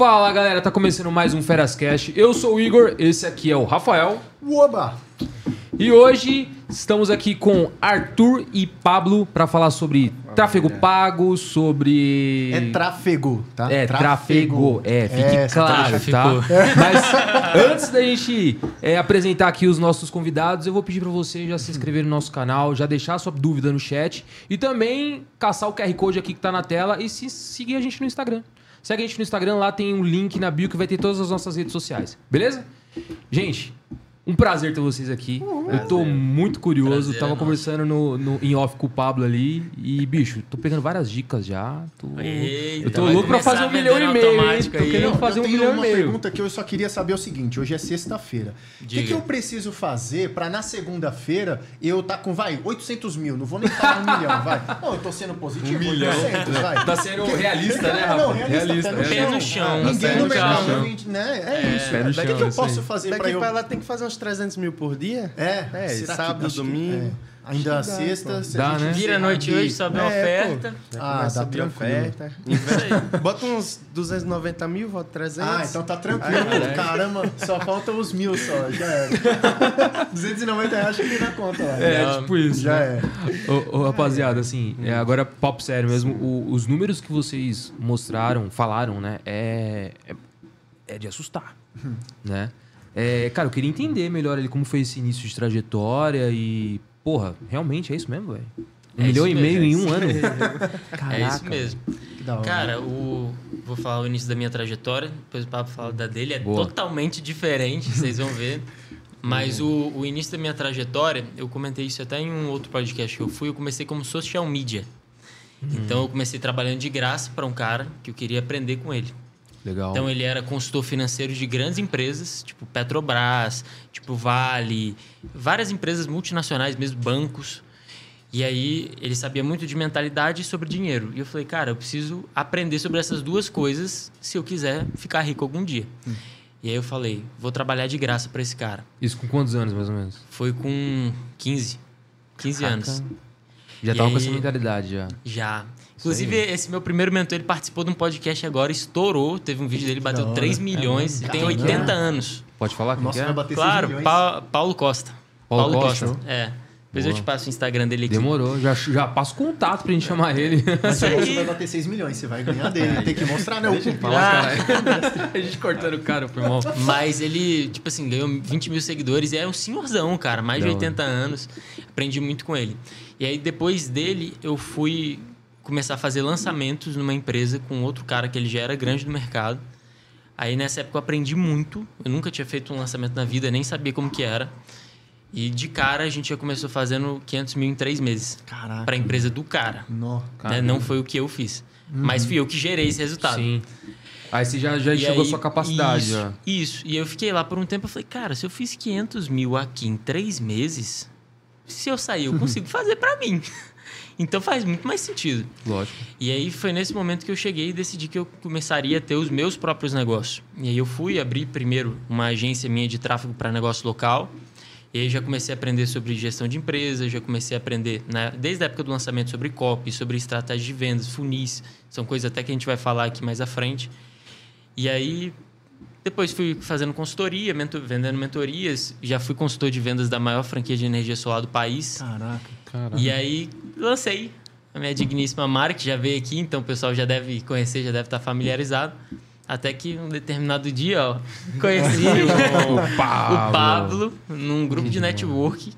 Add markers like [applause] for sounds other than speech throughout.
Fala galera, tá começando mais um Ferascast. Eu sou o Igor, esse aqui é o Rafael. Oba! E hoje estamos aqui com Arthur e Pablo para falar sobre tráfego pago, sobre. É tráfego, tá? É, tráfego. É, fique É, claro, tá? Mas antes da gente é, apresentar aqui os nossos convidados, eu vou pedir para você já se inscrever no nosso canal, já deixar sua dúvida no chat e também caçar o QR Code aqui que tá na tela e se seguir a gente no Instagram. Segue a gente no Instagram, lá tem um link na bio que vai ter todas as nossas redes sociais. Beleza? Gente, um prazer ter vocês aqui. eu tô muito curioso. Prazer é Tava nosso. conversando no, no, em off com o Pablo ali. E, bicho, tô pegando várias dicas já. Tô, Eita, eu tô louco pra fazer um milhão e meio. Tô querendo fazer eu um tenho milhão e uma meio. pergunta que eu só queria saber o seguinte: hoje é sexta-feira. O que, que eu preciso fazer pra na segunda-feira eu tá com, vai, 800 mil? Não vou nem falar um milhão, vai. [laughs] Não, eu tô sendo positivo, Um milhão. 800, vai. Tá sendo realista, né, É, Rafa? não, realista, Realista, pé no, pé chão. no chão. Ninguém no mercado, chão. né? É, isso. O que, eu isso posso fazer pra Daqui eu... pra lá tem que fazer uns 300 mil por dia? É, É, será sábado, que- domingo. é. Ainda dá, sexta, pô. se Dá, a gente né? Vira noite aqui- hoje, sobe a É, oferta. Já Ah, começa dá a abrir tranquilo. oferta. Bota uns 290 mil, volta 300. Ah, então tá tranquilo. Caramba, só faltam os mil só, já era. [laughs] 290 reais acho que na conta lá. É, Não, tipo isso. Já né? é. Ô, ô, rapaziada, assim, é, agora papo sério mesmo, o- os números que vocês mostraram, falaram, né, é, é, é de assustar, né? É, cara, eu queria entender melhor ali como foi esse início de trajetória e, porra, realmente é isso mesmo, velho? Um É milhão e meio em mesmo, um ano? [laughs] É isso mesmo. Que da hora. Cara, o... vou falar o início da minha trajetória, depois o Pablo fala da dele. É Boa. totalmente diferente, vocês vão ver. Mas o, o início da minha trajetória, eu comentei isso até em um outro podcast que eu fui, eu comecei como social media. Então eu comecei trabalhando de graça para um cara que eu queria aprender com ele. Legal. Então ele era consultor financeiro de grandes empresas, tipo Petrobras, tipo Vale, várias empresas multinacionais, mesmo bancos. E aí ele sabia muito de mentalidade e sobre dinheiro. E eu falei, cara, eu preciso aprender sobre essas duas coisas se eu quiser ficar rico algum dia. E aí eu falei, vou trabalhar de graça para esse cara. Isso com quantos anos, mais ou menos? Foi com 15, 15 Caraca. anos. Já E tava com aí- essa mentalidade, já. Já. Inclusive, esse meu primeiro mentor, ele participou de um podcast agora, estourou. Teve um vídeo dele, bateu hora. 3 milhões. É e tem mesmo? 80 anos. Pode falar quem Nossa, que é? vai bater 6 Claro, milhões. Pa- Paulo Costa. Paulo Costa? É. Depois Boa. eu te passo o Instagram dele aqui. Demorou, já, já passo contato pra gente chamar ele. Mas [laughs] Isso aí. vai bater 6 milhões, você vai ganhar dele. Tem que mostrar, né? O- Ah. [laughs] a gente cortando o cara, foi mal. Mas ele, tipo assim, ganhou 20 mil seguidores e é um senhorzão, cara, mais de Da hora. 80 anos. Aprendi muito com ele. E aí, depois dele, eu fui começar a fazer lançamentos numa empresa com outro cara que ele já era grande no mercado. Aí, nessa época, eu aprendi muito. Eu nunca tinha feito um lançamento na vida, nem sabia como que era. E de cara, a gente já começou fazendo 500 mil em três meses. Caraca. Pra empresa do cara. Nó. né? Não foi o que eu fiz. Mas fui eu que gerei esse resultado. Sim. Aí você já, já E enxergou a aí, sua capacidade. Isso, já. isso. E eu fiquei lá por um tempo. Eu falei, cara, se eu fiz 500 mil aqui em três meses, se eu sair, eu consigo fazer pra mim. [laughs] Então faz muito mais sentido. Lógico. E aí foi nesse momento que eu cheguei e decidi que eu começaria a ter os meus próprios negócios. E aí eu fui abrir primeiro uma agência minha de tráfego para negócio local. E aí já comecei a aprender sobre gestão de empresa, já comecei a aprender, né, desde a época do lançamento, sobre copy, sobre estratégia de vendas, funis. São coisas até que a gente vai falar aqui mais à frente. E aí, depois fui fazendo consultoria, mentor- vendendo mentorias. Já fui consultor de vendas da maior franquia de energia solar do país. Caraca. Caraca. E aí, lancei a minha digníssima marca, que já veio aqui, então o pessoal já deve conhecer, já deve estar familiarizado. Até que um determinado dia, ó, [laughs] conheci o, O Pablo. o Pablo num grupo de network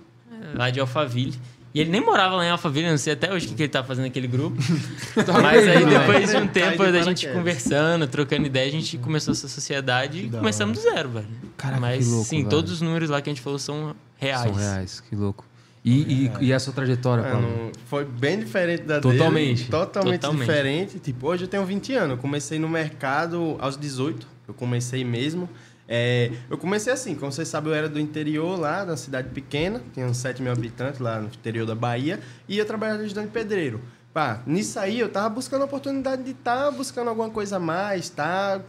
lá de Alphaville. E ele nem morava lá em Alphaville, eu não sei até hoje o que que ele tá fazendo naquele grupo. [laughs] Mas aí, depois de um tempo Cai de da gente conversando, trocando ideia, a gente começou essa sociedade e começamos do zero, velho. Caraca, Mas, que louco, sim, velho. todos os números lá que a gente falou são reais. São reais, que louco. E, e, e a sua trajetória, Pablo? Mano, foi bem diferente da Totalmente. dele. Totalmente. Totalmente. diferente. Tipo, hoje eu tenho 20 anos. Eu comecei no mercado aos 18. Eu comecei mesmo. É, eu comecei assim, como vocês sabem, eu era do interior lá, da cidade pequena, tinha uns 7 mil habitantes lá no interior da Bahia, e eu trabalhava ajudando pedreiro. Pá, nisso aí eu tava buscando a oportunidade de estar tá buscando alguma coisa a mais, tá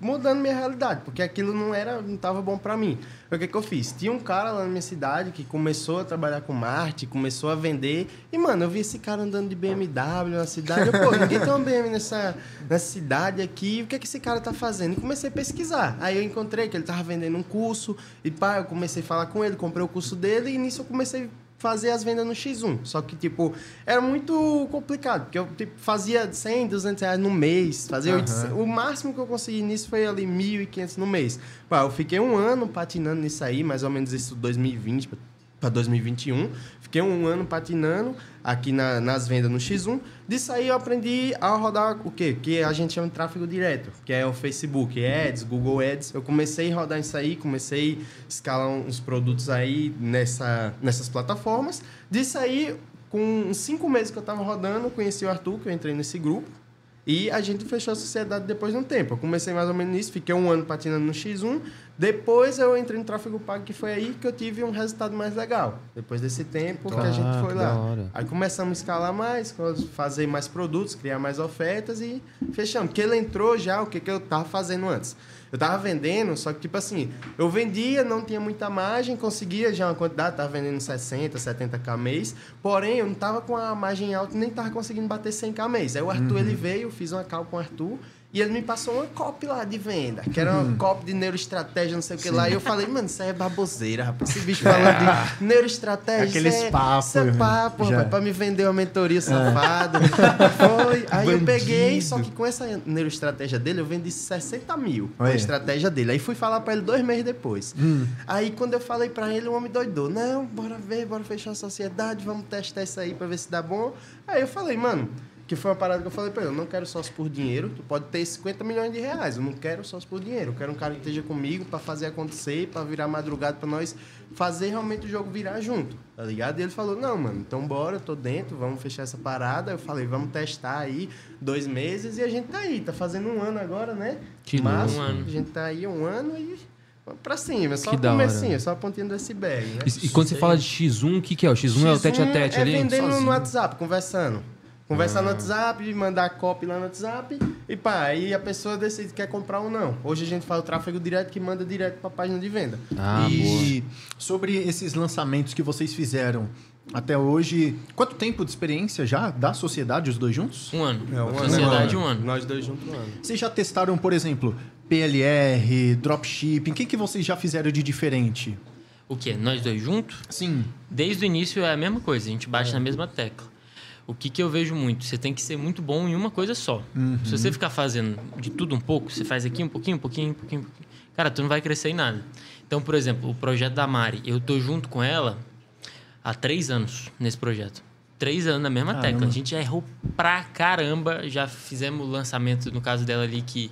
mudando minha realidade, porque aquilo não era, não tava bom para mim. O que que eu fiz? Tinha um cara lá na minha cidade que começou a trabalhar com marketing, começou a vender, e mano, eu vi esse cara andando de BMW na cidade, eu, pô, ninguém tem uma BMW nessa, nessa cidade aqui, o que que esse cara tá fazendo? E comecei a pesquisar. Aí eu encontrei que ele tava vendendo um curso, e pá, eu comecei a falar com ele, comprei o curso dele, e nisso eu comecei fazer as vendas no X1. Só que, tipo, era muito complicado, porque eu tipo, fazia 100, 200 reais no mês. Fazia Aham. O máximo que eu consegui nisso foi ali 1.500 no mês. Pá, eu fiquei um ano patinando nisso aí, mais ou menos isso 2020 para 2021. Fiquei um ano patinando aqui na- nas vendas no X1. Disso aí eu aprendi a rodar o quê? Que a gente chama de tráfego direto, que é o Facebook, Ads, Google Ads. Eu comecei a rodar isso aí, comecei a escalar uns produtos aí nessa, nessas plataformas. Disso aí, com cinco meses que eu tava rodando, conheci o Arthur, que eu entrei nesse grupo. E a gente fechou a sociedade depois de um tempo. Eu comecei mais ou menos nisso, fiquei um ano patinando no X1. Depois eu entrei no tráfego pago, que foi aí que eu tive um resultado mais legal. Depois desse tempo que a gente Ah, foi que lá. Aí começamos a escalar mais, fazer mais produtos, criar mais ofertas e fechamos. Porque ele entrou já, o que, que eu tava fazendo antes? Eu tava vendendo, só que tipo assim, eu vendia, não tinha muita margem, conseguia já uma quantidade, tava vendendo 60, 70k mês, porém eu não tava com a margem alta, nem tava conseguindo bater 100k mês. Aí o Arthur, ele veio, fiz uma call com o Arthur, e ele me passou uma copy lá de venda, que era uma copy de neuroestratégia, não sei o que lá. E eu falei, mano, isso aí é baboseira, rapaz. Esse bicho [laughs] falando de neuroestratégia. Aqueles é, papos, Isso é papo, já. rapaz, pra me vender uma mentoria safado. Foi. Aí eu Bandido. peguei, só que com essa neuroestratégia dele, eu vendi 60 mil com a estratégia dele. Aí fui falar pra ele dois meses depois. Aí quando eu falei pra ele, o homem doidou. Não, bora ver, bora fechar a sociedade, vamos testar isso aí pra ver se dá bom. Aí eu falei, mano, que foi uma parada que eu falei pra ele, eu não quero sócio por dinheiro, tu pode ter 50 milhões de reais, eu não quero sócio por dinheiro, eu quero um cara que esteja comigo pra fazer acontecer, pra virar madrugada pra nós fazer realmente o jogo virar junto, tá ligado? E ele falou, não, mano, então bora, tô dentro, vamos fechar essa parada. Eu falei, vamos testar aí dois meses e a gente tá aí, tá fazendo um ano agora, né? Que Março, louco. Um ano. a gente tá aí um ano e vamos pra cima, só Que o da hora. comecinho, só a pontinha do iceberg, né? E, e quando você fala de X1, o que, que é? O X1, é o tete a tete é ali? vendendo Sozinho. no WhatsApp, conversando. Conversar Ah. no WhatsApp, mandar copy lá no WhatsApp e pá, aí a pessoa decide se quer comprar ou não. Hoje a gente faz o tráfego direto que manda direto pra página de venda. Ah, boa. e sobre esses lançamentos que vocês fizeram até hoje, quanto tempo de experiência já da sociedade, os dois juntos? Um ano. É, um ano. Sociedade, um ano. Nós dois juntos um ano. Vocês já testaram, por exemplo, PLR, dropshipping? O que, que vocês já fizeram de diferente? O quê? Nós dois juntos? Sim. Desde o início é a mesma coisa, a gente bate na mesma tecla. O que, que eu vejo muito? Você tem que ser muito bom em uma coisa só. Se você ficar fazendo de tudo um pouco, você faz aqui um pouquinho, um pouquinho, um pouquinho, um pouquinho. Cara, tu não vai crescer em nada. Então, por exemplo, o projeto da Mari, eu tô junto com ela há três anos nesse projeto. Três anos na mesma Caramba. tecla. A gente já errou pra caramba. Já fizemos lançamento, no caso dela ali, que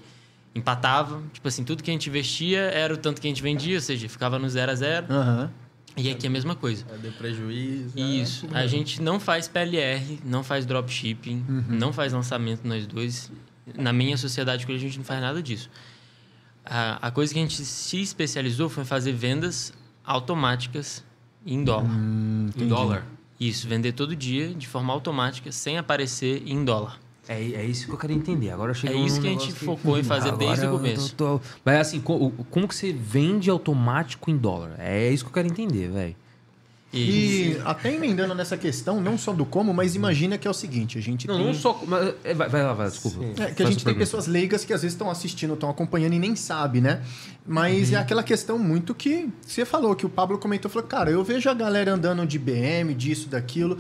empatava. Tipo assim, tudo que a gente investia era o tanto que a gente vendia, ou seja, ficava no zero a zero. Aham. E aqui é a mesma coisa. Aí deu prejuízo. Isso. A gente não faz PLR, não faz dropshipping, não faz lançamento nós dois. Na minha sociedade a gente não faz nada disso. A, a coisa que a gente se especializou foi em fazer vendas automáticas em dólar. Em dólar? Isso, vender todo dia de forma automática, sem aparecer em dólar. É, é isso que eu quero entender. Agora chegou É isso que a gente negócio focou em fazer Agora desde o começo. tô- tô- Mas assim, co- como que você vende automático em dólar? É isso que eu quero entender, velho. E, E até emendando nessa questão, não só do como, mas imagina que é o seguinte, a gente Não, tem... não só. mas- é, vai, vai lá, vai, desculpa. É, que a gente tem pergunta. pessoas leigas que às vezes estão assistindo, estão acompanhando e nem sabe, né? Mas Uhum. é aquela questão muito que você falou, que o Pablo comentou, falou, cara, eu vejo a galera andando de BM, disso, daquilo.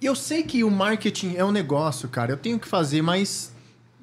Eu sei que o marketing é um negócio, cara, eu tenho que fazer, mas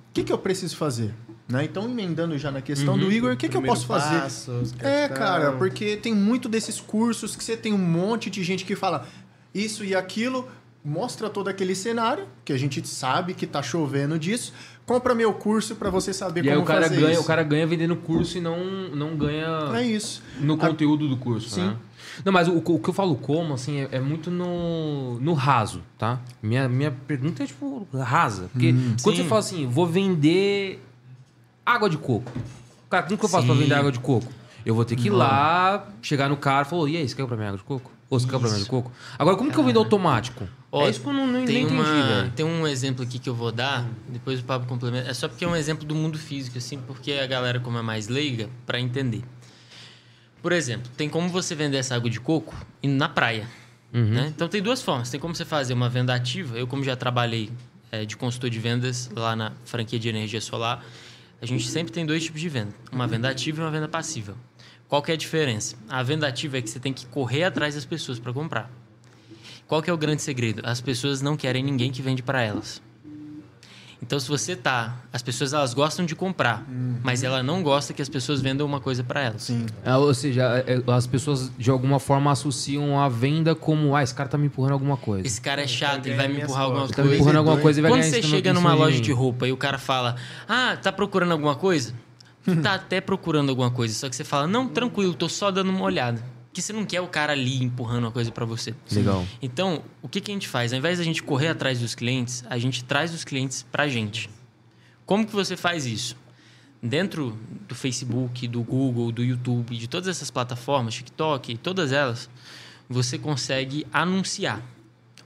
o que, que eu preciso fazer? Né? Então, emendando já na questão Uhum. do Igor, o que, que eu posso fazer? passo, É, cara, porque tem muito desses cursos que você tem um monte de gente que fala isso e aquilo, mostra todo aquele cenário, que a gente sabe que tá chovendo disso. Compra meu curso para você saber E como o cara, fazer ganha, isso. o cara ganha vendendo curso e não, não ganha É isso. no A- conteúdo do curso, Sim. né? Não, mas o, o que eu falo como, assim, é, é muito no, no raso, tá? Minha, minha pergunta é, tipo, rasa. Porque quando Sim. você fala assim, vou vender água de coco. Cara, como que eu faço pra Sim. vender água de coco? Eu vou ter que ir lá, chegar no cara e falar, e aí, você quer comprar minha água de coco? Ou você quer problema de coco? Agora, como que eu vendo automático? Ó, é isso que eu não, não, tem, entendi, uma, velho. tem um exemplo aqui que eu vou dar, depois o Pablo complementa. É só porque é um exemplo do mundo físico, assim, porque a galera, como é mais leiga, para entender. Por exemplo, tem como você vender essa água de coco indo na praia. Uhum. né? Então tem duas formas. Tem como você fazer uma venda ativa. Eu, como já trabalhei é, de consultor de vendas lá na franquia de energia solar, a gente sempre tem dois tipos de venda: uma venda ativa e uma venda passiva. Qual que é a diferença? A venda ativa é que você tem que correr atrás das pessoas para comprar. Qual que é o grande segredo? As pessoas não querem ninguém que vende para elas. Então, se você tá, as pessoas elas gostam de comprar, mas ela não gosta que as pessoas vendam uma coisa para elas. Sim. Ah, ou seja, é, é, as pessoas de alguma forma associam a venda como, ah, esse cara tá me empurrando alguma coisa. Esse cara é chato, ele ganhar vai me empurrar alguma costas. Tá me coisa. empurrando alguma coisa e vai Quando ganhar você chega numa loja de roupa e o cara fala, ah, tá procurando alguma coisa? [laughs] Tu tá até procurando alguma coisa, só que você fala, não, tranquilo, tô só dando uma olhada. Porque você não quer o cara ali empurrando uma coisa para você. Legal. Então, o que, que a gente faz? Ao invés da gente correr atrás dos clientes, a gente traz os clientes pra gente. Como que você faz isso? Dentro do Facebook, do Google, do YouTube, de todas essas plataformas, TikTok, todas elas, você consegue anunciar.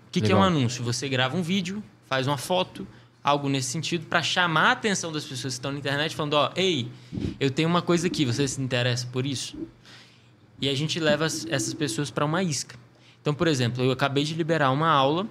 O que, que é um anúncio? Você grava um vídeo, faz uma foto, algo nesse sentido, para chamar a atenção das pessoas que estão na internet, falando: ó, ei, eu tenho uma coisa aqui, você se interessa por isso? E a gente leva as- essas pessoas para uma isca. Então, por exemplo, eu acabei de liberar uma aula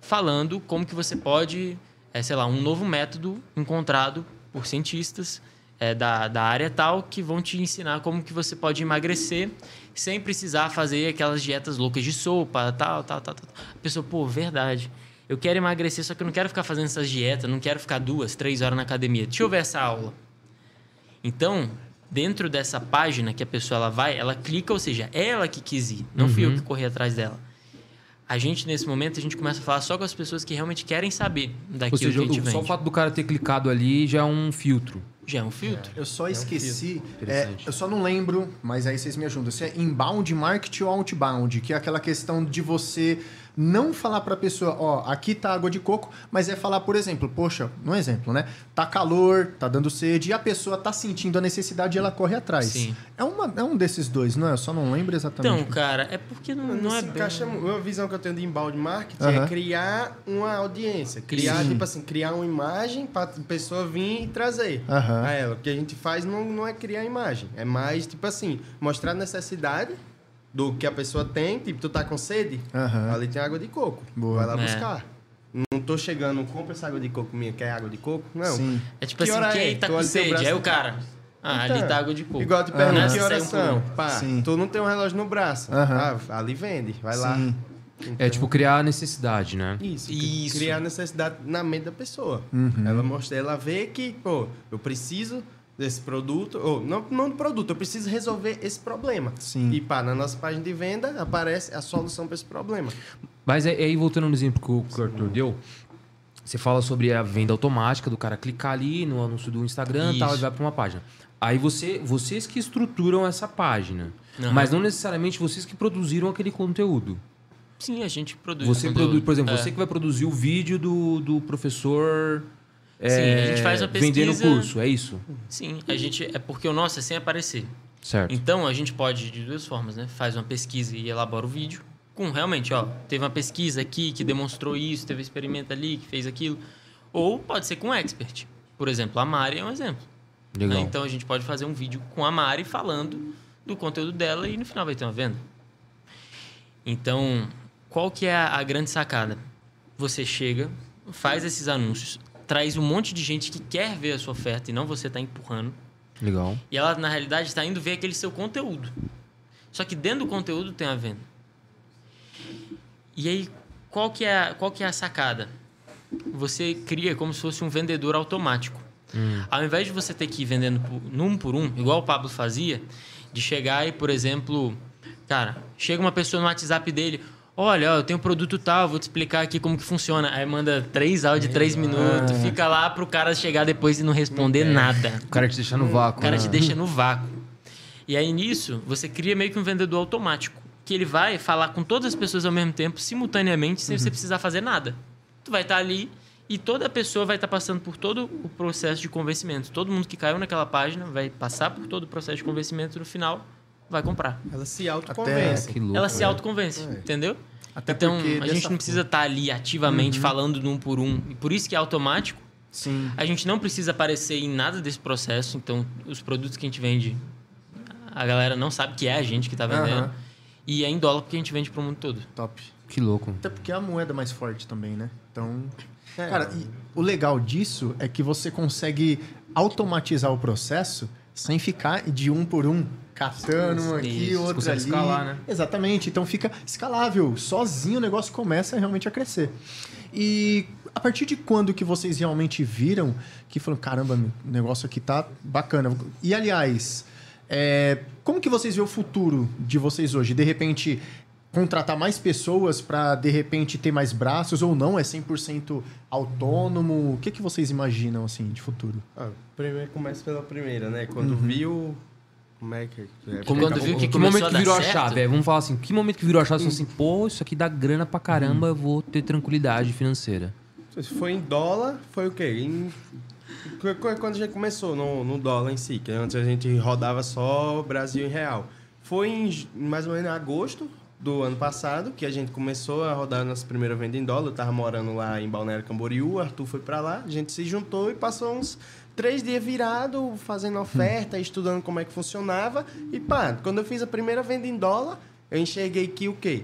falando como que você pode, é, sei lá, um novo método encontrado por cientistas é, da, da área tal que vão te ensinar como que você pode emagrecer sem precisar fazer aquelas dietas loucas de sopa, tal, tal, tal, tal. A pessoa, pô, verdade. Eu quero emagrecer, só que eu não quero ficar fazendo essas dietas, não quero ficar duas, três horas na academia. Deixa eu ver essa aula. Então, dentro dessa página que a pessoa ela vai, ela clica, ou seja, é ela que quis ir, não fui eu Uhum. que corri atrás dela. A gente, nesse momento, a gente começa a falar só com as pessoas que realmente querem saber daquilo seja, que a gente o- só o vende. fato do cara ter clicado ali já é um filtro. Já é um filtro. Eu só esqueci, é, Interessante. eu só não lembro, mas aí vocês me ajudam. Se é inbound marketing ou outbound, que é aquela questão de você não falar pra pessoa, ó, aqui tá água de coco, mas é falar, por exemplo, poxa, um exemplo, né? Tá calor, tá dando sede, e a pessoa tá sentindo a necessidade e ela corre atrás. Sim. É, uma, é um desses dois, não é? Eu só não lembro exatamente. Então, cara, é porque não, Não, não é bem... encaixa mu- Uma visão que eu tenho de inbound marketing é criar uma audiência. Criar, Sim. tipo assim, criar uma imagem pra pessoa vir e trazer Aham. a ela. O que a gente faz não, não é criar imagem. É mais, tipo assim, mostrar a necessidade do que a pessoa tem. Tipo, tu tá com sede? Aham. Ali tem água de coco. Boa. Vai lá É. buscar. Não tô chegando, compra essa água de coco minha, quer água de coco? Não. Sim. É tipo Que assim, quem é? tá com sede? Aí o cara... Ah, Então, ali tá água de coco. Igual te pergunto Nessa que horas são. Pá, Sim. tu não tem um relógio no braço. Aham. Ah, ali vende. Vai lá. Sim. É tipo criar a necessidade, né? Isso, Isso. criar necessidade na mente da pessoa. Uhum. Ela mostra, ela vê que, pô, eu preciso desse produto, ou não, não do produto, eu preciso resolver esse problema. Sim. E pá, na nossa página de venda aparece a solução para esse problema. Mas é- aí, voltando no exemplo que o que o Arthur deu, você fala sobre a venda automática do cara clicar ali no anúncio do Instagram e tal, e vai para uma página. Aí você, vocês que estruturam essa página. Aham. Mas não necessariamente vocês que produziram aquele conteúdo. Sim, a gente produz Você conteúdo. produz, por exemplo, É. você que vai produzir o vídeo do, do professor. Sim, a gente faz uma Vendendo pesquisa- curso, é isso? Sim, a gente... É porque o nosso é sem aparecer. Certo. Então, a gente pode, de duas formas, né? Faz uma pesquisa e elabora o vídeo. Com realmente, ó, teve uma pesquisa aqui que demonstrou isso, teve um experimento ali que fez aquilo. Ou pode ser com um expert. Por exemplo, a Mari é um exemplo. Legal. né? Então, a gente pode fazer um vídeo com a Mari falando do conteúdo dela e no final vai ter uma venda. Então, qual que é a, a grande sacada? Você chega, faz esses anúncios, traz um monte de gente que quer ver a sua oferta e não você está empurrando. Legal. E ela, na realidade, está indo ver aquele seu conteúdo. Só que dentro do conteúdo tem a venda. E aí, qual que é a, qual que é a sacada? Você cria como se fosse um vendedor automático. Ao invés de você ter que ir vendendo por, num por um, igual o Pablo fazia, de chegar e, por exemplo, cara, chega uma pessoa no WhatsApp dele, olha, ó, eu tenho um produto tal, vou te explicar aqui como que funciona. Aí manda três áudios de três minutos, fica lá pro cara chegar depois e não responder nada. O cara te deixa no vácuo. O cara né? te deixa no vácuo. E aí nisso, você cria meio que um vendedor automático. Que ele vai falar com todas as pessoas ao mesmo tempo, simultaneamente, sem você precisar fazer nada. Tu vai estar ali e toda pessoa vai estar passando por todo o processo de convencimento. Todo mundo que caiu naquela página vai passar por todo o processo de convencimento no final vai comprar. Ela se autoconvence. Louco. ela se velho. autoconvence, É. entendeu? Até então, porque a gente não precisa estar ali ativamente falando de um por um. E por isso que é automático. Sim. A gente não precisa aparecer em nada desse processo. Então, os produtos que a gente vende, a galera não sabe que é a gente que está vendendo. Aham. E é em dólar porque a gente vende para o mundo todo. Top. Que louco. Até porque é a moeda mais forte também, né? Então. É. Cara, e o legal disso é que você consegue automatizar o processo sem ficar de um por um, catando um aqui, Isso, outro ali. escalar, né? Exatamente. Então fica escalável. Sozinho o negócio começa realmente a crescer. E a partir de quando que vocês realmente viram que falaram, caramba, o negócio aqui tá bacana. E aliás, é, como que vocês veem o futuro de vocês hoje? De repente contratar mais pessoas para de repente ter mais braços ou não? É 100% autônomo? O que que vocês imaginam assim de futuro? Ah, primeiro começa pela primeira, né? Quando viu. Como é que. É, Como quando viu que que momento que virou a chave? É, vamos falar assim, que momento que virou a chave? Você falou assim, pô, isso aqui dá grana pra caramba, eu vou ter tranquilidade financeira. Se foi em dólar, foi o quê? Em- qu- qu- Quando a gente começou no, no dólar em si, que antes a gente rodava só Brasil em real. Foi em mais ou menos em agosto do ano passado que a gente começou a rodar nossa primeira venda em dólar. Eu tava morando lá em Balneário Camboriú, o Arthur foi pra lá, a gente se juntou e passou uns três dias virado, fazendo oferta, estudando como é que funcionava. E pá, quando eu fiz a primeira venda em dólar, eu enxerguei que o quê?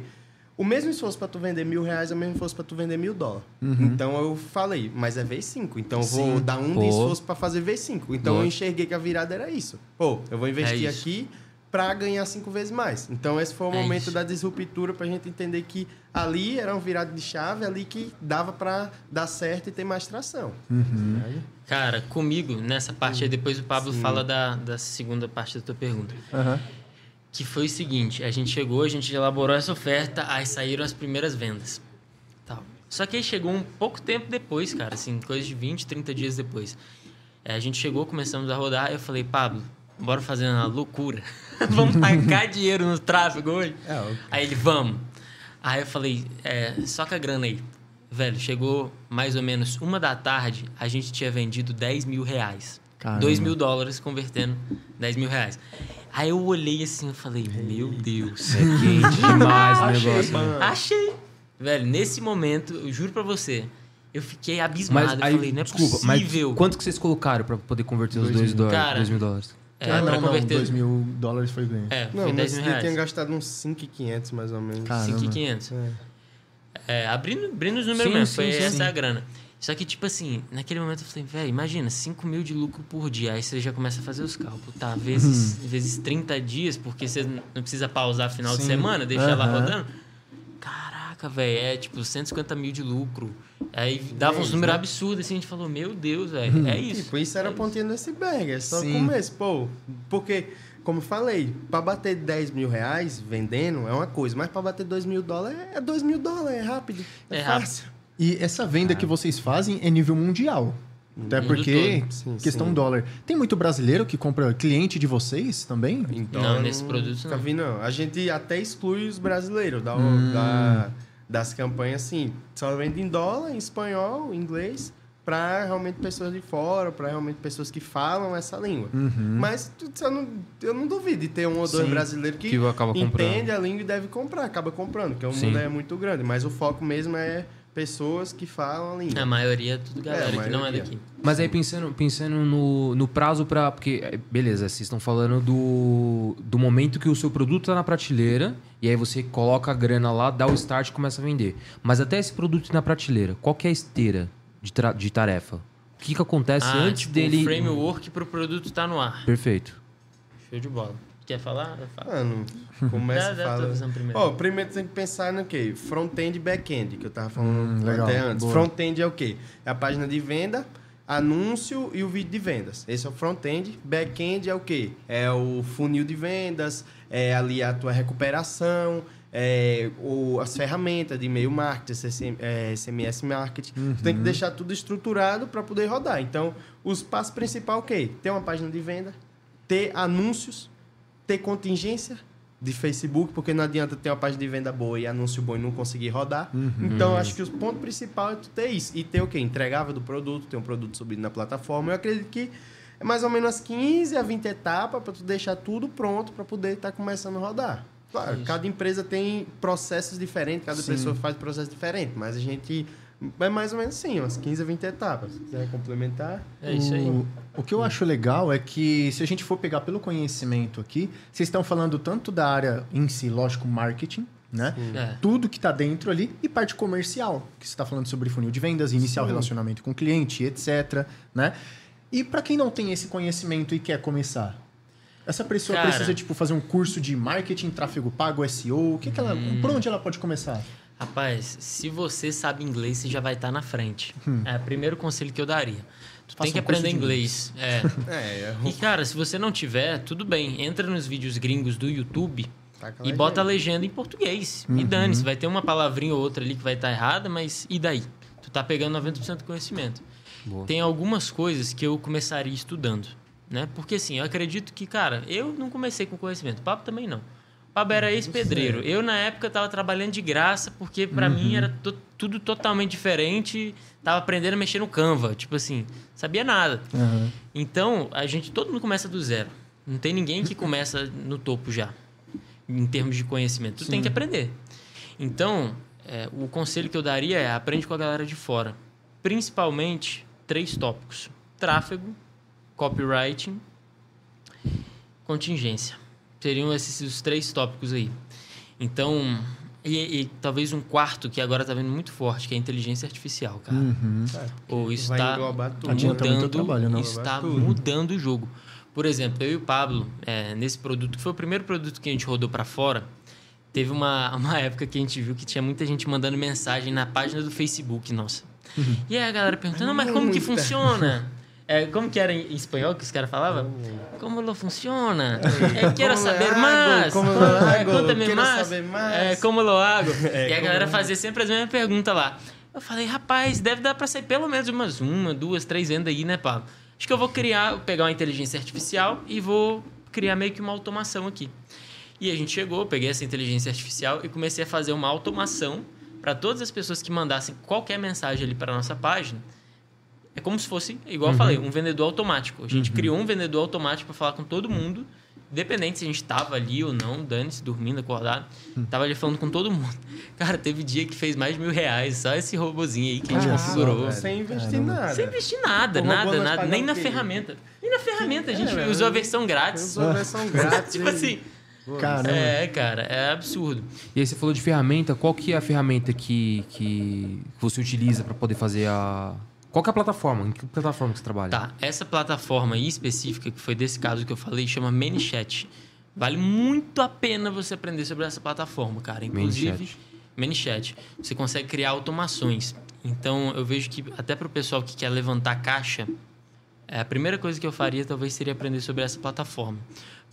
O mesmo esforço para tu vender mil reais é o mesmo esforço para tu vender mil dólares. Então eu falei, mas é vez 5. Então eu vou Sim. dar um Pô. de esforço para fazer vez 5. Então eu enxerguei que a virada era isso. Pô, eu vou investir É aqui para ganhar cinco vezes mais. Então esse foi o É momento isso. da disruptura para a gente entender que ali era um virada de chave, ali que dava para dar certo e ter mais tração. Aí- Cara, comigo, nessa parte aí, depois o Pablo fala da, da segunda parte da tua pergunta. Aham. Que foi o seguinte, a gente chegou, a gente elaborou essa oferta, aí saíram as primeiras vendas. Tal. Só que aí chegou um pouco tempo depois, cara, assim, coisa de 20, 30 dias depois. É, a gente chegou, começamos a rodar, eu falei, Pablo, bora fazer uma loucura. [laughs] vamos tacar dinheiro no tráfego hoje? É, Aí ele, vamos. Aí eu falei, é, só com a grana aí. Velho, chegou mais ou menos uma da tarde, a gente tinha vendido 10 mil reais. Caramba. 2 mil dólares convertendo 10 mil reais. Aí eu olhei assim e falei, meu Deus. É quente demais o [laughs] negócio. né? Achei. Velho, nesse momento, eu juro pra você, eu fiquei abismado. Mas eu aí, falei, não é desculpa, possível. mas quanto que vocês colocaram pra poder converter os Dois dois, mil. dólares, Cara, dois mil dólares? É, ah, não, não, converter... 2 mil dólares foi ganho. É, Não, foi 10 mas mil você tinha gastado uns 5,500 mais ou menos. Caramba. 5,500. É. É, abrindo, abrindo os números Sim, mesmo, sim, foi sim, essa sim. a grana. Só que, tipo assim, naquele momento eu falei, velho, imagina, 5 mil de lucro por dia. Aí você já começa a fazer os cálculos, tá? Vezes, vezes 30 dias, porque você não precisa pausar final de semana, deixar lá Aham. rodando. Caraca, velho, é tipo 150 mil de lucro. Aí dava uns Mês, números né? absurdos, assim, a gente falou, meu Deus, velho, é isso. Tipo, isso era é a pontinha do iceberg, é só Sim. começo. Pô, porque, como eu falei, pra bater 10 mil reais vendendo é uma coisa, mas pra bater 2 mil dólares é 2 mil dólares, é rápido, é, É fácil. E essa venda que vocês fazem é nível mundial. Até Mundo porque. Sim, questão sim. dólar. Tem muito brasileiro que compra cliente de vocês também? Em Não, nesse produto não. vi, não. A gente até exclui os brasileiros da, Hum. da- das campanhas, assim. Só vende em dólar, em espanhol, em inglês, pra realmente pessoas de fora, pra realmente pessoas que falam essa língua. Mas tu- eu não, eu não duvido de ter um ou dois Uhum. Sim. brasileiros que, Que comprando. entende a língua e deve comprar, acaba comprando, porque o Sim. mundo é muito grande. Mas o foco mesmo é pessoas que falam a língua. A maioria é tudo galera É, que não é daqui. Mas aí pensando, pensando no, no prazo pra. Porque, é, beleza, vocês estão falando do, do momento que o seu produto tá na prateleira, e aí você coloca a grana lá, dá o start e começa a vender. Mas até esse produto ir na prateleira, qual que é a esteira de, tra- de tarefa? O que, que acontece Ah, antes tipo, dele. o framework pro produto tá no ar. Perfeito. Show de bola. Quer falar? Fala. Mano, começa Dá- a dá a tua falar. visão primeiro. Ó, primeiro tem que pensar no quê? Front-end e back-end, que eu tava falando Hum, legal. até antes. Front-end é o quê? É a página de venda, anúncio e o vídeo de vendas. Esse é o front-end. Back-end é o quê? É o funil de vendas, é ali a tua recuperação, é o, as ferramentas de e-mail marketing, SM, é, SMS marketing. Tu tem que deixar tudo estruturado para poder rodar. Então, os passos principais é o quê? Ter uma página de venda, ter anúncios, ter contingência de Facebook, porque não adianta ter uma página de venda boa e anúncio bom e não conseguir rodar. Então, acho que o ponto principal é tu ter isso. E ter o quê? Entregável do produto, ter um produto subido na plataforma. Eu acredito que é mais ou menos umas 15 a 20 etapas para tu deixar tudo pronto para poder estar começando a rodar. Claro, Isso. cada empresa tem processos diferentes, cada Sim. pessoa faz processo diferente, mas a gente é mais ou menos assim, umas 15 a 20 etapas. Se quiser complementar. É isso aí. O, o que eu acho legal é que, se a gente for pegar pelo conhecimento aqui, vocês estão falando tanto da área em si, lógico, marketing, né? É. Tudo que está dentro ali e parte comercial, que você está falando sobre funil de vendas, iniciar o Sim. relacionamento com o cliente, etc. Né? E para quem não tem esse conhecimento e quer começar, essa pessoa Cara. precisa tipo fazer um curso de marketing, tráfego pago, SEO. O que, que ela, Hum. por onde ela pode começar? Rapaz, se você sabe inglês, você já vai estar na frente. É o primeiro conselho que eu daria. Tu Faça tem que um aprender de inglês. [laughs] É. É, E, cara, se você não tiver, tudo bem. Entra nos vídeos gringos do YouTube tá com e bota a legenda em português. E Uhum. dane-se, vai ter uma palavrinha ou outra ali que vai estar errada, mas e daí? Tu tá pegando 90% do conhecimento. Boa. Tem algumas coisas que eu começaria estudando, né? Porque assim, eu acredito que, cara, eu não comecei com conhecimento, o Pablo também não. Pablo era ex-pedreiro. Eu, na época, tava trabalhando de graça, porque pra mim era to- tudo totalmente diferente. Tava aprendendo a mexer no Canva, tipo assim, sabia nada. Então, a gente, todo mundo começa do zero. Não tem ninguém que começa no topo já, em termos de conhecimento. Tu tem que aprender. Então, é, o conselho que eu daria é aprende com a galera de fora. Principalmente três tópicos: tráfego, copywriting, contingência. Seriam esses os três tópicos aí. Então, e, e talvez um quarto que agora está vindo muito forte, que é a inteligência artificial, cara. Uhum. Ou isso Vai está mudando, trabalho, não? isso está mudando o jogo. Por exemplo, eu e o Pablo, é, nesse produto, que foi o primeiro produto que a gente rodou para fora, teve uma, [laughs] uma época que a gente viu que tinha muita gente mandando mensagem na página do Facebook, nossa. E aí a galera perguntando, "Ah, mas como que funciona? [laughs] É, como que era em espanhol que os caras falavam? Como lo funciona? É, quero saber mais. como lo hago, Conta-me quero mais. [laughs] saber mais. É, como lo hago? E a galera fazia sempre as mesmas perguntas lá. Eu falei, rapaz, deve dar pra sair pelo menos umas uma, duas, três vendas aí, né, Pablo? Acho que eu vou criar, pegar uma inteligência artificial e vou criar meio que uma automação aqui. E a gente chegou, peguei essa inteligência artificial e comecei a fazer uma automação para todas as pessoas que mandassem qualquer mensagem ali para nossa página. É como se fosse, igual eu falei, um vendedor automático. A gente criou um vendedor automático para falar com todo mundo, independente se a gente tava ali ou não, dane-se, dormindo, acordado. Tava ali falando com todo mundo. [laughs] Cara, teve dia que fez mais de mil reais, só esse robozinho aí que a gente configurou. velho. Sem investir Caramba. nada. Sem investir nada, nada, nada. Nem na ferramenta. Nem na ferramenta, a gente É, usou a versão grátis. Usou a versão [laughs] grátis. tipo assim. Caramba. É, cara, é absurdo. E aí você falou de ferramenta, qual que é a ferramenta que, que você utiliza para poder fazer a... Qual é a plataforma? Em que plataforma que você trabalha? Tá, essa plataforma aí específica, que foi desse caso que eu falei, chama ManyChat. Vale muito a pena você aprender sobre essa plataforma, cara. Inclusive, ManyChat. Você consegue criar automações. Então, eu vejo que até para o pessoal que quer levantar caixa, é, a primeira coisa que eu faria talvez seria aprender sobre essa plataforma.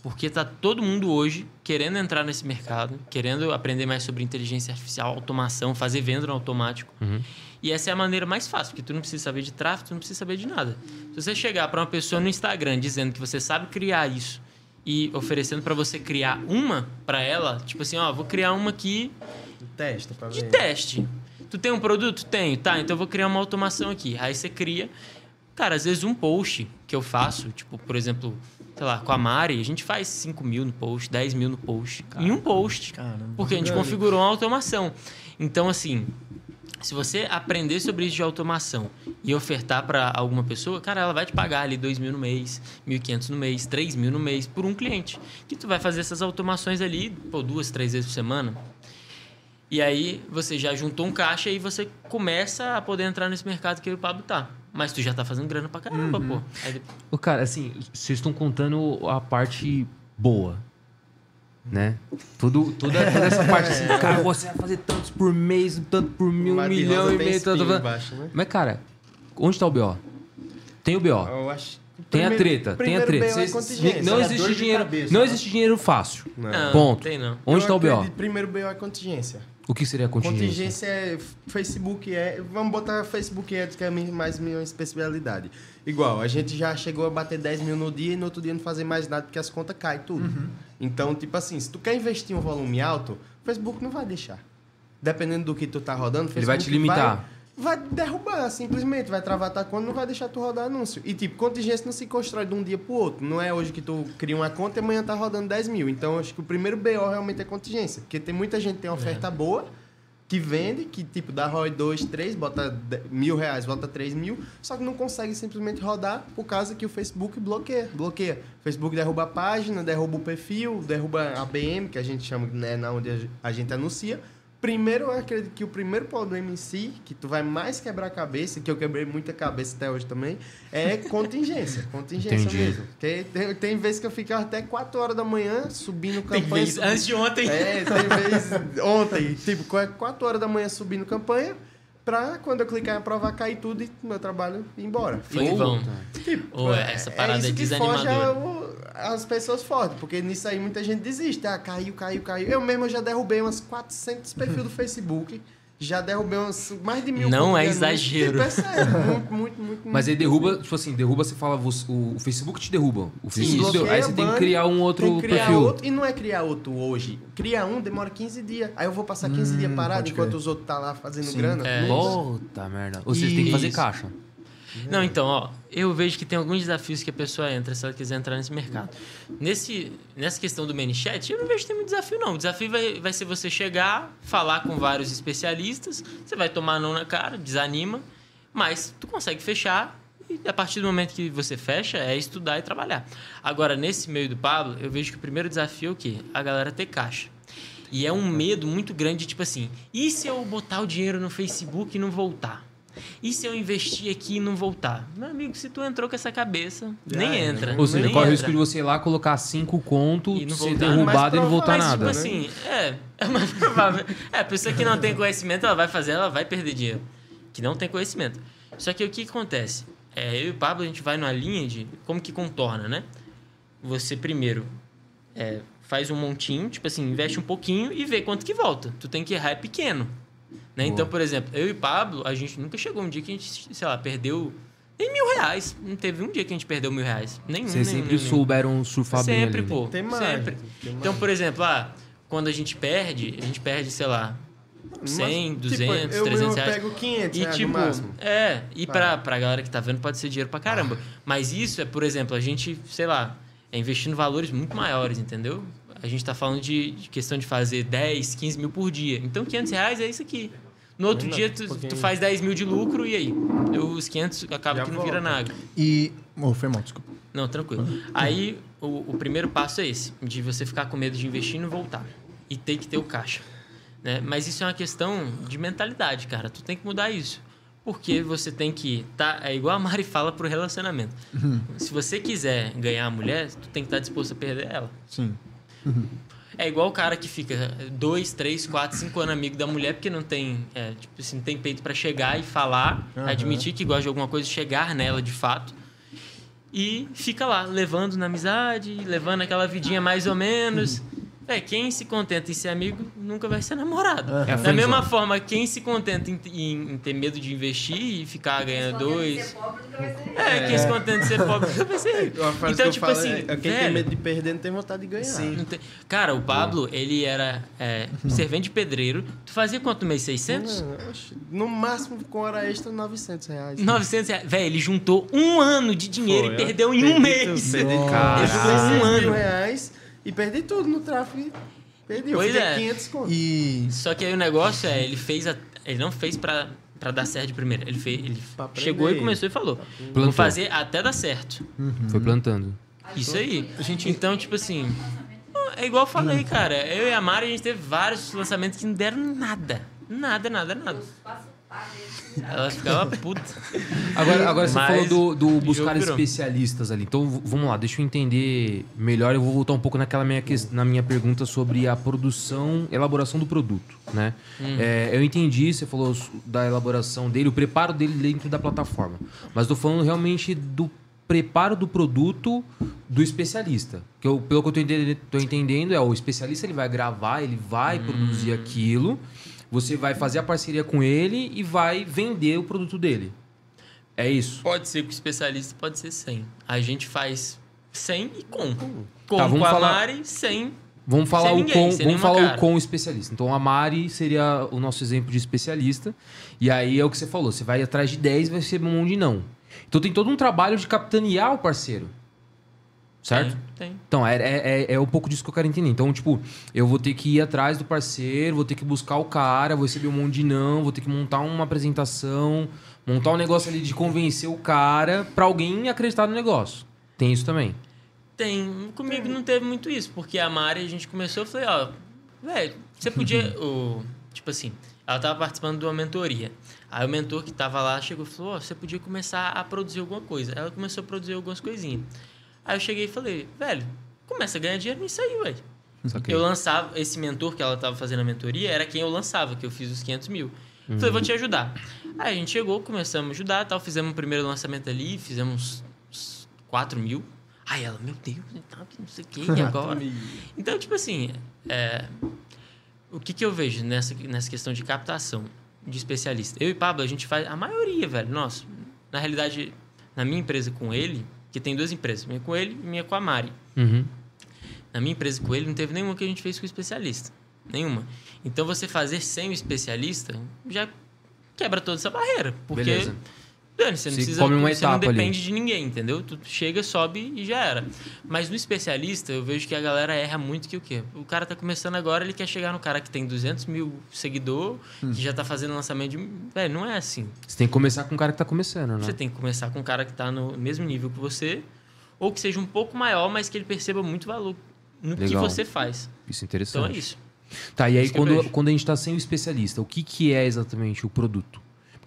Porque tá todo mundo hoje querendo entrar nesse mercado, querendo aprender mais sobre inteligência artificial, automação, fazer venda no automático. E essa é a maneira mais fácil, porque tu não precisa saber de tráfego, tu não precisa saber de nada. Se você chegar para uma pessoa no Instagram dizendo que você sabe criar isso e oferecendo para você criar uma para ela, tipo assim, ó, vou criar uma aqui Testa pra de ver. teste. Tu tem um produto? Tenho. Tá, então eu vou criar uma automação aqui. Aí você cria. Cara, às vezes um post que eu faço, tipo, por exemplo, sei lá, com a Mari, a gente faz 5 mil no post, 10 mil no post. Em um post. Caramba. Porque a gente configurou uma automação. Então, assim, se você aprender sobre isso de automação e ofertar para alguma pessoa, cara, ela vai te pagar ali 2 mil no mês, 1.500 no mês, 3 mil no mês por um cliente. Que tu vai fazer essas automações ali, pô, duas, três vezes por semana. E aí você já juntou um caixa e você começa a poder entrar nesse mercado que o Pablo tá. Mas tu já tá fazendo grana pra caramba, pô. Aí Ô, Cara, assim, vocês estão contando a parte boa, né? Tudo, toda, toda essa parte assim, [laughs] cara, você vai fazer tantos por mês, tanto por mil, um milhão e meio, tanto... embaixo, né? Mas, cara, onde tá o BO? Tem o BO. Eu acho. Tem a treta, tem a treta. É não é existe dinheiro, cabeça, não né? existe dinheiro fácil. Não. Ponto. tem não. Onde Eu tá o BO? Primeiro BO é contingência. O que seria a contingência? Contingência é Facebook é. Vamos botar Facebook Ads, que é a minha- mais minha especialidade. Igual, a gente já chegou a bater 10 mil no dia e no outro dia não fazer mais nada porque as contas caem tudo. Uhum. Então, tipo assim, se tu quer investir um volume alto, o Facebook não vai deixar. Dependendo do que tu tá rodando, o Ele vai te Facebook limitar. vai derrubar, simplesmente. Vai travar tua conta não vai deixar tu rodar anúncio. E, tipo, contingência não se constrói de um dia pro outro. Não é hoje que tu cria uma conta e amanhã tá rodando 10 mil. Então, acho que o primeiro BO realmente é contingência. Porque tem muita gente que tem oferta boa, que vende, que, tipo, dá ROI 2, 3, bota mil reais, bota 3 mil, só que não consegue simplesmente rodar por causa que o Facebook bloqueia. Bloqueia. O Facebook derruba a página, derruba o perfil, derruba a BM, que a gente chama, né, na onde a gente anuncia. Primeiro, eu acredito que o primeiro problema em si, que tu vai mais quebrar a cabeça, que eu quebrei muita cabeça até hoje também, é contingência. [laughs] Contingência Entendi. mesmo. Porque tem, tem vezes que eu ficava até 4 horas da manhã subindo Tem campanha. vez, subindo- antes de ontem. é, tem vez ontem, tipo, 4 horas da manhã subindo campanha, pra quando eu clicar em aprovar cair tudo e meu trabalho ir embora. Foi em vão. Tipo, Ô, essa parada é isso que foge desanimadora. As pessoas fortes, porque nisso aí muita gente desiste. Ah, caiu, caiu, caiu. Eu mesmo já derrubei umas 400 perfis do Facebook. Já derrubei umas, mais de mil. Não é anúncio. exagero. Tipo, é. Muito, muito, muito. Mas aí derruba, tipo assim, derruba, você fala, você- o, o Facebook te derruba. O Facebook derruba. Aí você tem que criar um outro criar perfil. outro, e não é criar outro hoje. Criar um demora 15 dias. Aí eu vou passar 15 dias parado enquanto os outros tá lá fazendo Sim. grana. É. Não- Puta merda. Ou seja, tem que fazer caixa. Não, então, ó, eu vejo que tem alguns desafios que a pessoa entra se ela quiser entrar nesse mercado. Nesse, nessa questão do ManyChat, eu não vejo que tem muito desafio, não. O desafio vai, vai ser você chegar, falar com vários especialistas, você vai tomar não na cara, desanima, mas tu consegue fechar e a partir do momento que você fecha, é estudar e trabalhar. Agora, nesse meio do Pablo, eu vejo que o primeiro desafio é o quê? A galera ter caixa. E é um medo muito grande, tipo assim, e se eu botar o dinheiro no Facebook e não voltar? E se eu investir aqui e não voltar? Meu amigo, se tu entrou com essa cabeça, nem é, entra. Ou seja, nem corre o risco de você ir lá colocar cinco conto, E não ser voltar. derrubado e não voltar Mas, nada. tipo assim, é, é mais [laughs] provável. É, a pessoa que não tem conhecimento, ela vai fazer, ela vai perder dinheiro. Que não tem conhecimento. Só que o que acontece? É, eu e o Pablo, a gente vai numa linha de como que contorna, né? Você primeiro é, faz um montinho, tipo assim, investe um pouquinho e vê quanto que volta. Tu tem que errar é pequeno. Né? Então, por exemplo, eu e Pablo, a gente nunca chegou um dia que a gente, sei lá, perdeu nem mil reais. Não teve um dia que a gente perdeu mil reais. Nenhum, Vocês sempre nenhum. souberam surfar bem Sempre, né? pô. Tem margem, sempre. tem Então, margem. por exemplo, ah, quando a gente perde, a gente perde, sei lá, 100, Mas, 200, tipo, eu, 300 eu reais. pego 500 E reais tipo, no máximo. é, e pra, pra galera que tá vendo pode ser dinheiro pra caramba. Ah. Mas isso é, por exemplo, a gente, sei lá, é investindo valores muito maiores, entendeu? A gente tá falando de, de questão de fazer 10, 15 mil por dia. Então, 500 reais é isso aqui. No outro Não, dia, tu, pouquinho. tu faz 10 mil de lucro e aí? Os 500 acaba Já que não vira volta. nada. E. Oh, foi mal, desculpa. Não, tranquilo. Aí, o, o primeiro passo é esse, de você ficar com medo de investir e não voltar. E ter que ter o caixa. Né? Mas isso é uma questão de mentalidade, cara. Tu tem que mudar isso. Porque você tem que... Tá, é igual a Mari [laughs] fala pro relacionamento. Se você quiser ganhar a mulher, tu tem que estar disposto a perder ela. Sim. É igual o cara que fica dois, três, quatro, cinco anos amigo da mulher porque não tem, é, tipo assim, não tem peito pra chegar e falar, Aham. admitir que gosta de alguma coisa, chegar nela de fato. E fica lá, levando na amizade, levando aquela vidinha mais ou menos. É, quem se contenta em ser amigo nunca vai ser namorado. É a Da mesma forma, quem se contenta em, em- em ter medo de investir e ficar ganhando dois. É, quem se contenta em ser pobre nunca vai ser rico. Então, tipo falo assim, é, quem tem velho, medo de perder não tem vontade de ganhar. não tem- Cara, o Pablo, ele era é, servente de pedreiro. Tu fazia quanto no mês? 600? Não, no máximo, com hora extra, 900 reais. 900 reais. Velho, ele juntou um ano de dinheiro Foi, e perdeu em um Perdi mês. tudo. Eu juntei Um 6 ano. reais e perdi tudo no tráfego. Perdi, eu Pois fiquei é. 500 conto. E. Só que aí o negócio é, ele fez a, ele não fez pra, pra dar certo de primeira. Ele, fez, ele aprender. chegou e começou e falou. Vou fazer até dar certo. Foi plantando. Isso aí. A gente- Então, tipo assim. É igual eu falei, cara. Eu e a Mari, a gente teve vários lançamentos que não deram nada. Nada, nada, nada. Ela ficava puta. Agora, agora você Mas falou do, do buscar especialistas ali. Então vamos lá, deixa eu entender melhor. Eu vou voltar um pouco naquela minha, na minha pergunta sobre a produção, elaboração do produto, né? É, eu entendi, você falou da elaboração dele, o preparo dele dentro da plataforma. Mas estou falando realmente do preparo do produto do especialista. Que eu, pelo que eu tô entendendo, tô entendendo, é o especialista ele vai gravar, ele vai produzir aquilo, você vai fazer a parceria com ele e vai vender o produto dele. É isso. Pode ser o especialista pode ser 100. A gente faz 100 e com. Com, Tá, vamos com a falar- Mari, 100 Vamos falar, Sem o, ninguém, com, sem vamos falar o com especialista. Então a Mari seria o nosso exemplo de especialista. E aí é o que você falou: você vai atrás de 10 e vai receber um monte de não. Então tem todo um trabalho de capitanear o parceiro. Certo? Tem, tem. Então, é, é, é- é um pouco disso que eu quero entender. Então, tipo, eu vou ter que ir atrás do parceiro, vou ter que buscar o cara, vou receber um monte de não, vou ter que montar uma apresentação, montar um negócio ali de convencer o cara pra alguém acreditar no negócio. Tem isso também. Tem. Comigo não teve muito isso, porque a Mari, a gente começou, eu falei, ó, velho, você podia. [laughs] o, tipo assim, ela tava participando de uma mentoria. Aí o mentor que tava lá chegou e falou, ó, você podia começar a produzir alguma coisa. Ela começou a produzir algumas coisinhas. Aí eu cheguei e falei, velho, começa a ganhar dinheiro nisso aí, velho. Eu lançava, esse mentor que ela tava fazendo a mentoria era quem eu lançava, que eu fiz os 500 mil. Falei, vou te ajudar. Aí a gente chegou, começamos a ajudar, tal, fizemos um primeiro lançamento ali, fizemos uns 4 mil. Aí ela, meu Deus, e que não sei o que, e [laughs] agora? Então, tipo assim, é, o que, que eu vejo nessa, nessa questão de captação de especialista? Eu e Pablo, a gente faz a maioria, velho, nossa. Na realidade, na minha empresa com ele, que tem duas empresas, minha com ele e minha com a Mari. Uhum. Na minha empresa com ele, não teve nenhuma que a gente fez com o especialista. Nenhuma. Então, você fazer sem o especialista já quebra toda essa barreira. Porque, Beleza. Dani, você não Você precisa. come uma você não etapa ali. depende de ninguém, entendeu? Tu chega, sobe e já era. Mas no especialista, eu vejo que a galera erra muito que o quê? O cara tá começando agora, ele quer chegar no cara que tem 200 mil seguidor, Hum. que já tá fazendo lançamento de. Velho, não é assim. Você tem que começar com o cara que tá começando, né? Você tem que começar com um cara que tá no mesmo nível que você, ou que seja um pouco maior, mas que ele perceba muito valor no que Legal. você faz. Isso é Então interessante. é isso. Tá, e aí que eu quando, quando a gente tá sem o especialista, o que, que é exatamente o produto?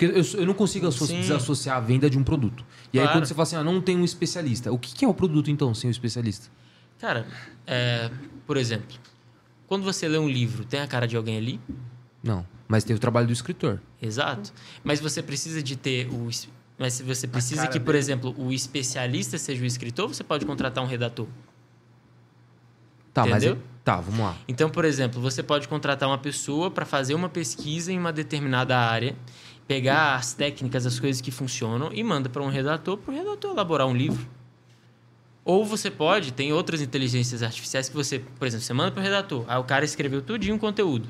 Porque eu, eu não consigo asso- Sim. desassociar a venda de um produto. E aí Claro. quando você fala assim, ah, não tem um especialista, o que, que é o produto então, sem o especialista? Cara, é, por exemplo, quando você lê um livro, tem a cara de alguém ali? Não, mas tem o trabalho do escritor. Exato. Mas você precisa de ter o. Mas se você precisa que, por dele. exemplo, o especialista seja o escritor, você pode contratar um redator. Tá, mas Entendeu? é- tá, vamos lá. Então, por exemplo, você pode contratar uma pessoa para fazer uma pesquisa em uma determinada área, pegar as técnicas, as coisas que funcionam e manda para um redator, para o redator elaborar um livro. Ou você pode, tem outras inteligências artificiais que você, por exemplo, você manda para o redator, aí o cara escreveu tudinho o conteúdo.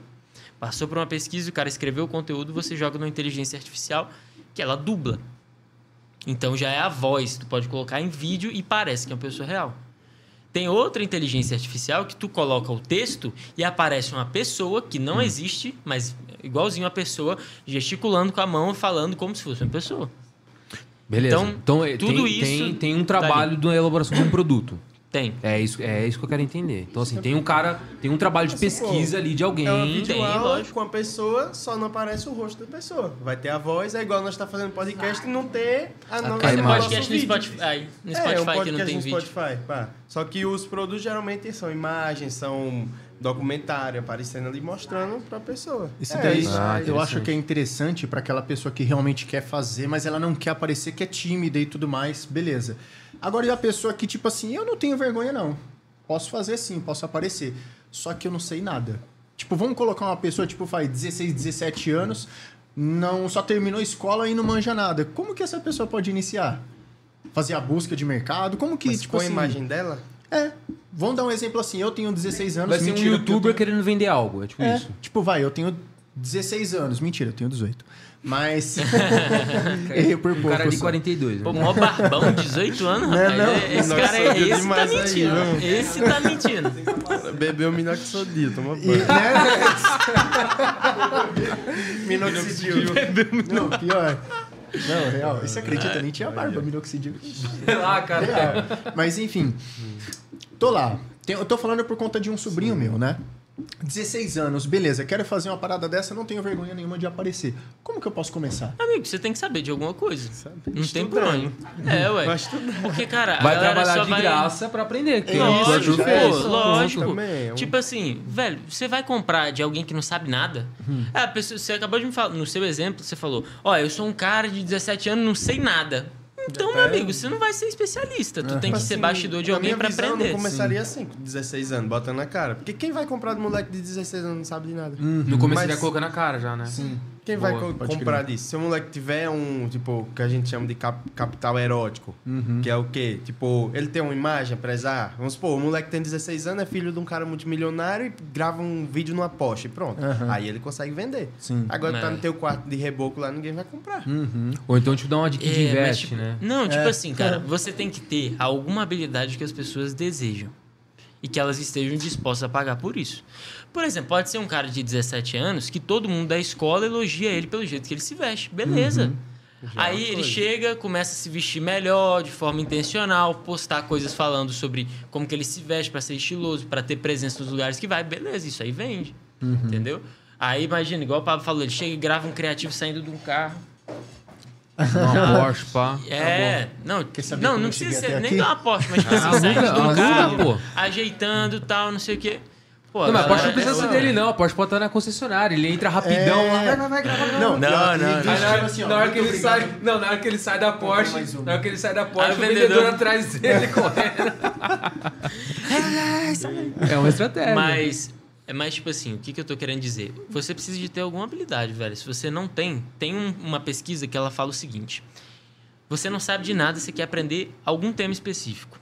Passou por uma pesquisa, o cara escreveu o conteúdo, você joga numa inteligência artificial que ela dubla. Então já é a voz, tu pode colocar em vídeo e parece que é uma pessoa real. Tem outra inteligência artificial que tu coloca o texto e aparece uma pessoa que Hum. não existe, mas igualzinho a pessoa, gesticulando com a mão e falando como se fosse uma pessoa. Beleza. Então, Então, é, tudo tem, isso tem, tem um trabalho da elaboração de um produto. Tem. É isso, é isso que eu quero entender. Então, assim, tem um cara, tem um trabalho de pesquisa ali de alguém. É uma tem, videoaula lógico. com a pessoa, só não aparece o rosto da pessoa. Vai ter a voz, é igual nós tá fazendo podcast e não ter a não a tem podcast no vídeo. Spotify, no É, Spotify um podcast que não tem no vídeo. Spotify, pá. Só que os produtos geralmente são imagens, são documentário aparecendo ali mostrando pra pessoa. Isso É, daí isso. Ah, eu acho que é interessante para aquela pessoa que realmente quer fazer, mas ela não quer aparecer, que é tímida e tudo mais, beleza. Agora, e a pessoa que, tipo assim, eu não tenho vergonha, não. Posso fazer sim, posso aparecer. Só que eu não sei nada. Tipo, vamos colocar uma pessoa, tipo, faz 16, 17 anos, não só terminou a escola e não manja nada. Como que essa pessoa pode iniciar? Fazer a busca de mercado? Como que, Mas tipo com a assim... imagem dela, É. Vamos dar um exemplo assim, eu tenho 16 anos, Vai ser um mentira, eu youtuber tenho- querendo vender algo, é tipo é, isso. tipo, vai, eu tenho 16 anos. Mentira, eu tenho 18. Mas. [laughs] [laughs] Errei por Um pouco. cara de só. 42. né? Pô, mó barbão, 18 anos, Não, rapaz. não. Esse Nossa, cara é, esse tá aí, mentindo. não. esse tá mentindo. bebeu minoxidil, toma E, banho. né? [laughs] minoxidil. Não, pior. Não, real. Você acredita? Nem tinha barba, minoxidil. Sei lá, cara. Real. Mas enfim. Tô lá. Tem- Eu tô falando por conta de um sobrinho meu, né? 16 anos, beleza. Quero fazer uma parada dessa, não tenho vergonha nenhuma de aparecer. Como que eu posso começar? Amigo, você tem que saber de alguma coisa. Não tem Estudando. onde. É, ué. Vai estudar. Porque, cara, a Vai trabalhar só de vai... graça pra aprender. que É é o que o Lógico, Arthur pô, fez. lógico. Também, é um- Tipo assim, velho, você vai comprar de alguém que não sabe nada? É, a pessoa, você acabou de me falar, no seu exemplo, você falou, ó, eu sou um cara de 17 anos, não sei nada. Então, meu amigo, você não vai ser especialista. Tu tem que ser Assim, bastidor de alguém eu aprender. não começaria assim, com 16 anos, botando na cara. Porque quem vai comprar de moleque de 16 anos não sabe de nada. No começo Mas- já coloca na cara já, né? Sim. Quem vai Boa, co- pode comprar disso? Se o moleque tiver um, tipo, que a gente chama de cap- capital erótico, que é o quê? Tipo, ele tem uma imagem a prezar. Vamos supor, o moleque tem 16 anos, é filho de um cara multimilionário e grava um vídeo numa Porsche e pronto. Aham. Aí ele consegue vender. Sim. Agora tá É. no teu quarto de reboco lá, ninguém vai comprar. Uhum. Ou então, tipo, dá uma dica de É, mas, investe, tipo, né? Não, tipo É. assim, cara, [laughs] você tem que ter alguma habilidade que as pessoas desejam. E que elas estejam dispostas a pagar por isso. Por exemplo, pode ser um cara de 17 anos que todo mundo da escola elogia ele pelo jeito que ele se veste. Beleza. Já é Aí ele chega, começa a se vestir melhor, de forma intencional, postar coisas falando sobre como que ele se veste pra ser estiloso, pra ter presença nos lugares que vai. Beleza, isso aí vende. Entendeu? Aí imagina, igual o Pablo falou, ele chega e grava um criativo saindo de um carro. Uma [laughs] Porsche, pá. É, não, saber não, não eu precisa ser nem dar uma Porsche, mas tipo assim, saindo do aluga, carro, pô. ajeitando e tal, não sei o quê. Pô, Não, mas a Porsche não precisa ser dele, não. A Porsche pode estar na concessionária. Ele entra rapidão lá. Vai, vai, vai, gravar. Não, Não, não, Aí na hora, tipo assim, ó, na hora muito que ele obrigado. sai, não, na hora que ele sai da Porsche, na hora que ele sai da Porsche, o vendedor, vendedor- atrás dele [laughs] correndo. é uma estratégia. Mas, é mais tipo assim, o que, que eu tô querendo dizer? Você precisa de ter alguma habilidade, velho. Se você não tem, tem um- uma pesquisa que ela fala o seguinte. Você não sabe de nada, você quer aprender algum tema específico.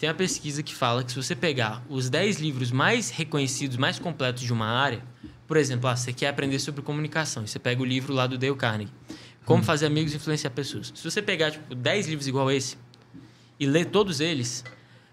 Tem uma pesquisa que fala que se você pegar os 10 livros mais reconhecidos, mais completos de uma área, por exemplo, ah, você quer aprender sobre comunicação, e você pega o livro lá do Dale Carnegie, Como fazer amigos e influenciar pessoas. Se você pegar, tipo, 10 livros igual esse e ler todos eles,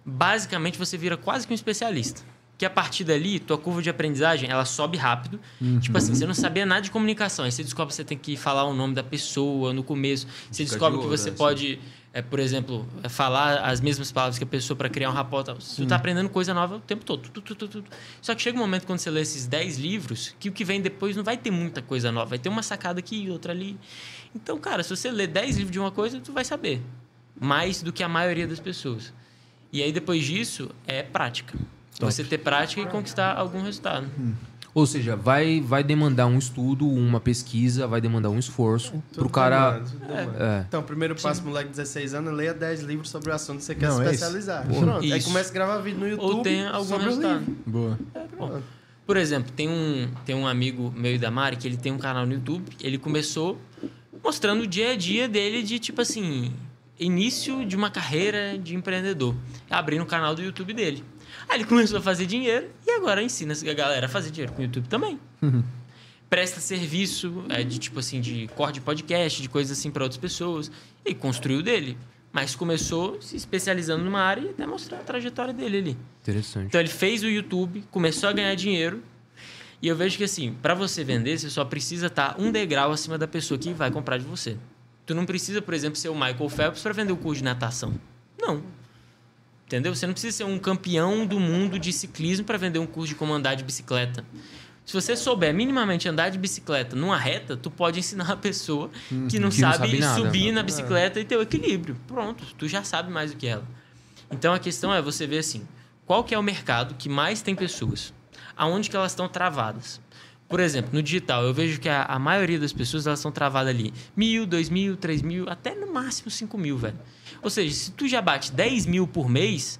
basicamente você vira quase que um especialista. Que a partir dali, tua curva de aprendizagem, ela sobe rápido. Tipo assim, você não sabia nada de comunicação. Aí você descobre que você tem que falar o nome da pessoa no começo. Você Dica descobre de que ouro, você essa. pode, é, por exemplo, é, falar as mesmas palavras que a pessoa para criar um rapport. tal. Tu tá aprendendo coisa nova o tempo todo. Tu, tu, tu. Só que chega um momento quando você lê esses 10 livros que o que vem depois não vai ter muita coisa nova. Vai ter uma sacada aqui e outra ali. Então, cara, se você ler 10 livros de uma coisa, tu vai saber. Mais do que a maioria das pessoas. E aí, depois disso, é prática. Você ter prática e conquistar algum resultado. Ou seja, vai, vai demandar um estudo, uma pesquisa, vai demandar um esforço pro Tudo cara. demanda, demanda. É. Então, primeiro passo, moleque de 16 anos, leia 10 livros sobre o assunto que você quer Não, se é isso. especializar. Boa. Pronto. Aí Isso. começa a gravar vídeo no YouTube Ou tem algum sobre o resultado. livro. Boa. Bom, por exemplo, tem um, tem um amigo meu e da Mari que ele tem um canal no YouTube. Ele começou mostrando o dia a dia dele de tipo assim, início de uma carreira de empreendedor. Abrindo o canal do YouTube dele. Aí ele começou a fazer dinheiro e agora ensina a galera a fazer dinheiro com o YouTube também. Presta serviço é, de tipo assim, de corte de podcast, de coisas assim para outras pessoas. E construiu dele. Mas começou se especializando numa área e até mostrar a trajetória dele ali. Interessante. Então ele fez o YouTube, começou a ganhar dinheiro. E eu vejo que assim, para você vender, você só precisa estar um degrau acima da pessoa que vai comprar de você. Tu não precisa, por exemplo, ser o Michael Phelps para vender o curso de natação. Não. Entendeu? Você não precisa ser um campeão do mundo de ciclismo para vender um curso de como andar de bicicleta. Se você souber minimamente andar de bicicleta numa reta, tu pode ensinar a pessoa que não, que não sabe, sabe nada. subir na bicicleta e ter o equilíbrio. Pronto, tu já sabe mais do que ela. Então a questão é você ver assim, qual que é o mercado que mais tem pessoas? Aonde que elas estão travadas? Por exemplo, no digital, eu vejo que a, a maioria das pessoas elas estão travadas ali. Mil, dois mil, três mil, até no máximo cinco mil, velho. Ou seja, se tu já bate 10 mil por mês,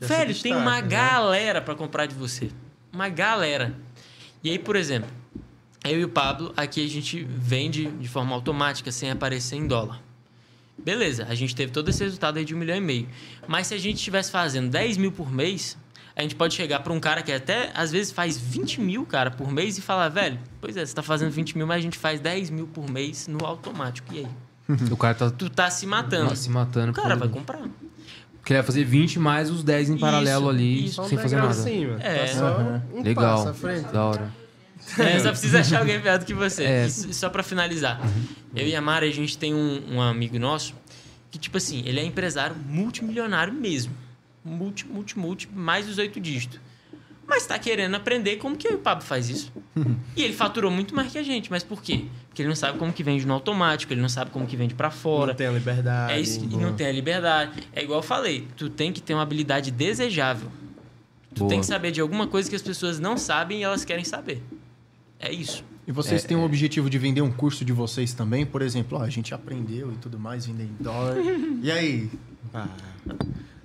Já velho, tem uma né? galera para comprar de você. Uma galera. E aí, por exemplo, eu e o Pablo, aqui a gente vende de forma automática, sem aparecer em dólar. Beleza, a gente teve todo esse resultado aí de um milhão e meio. Mas se a gente estivesse fazendo 10 mil por mês, a gente pode chegar para um cara que até às vezes faz 20 mil, cara, por mês e falar, velho, pois é, você tá fazendo 20 mil, mas a gente faz 10 mil por mês no automático. E aí? O cara tá Tu tá se matando. se matando. O cara vai comprar. Porque ele vai fazer 20 mais os 10 em Isso, paralelo ali, isso. Só um sem fazer degrau nada. acima. É. Tá só Aham. um Legal. passo à frente. Da hora. É, só precisa achar alguém pior do que você. É. E só pra finalizar. Eu e a Mara, a gente tem um, um amigo nosso que, tipo assim, ele é empresário multimilionário mesmo. Multi, multi, multi, mais dos oito dígitos. Mas tá querendo aprender como que o Pablo faz isso. [laughs] E ele faturou muito mais que a gente. Mas por quê? Porque ele não sabe como que vende no automático, ele não sabe como que vende pra fora. Não tem a liberdade. É isso, e não tem a liberdade. É igual eu falei, tu tem que ter uma habilidade desejável. Tu Boa. tem que saber de alguma coisa que as pessoas não sabem e elas querem saber. É isso. E vocês É, têm o objetivo de vender um curso de vocês também? Por exemplo, ó, a gente aprendeu e tudo mais, vender em dólar. [laughs] e aí? Ah,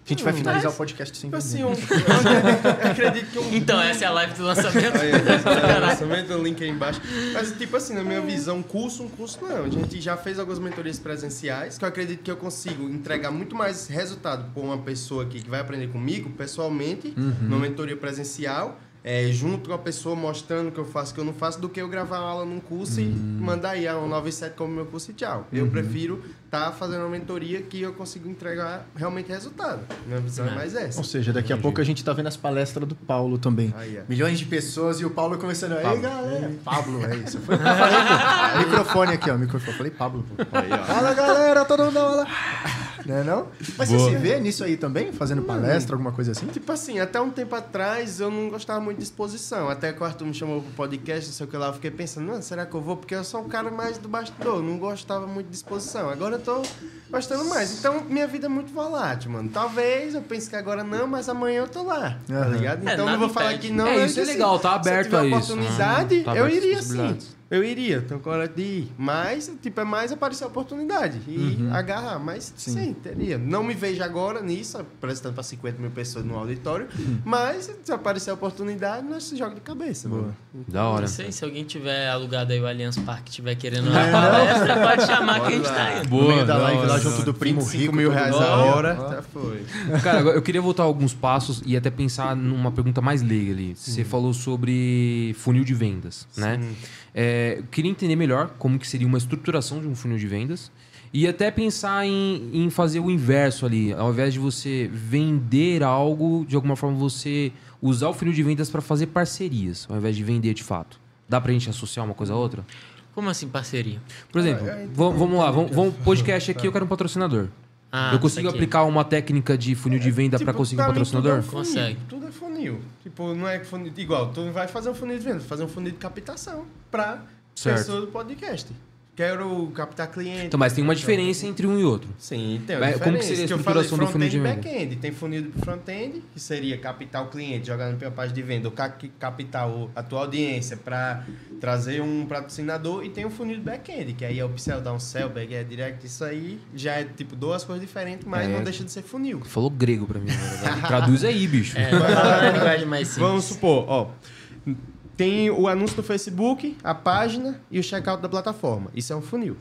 A gente vai Hum, finalizar mas- o podcast sem Tipo assim, um, eu acredito que um [laughs] Então, essa é a live do lançamento. Aí, esse lançamento, o link aí embaixo. Mas, tipo assim, na minha visão, curso, um curso não. A gente já fez algumas mentorias presenciais, que eu acredito que eu consigo entregar muito mais resultado para uma pessoa aqui que vai aprender comigo, pessoalmente, numa mentoria presencial, é, junto com a pessoa mostrando o que eu faço o que eu não faço, do que eu gravar uma aula num curso e mandar aí a um 97 como meu curso e tchau. Eu prefiro estar fazendo uma mentoria que eu consigo entregar realmente resultado. Minha visão é mais essa. Ou seja, daqui a pouco a gente tá vendo as palestras do Paulo também. Aí, ó. Milhões de pessoas e o Paulo começando. Aí, galera. Pablo, é isso. [laughs] Foi. Microfone aqui, ó. Microfone. Eu falei Pablo, pô. Fala, galera, todo mundo dá aula. [laughs] Não é não? Mas você se vê nisso aí também? Fazendo palestra, alguma coisa assim? Tipo assim, até um tempo atrás eu não gostava muito de exposição. Até que o Arthur me chamou pro podcast, não sei o que lá, eu fiquei pensando, não, será que eu vou? Porque eu sou um cara mais do bastidor, não gostava muito de exposição. Agora eu tô gostando mais. Então, minha vida é muito volátil, mano. Talvez eu pense que agora não, mas amanhã eu tô lá, tá Aham. ligado? É, Então eu nada não vou falar impede. que não. É, isso é disse, legal, tá se eu aberto tiver a isso. oportunidade, Tá eu iria sim. Eu iria, tenho coragem de ir. Mas, tipo, é mais aparecer a oportunidade e agarrar. Mas Sim. sim. teria. Não me vejo agora nisso, apresentando para 50 mil pessoas no auditório. [laughs] mas, se aparecer a oportunidade, nós se joga de cabeça. Boa. Mano. Da hora. Não sei, se alguém tiver alugado aí o Allianz Parque tiver querendo É, uma não? palestra, pode chamar que a gente Bora tá lá. indo. no meio da da live hora, lá junto do primo 25 rico. mil reais a hora, já foi. [laughs] Cara, agora eu queria voltar alguns passos e até pensar numa pergunta mais leiga ali. Você falou sobre funil de vendas, né? É, eu queria entender melhor como que seria uma estruturação de um funil de vendas e até pensar em, em fazer o inverso ali. Ao invés de você vender algo, de alguma forma você usar o funil de vendas para fazer parcerias, ao invés de vender de fato. Dá pra gente associar uma coisa a outra? Como assim, parceria? Por exemplo, Ah, é, va- vamos lá, vamos, vamos [laughs] podcast aqui, eu quero um patrocinador. Ah, eu consigo aplicar uma técnica de funil de venda para Tipo, conseguir um patrocinador? É funil. Consegue. Funil. Tipo, não é funil. Igual, tu vai fazer um funil de venda, fazer um funil de captação Certo. pessoas do podcast. Quero captar cliente. Então, mas tem uma diferença entre um e outro. Sim, tem Vai- uma como que seria a eu falei estruturação do funil de front-end venda? back-end. Tem funil de front-end, que seria captar o cliente, jogar na página de venda, ou ca- captar a tua audiência para trazer um patrocinador. E tem o funil de back-end, que aí é o upsell, downsell, back-end, direct. Isso aí já é tipo duas coisas diferentes, mas É. não deixa de ser funil. Falou grego pra mim. Traduz aí, bicho. É, linguagem mais simples. Vamos supor, ó. Tem o anúncio do Facebook, a página e o checkout da plataforma. Isso é um funil.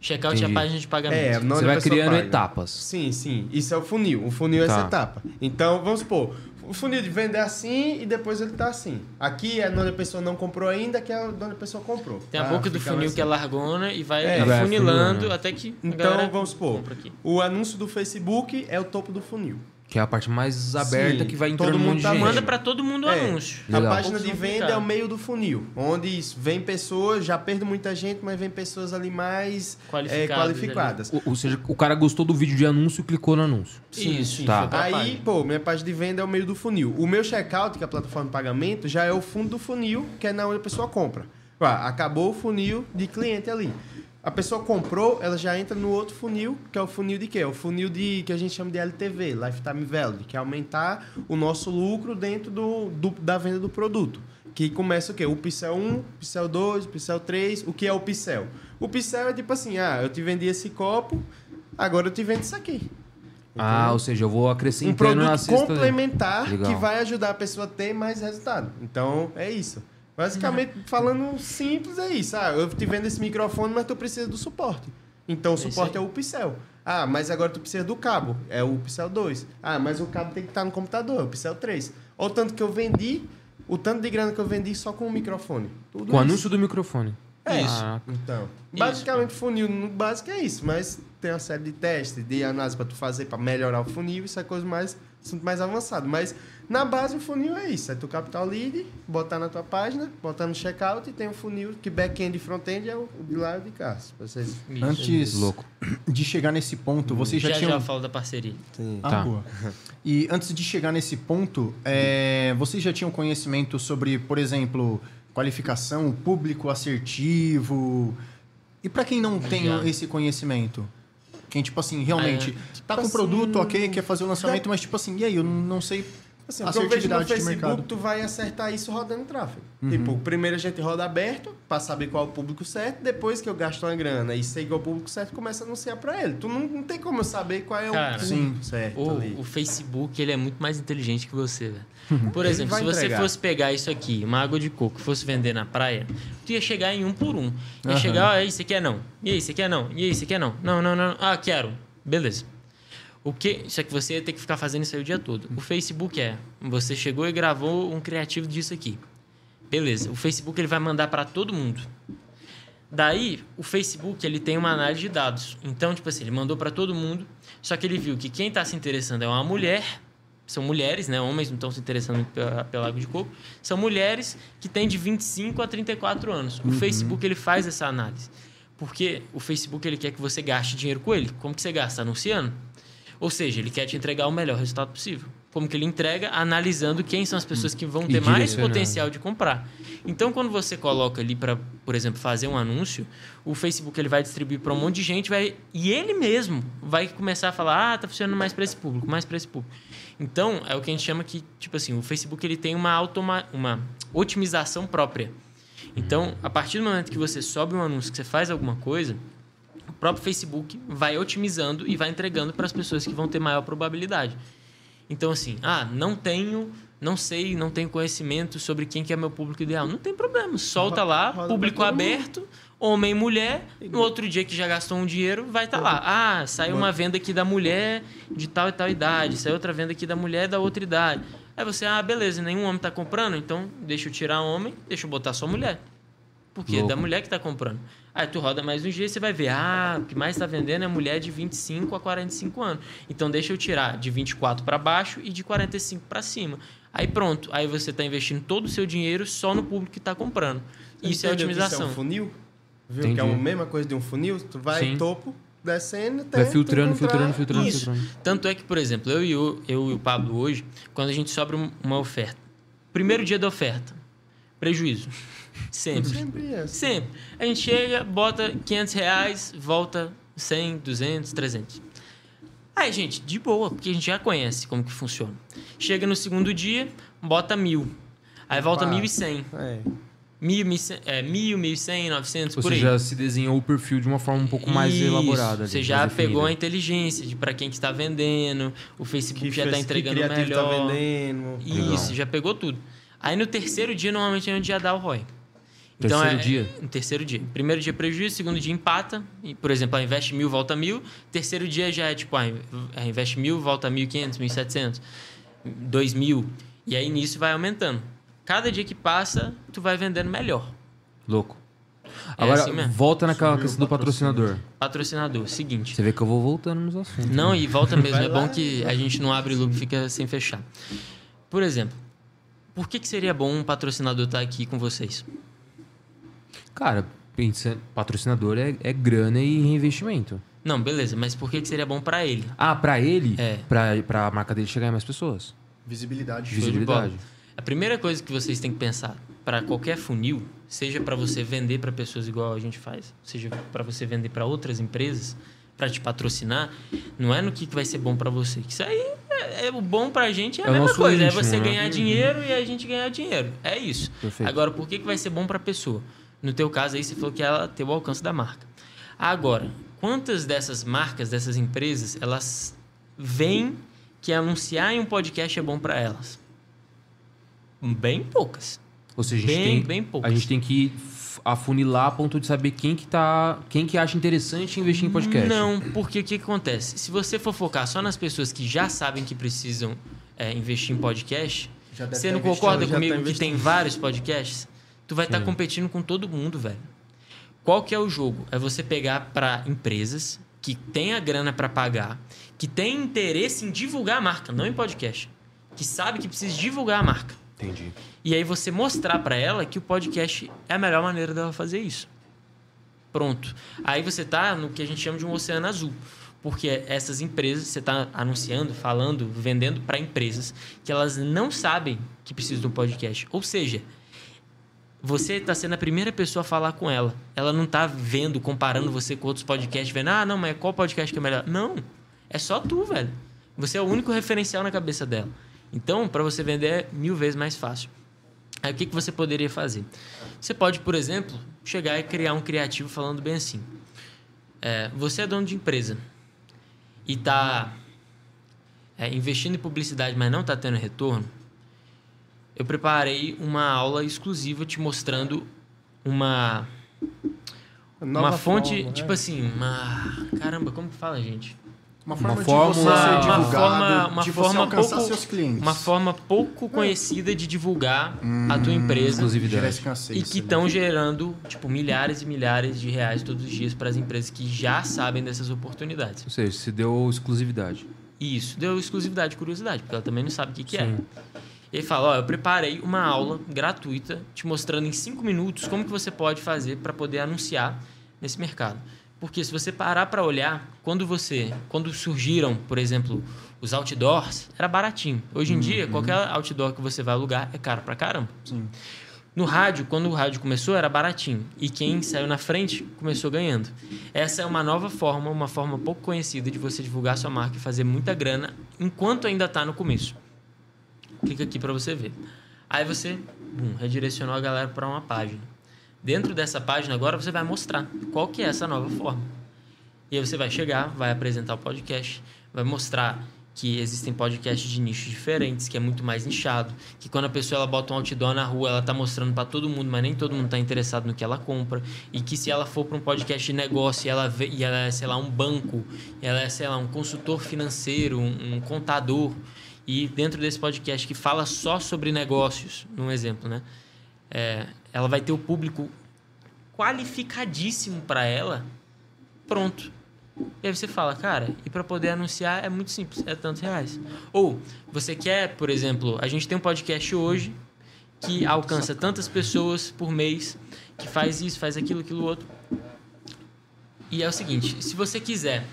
Checkout é a página de pagamento. É, não Você a vai criando paga. etapas. Sim, sim. Isso é o funil. O funil é Tá. essa etapa. Então, vamos supor, o funil de venda é assim e depois ele tá assim. Aqui é onde a pessoa não comprou ainda, que é onde a pessoa comprou. Tem a boca do ficar funil mais que é largona e vai É, afunilando afunilando. até que a Então, vamos supor, o anúncio do Facebook é o topo do funil. Que é a parte mais aberta Sim, que vai todo entrando um mundo tá- gente. Manda pra todo mundo o É. anúncio. A Legal. página de venda é o meio do funil, onde vem pessoas, já perdo muita gente, mas vem pessoas ali mais Qualificadas é, qualificadas. Ou, ou seja, o cara gostou do vídeo de anúncio e clicou no anúncio. Isso, Tá. Aí, pô, minha página de venda é o meio do funil. O meu checkout, que é a plataforma de pagamento, já é o fundo do funil, que é na onde a pessoa compra. Ah, acabou o funil de cliente ali. A pessoa comprou, ela já entra no outro funil, que é o funil de quê? É o funil de que a gente chama de LTV, Lifetime Value, que é aumentar o nosso lucro dentro do, do- da venda do produto. Que começa o quê? O Pixel 1, Pixel 2, Pixel 3. O que é o Pixel? O Pixel é tipo assim, ah, eu te vendi esse copo, agora eu te vendo isso aqui. Ah, ou seja, eu vou um acrescentando na produto cesta. complementar que vai ajudar a pessoa a ter mais resultado. Então, é isso. Basicamente, falando simples, é isso. Ah, eu te vendo esse microfone, mas tu precisa do suporte. Então, o isso suporte é o Pixel. Ah, mas agora tu precisa do cabo. É o Pixel 2. Ah, mas o cabo tem que estar no computador. É o Pixel 3. Olha o tanto que eu vendi, o tanto de grana que eu vendi só com o microfone. Tudo Com o isso. anúncio do microfone. É Isso. isso. Então, basicamente funil no básico é isso, mas tem uma série de testes, de análise para tu fazer para melhorar o funil, isso é coisa mais assunto mais avançado, mas na base o funil é isso, é tu captar o lead, botar na tua página, botar no checkout e tem um funil que back-end e front-end é o de lá e o de cá. Vocês. Antes Louco. de chegar nesse ponto, vocês já, já, tinham... já falo da parceria. Ah, Tá. boa. E antes de chegar nesse ponto, é, vocês já tinham conhecimento sobre, por exemplo, qualificação, público assertivo? E para quem não tem Já. esse conhecimento? Quem, tipo assim, realmente tá com o assim, produto, ok, quer fazer o lançamento, mas tipo assim, e aí, eu não sei Assim, o que eu vejo no Facebook, tu vai acertar isso rodando tráfego. Uhum. Tipo, primeiro a gente roda aberto pra saber qual é o público certo, depois que eu gasto uma grana e sei qual é o público certo, começa a anunciar pra ele. Tu não, não tem como eu saber qual é Cara, o público certo O, ali. o Facebook, ele é muito mais inteligente que você, velho. Por Ele exemplo, se você entregar. fosse pegar isso aqui, uma água de coco, fosse vender na praia, tu ia chegar em um por um. Ia Aham. chegar, ó, aí, você quer não? E aí, você quer não? E aí, você quer não? Não, não, não. Ah, quero. Beleza. O que, só que você ia ter que ficar fazendo isso aí o dia todo. O Facebook é, você chegou e gravou um criativo disso aqui. Beleza. O Facebook ele vai mandar para todo mundo. Daí, o Facebook ele tem uma análise de dados. Então, tipo assim, ele mandou para todo mundo, só que ele viu que quem está se interessando é uma mulher, são mulheres, né? Homens não estão se interessando muito pela, pela água de coco. São mulheres que têm de 25 a 34 anos. O Facebook ele faz essa análise. Porque o Facebook ele quer que você gaste dinheiro com ele. Como que você gasta? Anunciando. Ou seja, ele quer te entregar o melhor resultado possível. Como que ele entrega? Analisando quem são as pessoas que vão ter mais potencial de comprar. Então, quando você coloca ali para, por exemplo, fazer um anúncio, o Facebook ele vai distribuir para um monte de gente, vai e ele mesmo vai começar a falar: "Ah, tá funcionando mais para esse público, mais para esse público". Então, é o que a gente chama que, tipo assim, o Facebook ele tem uma automa uma otimização própria. Então, a partir do momento que você sobe um anúncio, que você faz alguma coisa, próprio Facebook vai otimizando e vai entregando para as pessoas que vão ter maior probabilidade. Então, assim, ah, não tenho, não sei, não tenho conhecimento sobre quem que é meu público ideal. Não tem problema. Solta lá, público aberto, homem e mulher. No outro dia que já gastou um dinheiro, vai estar lá. Ah, saiu uma venda aqui da mulher de tal e tal idade, saiu outra venda aqui da mulher da outra idade. Aí você, ah, beleza, nenhum homem está comprando, então deixa eu tirar homem, deixa eu botar só mulher. Porque é Louco. da mulher que está comprando. Aí tu roda mais um dia e você vai ver, ah, o que mais está vendendo é mulher de 25 a 45 anos. Então deixa eu tirar de 24 para baixo e de 45 para cima. Aí pronto, aí você está investindo todo o seu dinheiro só no público que está comprando. Isso é otimização. Isso é um funil? Viu? Entendi. Que é a mesma coisa de um funil. Tu vai Sim. topo, descendo, até Vai filtrando, filtrando, filtrando, Isso. filtrando. Tanto é que, por exemplo, eu e o, eu e o Pablo hoje, quando a gente sobra um- uma oferta, primeiro dia da oferta, prejuízo. Sempre. Sempre é. Sempre. A gente chega, bota 500 reais, volta 100, 200, 300. Aí, gente, de boa, porque a gente já conhece como que funciona. Chega no segundo dia, bota mil. Aí volta Opa. 1.100. É. Mil, mil, cem- é, mil, 1.100, 900, Ou por aí. seja, se desenhou o perfil de uma forma um pouco mais Isso, elaborada. ali, Você já pegou a inteligência de para quem que está vendendo, o Facebook Que já está fez- que entregando criativo melhor. Tá vendendo. Legal. Isso, já pegou tudo. Aí no terceiro dia, normalmente a gente já dá o ROI. Então, Terceiro é, dia? No terceiro dia. Primeiro dia prejuízo, segundo dia empata. E, por exemplo, a investe mil, volta mil. Terceiro dia já é tipo, ah, a investe mil, volta mil e quinhentos, mil e setecentos, dois mil. E aí nisso vai aumentando. Cada dia que passa, tu vai vendendo melhor. Louco. É Agora, assim volta naquela Subiu o questão do patrocinador. Patrocinador, seguinte. Você vê que eu vou voltando nos assuntos. Não, e volta mesmo. Vai é bom que a gente não abre loop e fica sem fechar. Por exemplo, por que, que seria bom um patrocinador estar aqui com vocês? Cara, pensa, patrocinador é, é grana e reinvestimento. Não, beleza, mas por que, que seria bom pra ele? Ah, pra ele? É. Pra, pra marca dele chegar em mais pessoas. Visibilidade. Visibilidade. A primeira coisa que vocês têm que pensar para qualquer funil, seja para você vender para pessoas igual a gente faz, seja para você vender para outras empresas, para te patrocinar, não é no que que vai ser bom para você. Que Isso aí é, é o bom pra gente é a É mesma coisa, é íntimo, você né? ganhar dinheiro e a gente ganhar dinheiro. É isso. Perfeito. Agora, por que, que vai ser bom para a pessoa? No teu caso aí, você falou que ela tem o alcance da marca. Agora, quantas dessas marcas, dessas empresas, elas veem que anunciar em um podcast é bom para elas? Bem poucas. Ou seja, a gente, Bem, tem, bem poucas. a gente tem que afunilar a ponto de saber quem que tá. Quem que acha interessante investir em podcast. Não, porque o que, que acontece? Se você for focar só nas pessoas que já sabem que precisam é, investir em podcast, você não concorda já tá comigo que tem vários podcasts? Tu vai estar competindo com todo mundo, velho. Qual que é o jogo? É você pegar para empresas que têm a grana para pagar, que têm interesse em divulgar a marca, não em podcast, que sabe que precisa divulgar a marca. Entendi. E aí você mostrar para ela que o podcast é a melhor maneira dela fazer isso. Pronto. Aí você tá no que a gente chama de um oceano azul. Porque essas empresas, você está anunciando, falando, vendendo para empresas que elas não sabem que precisam de um podcast. Ou seja, você está sendo a primeira pessoa a falar com ela. Ela não está vendo, comparando você com outros podcasts, vendo, ah, não, mas qual podcast que é melhor? Não. É só tu, velho. Você é o único referencial na cabeça dela. Então, para você vender é mil vezes mais fácil. Aí o que, que você poderia fazer? Você pode, por exemplo, chegar e criar um criativo falando bem assim. É, você é dono de empresa e está é, investindo em publicidade, mas não está tendo retorno. Eu preparei uma aula exclusiva te mostrando uma Nova uma fonte, forma, tipo é. assim, uma caramba, como que fala, gente? Uma forma forma- de você uma ser divulgado, forma- uma de forma pouco- seus clientes. Uma forma pouco conhecida de divulgar a tua empresa exclusividade. E que né? estão gerando tipo milhares e milhares de reais todos os dias para as empresas que já sabem dessas oportunidades. Ou seja, se deu exclusividade. Isso deu exclusividade e curiosidade, porque ela também não sabe o que, que é. E ele fala, ó, eu preparei uma aula gratuita te mostrando em cinco minutos como que você pode fazer para poder anunciar nesse mercado. Porque se você parar para olhar, quando você, quando surgiram, por exemplo, os outdoors, era baratinho. Hoje em dia, qualquer outdoor que você vai alugar é caro pra caramba. Sim. No rádio, quando o rádio começou, era baratinho. E quem saiu na frente começou ganhando. Essa é uma nova forma, uma forma pouco conhecida de você divulgar sua marca e fazer muita grana enquanto ainda está no começo. Clica aqui para você ver. Aí você bum, redirecionou a galera para uma página. Dentro dessa página agora você vai mostrar qual que é essa nova forma. E aí você vai chegar, vai apresentar o podcast, vai mostrar que existem podcasts de nichos diferentes, que é muito mais nichado, que quando a pessoa ela bota um outdoor na rua, ela tá mostrando para todo mundo, mas nem todo mundo tá interessado no que ela compra, e que se ela for para um podcast de negócio e ela, vê, e ela é, sei lá, um banco, ela é, sei lá, um consultor financeiro, um, um contador, e dentro desse podcast que fala só sobre negócios, num exemplo, né? É, ela vai ter o público qualificadíssimo para ela, pronto. E aí você fala, cara, e para poder anunciar é muito simples, é tantos reais. Ou você quer, por exemplo, a gente tem um podcast hoje que alcança tantas pessoas por mês, que faz isso, faz aquilo, aquilo outro. E é o seguinte, se você quiser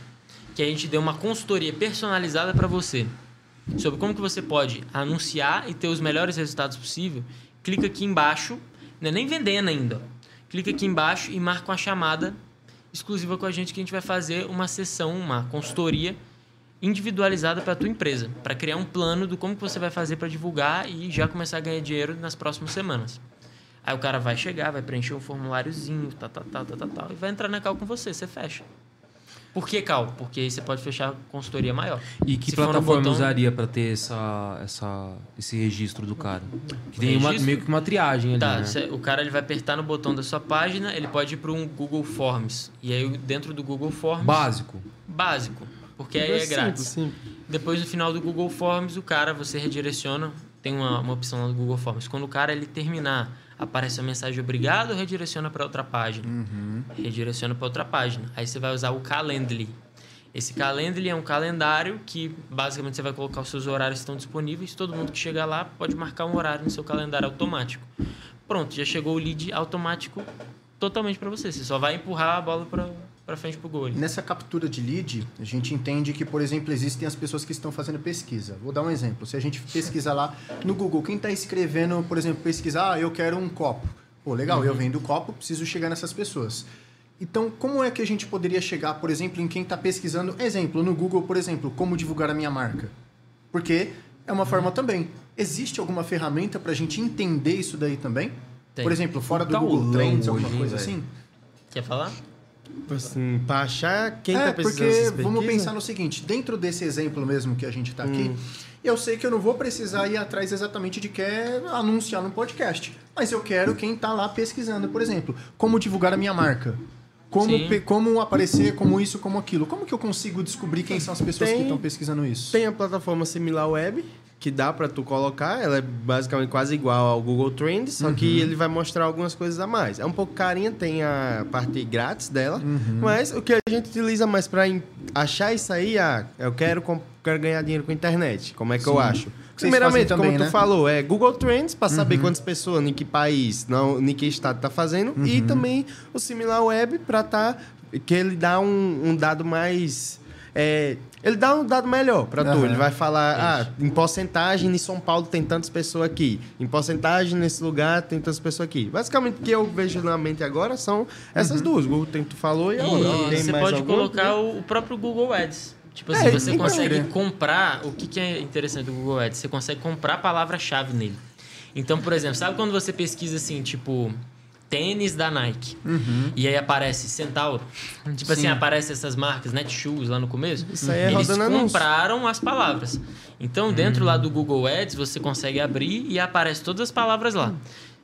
que a gente dê uma consultoria personalizada para você sobre como que você pode anunciar e ter os melhores resultados possível, clica aqui embaixo, não é nem vendendo ainda. Clica aqui embaixo e marca uma chamada exclusiva com a gente que a gente vai fazer uma sessão, uma consultoria individualizada para a tua empresa, para criar um plano do como que você vai fazer para divulgar e já começar a ganhar dinheiro nas próximas semanas. Aí o cara vai chegar, vai preencher um formuláriozinho, tal, tal, tal, tal, tal, tal, e vai entrar na cal com você, você fecha. Por que cal? Porque aí você pode fechar consultoria maior. E que Se plataforma botão- usaria para ter essa, essa, esse registro do cara? Que tem uma- meio que uma triagem ali, Tá, né? cê- o cara ele vai apertar no botão da sua página, ele pode ir para um Google Forms. E aí dentro do Google Forms, Básico. básico, porque aí é Simples, grátis. simples. Depois no final do Google Forms, o cara você redireciona, tem uma, uma opção lá do Google Forms. Quando o cara ele terminar, aparece a mensagem obrigado, redireciona para outra página. Redireciona para outra página. Aí você vai usar o Calendly. Esse Calendly é um calendário que basicamente você vai colocar os seus horários que estão disponíveis. Todo mundo que chegar lá pode marcar um horário no seu calendário automático. Pronto, já chegou o lead automático totalmente para você. Você só vai empurrar a bola para para frente pro gol. ali. Nessa captura de lead, a gente entende que, por exemplo, existem as pessoas que estão fazendo pesquisa. Vou dar um exemplo. Se a gente pesquisar lá no Google, quem está escrevendo, por exemplo, pesquisar, ah, eu quero um copo. Pô, legal, eu vendo copo, preciso chegar nessas pessoas. Então, como é que a gente poderia chegar, por exemplo, em quem está pesquisando, exemplo, no Google, por exemplo, como divulgar a minha marca? Porque é uma forma também. Existe alguma ferramenta para a gente entender isso daí também? Tem. Por exemplo, fora do Tá Google Trends, alguma coisa assim? Quer falar? Assim, pra achar quem é, tá precisando porque dessas vamos pensar no seguinte, dentro desse exemplo mesmo que a gente está aqui, Hum. eu sei que eu não vou precisar ir atrás exatamente de quer anunciar no podcast, mas eu quero quem está lá pesquisando, por exemplo, como divulgar a minha marca. Como, pe- como aparecer, como isso, como aquilo. Como que eu consigo descobrir quem são as pessoas Tem- que estão pesquisando isso? Tem a plataforma Similar Web, que dá pra tu colocar. Ela é basicamente quase igual ao Google Trends, só que ele vai mostrar algumas coisas a mais. É um pouco carinha, tem a parte grátis dela, mas o que a gente utiliza mais pra em- achar isso aí, ah, eu quero, quero ganhar dinheiro com a internet. Como é que eu Sim. acho? Vocês Primeiramente, também, como tu né? falou, é Google Trends, pra saber quantas pessoas, em que país, não, em que estado tá fazendo, e também o Similar Web pra tá, que ele dá um, um dado mais... é, ele dá um dado melhor pra tu. Ele vai falar, ah, em porcentagem, em São Paulo tem tantas pessoas aqui. Em porcentagem, nesse lugar tem tantas pessoas aqui. Basicamente, o que eu vejo na mente agora são essas duas. O Google tem que tu falou e a outra. E você mais pode alguma? colocar o próprio Google Ads. Tipo assim, É, você consegue crer. comprar. O que, que é interessante do Google Ads? Você consegue comprar a palavra-chave nele. Então, por exemplo, sabe quando você pesquisa assim, tipo, tênis da Nike? E aí aparece Centauro. Tipo assim, aparece essas marcas, Netshoes lá no começo. Isso aí é Eles rodando anúncio. compraram as palavras. Então, dentro lá do Google Ads, você consegue abrir e aparece todas as palavras lá.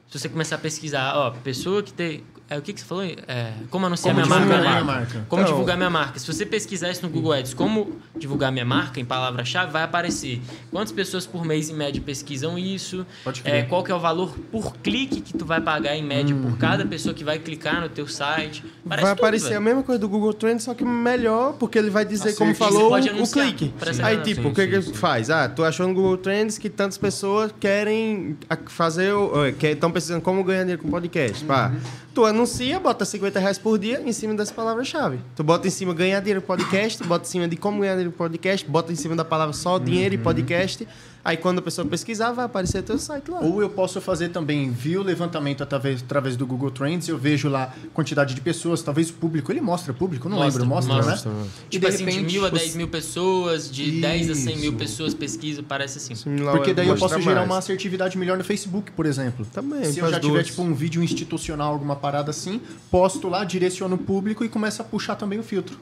Se você começar a pesquisar, ó, pessoa que tem. É, o que, que você falou? É, como anunciar Como minha marca, minha marca. Como Então- divulgar minha marca. Se você pesquisar isso no Google Ads, como divulgar minha marca em palavra-chave, vai aparecer quantas pessoas por mês em média pesquisam isso, é, qual que é o valor por clique que tu vai pagar em média por cada pessoa que vai clicar no teu site. Parece vai tudo, aparecer velho. a mesma coisa do Google Trends, só que melhor, porque ele vai dizer, como falou, o clique. Aí, que- tipo, Sim, o que sim, que sim. faz? Ah, tu achou no Google Trends que tantas pessoas querem fazer, o- eh, estão precisando como ganhar dinheiro com podcast. Pá, Uhum. Tu anuncia, bota 50 reais por dia em cima dessa palavra-chave. Tu bota em cima ganhar dinheiro podcast, bota em cima de como ganhar dinheiro podcast, bota em cima da palavra só dinheiro e Uhum. podcast. Aí quando a pessoa pesquisar, vai aparecer teu site lá. Ou eu posso fazer também, vi o levantamento através, através do Google Trends, eu vejo lá quantidade de pessoas, talvez o público, ele mostra público, não Mostra, lembro, mostra, mostra. né? Tipo assim, de mil a os- 10 mil pessoas, de 10 a 100 mil Isso. pessoas pesquisa, parece assim. Similar Porque daí eu mostra posso gerar mais. uma assertividade melhor no Facebook, por exemplo. Também, Se eu já tiver tipo um vídeo institucional, alguma parada assim, posto lá, direciono o público e começa a puxar também o filtro.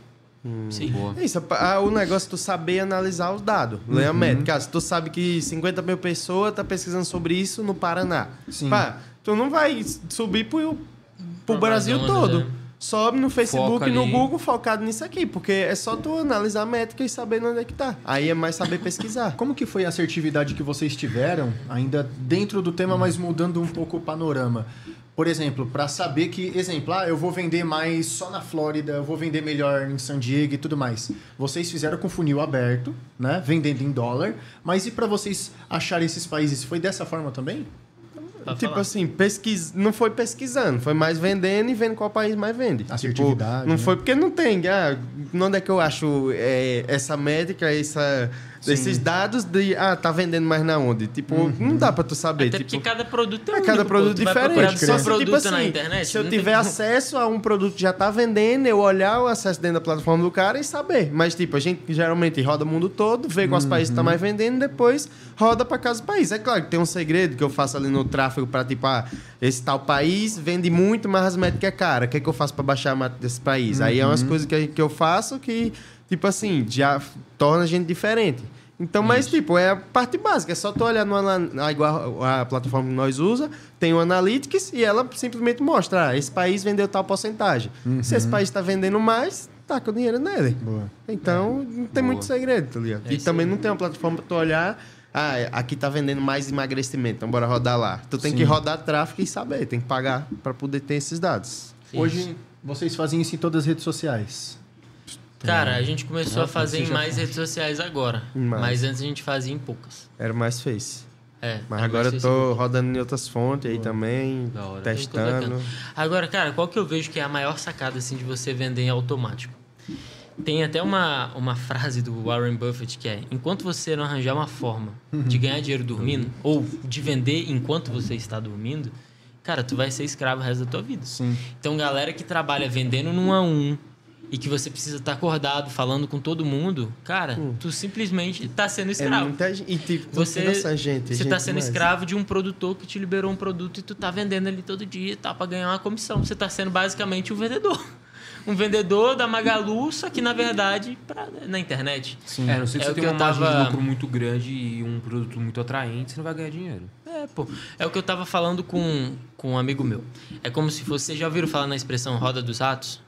Sim. Boa. É Isso, o negócio é tu saber analisar os dados. Ler Uhum. a métrica. Ah, Se tu sabe que 50 mil pessoas tá pesquisando sobre isso no Paraná. Sim. Pá, tu não vai subir pro, pro Brasil Amazonas, todo. Sobe no Facebook e no. Google focado nisso aqui. Porque é só tu analisar a métrica e saber onde é que tá. Aí é mais saber pesquisar. [laughs] Como que foi a assertividade que vocês tiveram, ainda dentro do tema, mas mudando um pouco o panorama? Por exemplo, para saber que, exemplo, ah, eu vou vender mais só na Flórida, eu vou vender melhor em San Diego e tudo mais. Vocês fizeram com funil aberto, né? Vendendo em dólar. Mas e para vocês acharem esses países? Foi dessa forma também? Tipo falar. assim, pesquis... não foi pesquisando, foi mais vendendo e vendo qual país mais vende. Assertividade, Tipo, não né? foi porque não tem. Ah, onde é que eu acho é, essa métrica, essa, esses dados de. Ah, tá vendendo mais na onde? Tipo, Uhum. não dá pra tu saber. Até tipo, porque cada produto é, É cada pô. produto vai diferente. Só se, produto tipo assim, na internet. Se eu tiver como. acesso a um produto que já tá vendendo, eu olhar o acesso dentro da plataforma do cara e saber. Mas, tipo, a gente geralmente roda o mundo todo, vê quais países tá mais vendendo, depois roda pra casa do país. É claro que tem um segredo que eu faço ali no tráfego pra, tipo, ah, esse tal país vende muito, mas as métricas é cara. O que, é que eu faço pra baixar a métrica desse país? Aí é umas coisas que, que eu faço que, tipo assim, já torna a gente diferente. Então, mas, tipo, é a parte básica. É só tu olhar no igual a plataforma que nós usa, tem o Analytics e ela simplesmente mostra, ah, esse país vendeu tal porcentagem. Se esse país está vendendo mais, taca o dinheiro nele. Boa. Então, não tem Boa. muito segredo, tá ligado? É e isso também aí. não tem uma plataforma pra tu olhar, ah, aqui tá vendendo mais emagrecimento, então bora rodar lá. Tu tem que rodar tráfego e saber, tem que pagar para poder ter esses dados. Hoje, vocês fazem isso em todas as redes sociais. Cara, a gente começou a fazer em mais redes sociais agora. Em mais. Mas antes a gente fazia em poucas. Era mais Face. É. Mas agora eu tô rodando em outras fontes aí também, testando. Agora, cara, qual que eu vejo que é a maior sacada assim de você vender em automático? Tem até uma, uma frase do Warren Buffett que é: enquanto você não arranjar uma forma de [laughs] ganhar dinheiro dormindo ou de vender enquanto você está dormindo, cara, tu vai ser escravo o resto da tua vida. Sim. Então, galera que trabalha vendendo num a um e que você precisa estar acordado falando com todo mundo, cara, tu simplesmente tá sendo É escravo. muita gente. E tipo, Você, nossa, gente, você gente tá sendo demais. escravo de um produtor que te liberou um produto e tu tá vendendo ali todo dia e tal pra ganhar uma comissão. Você tá sendo basicamente um vendedor. [laughs] Um vendedor da Magalu, só que na verdade pra, na internet. Sim. É, não sei É se o você tem uma margem tava- de lucro muito grande e um produto muito atraente, você não vai ganhar dinheiro. É, pô. É o que eu tava falando com, com um amigo meu. É como se fosse. Vocês já ouviram falar na expressão roda dos ratos?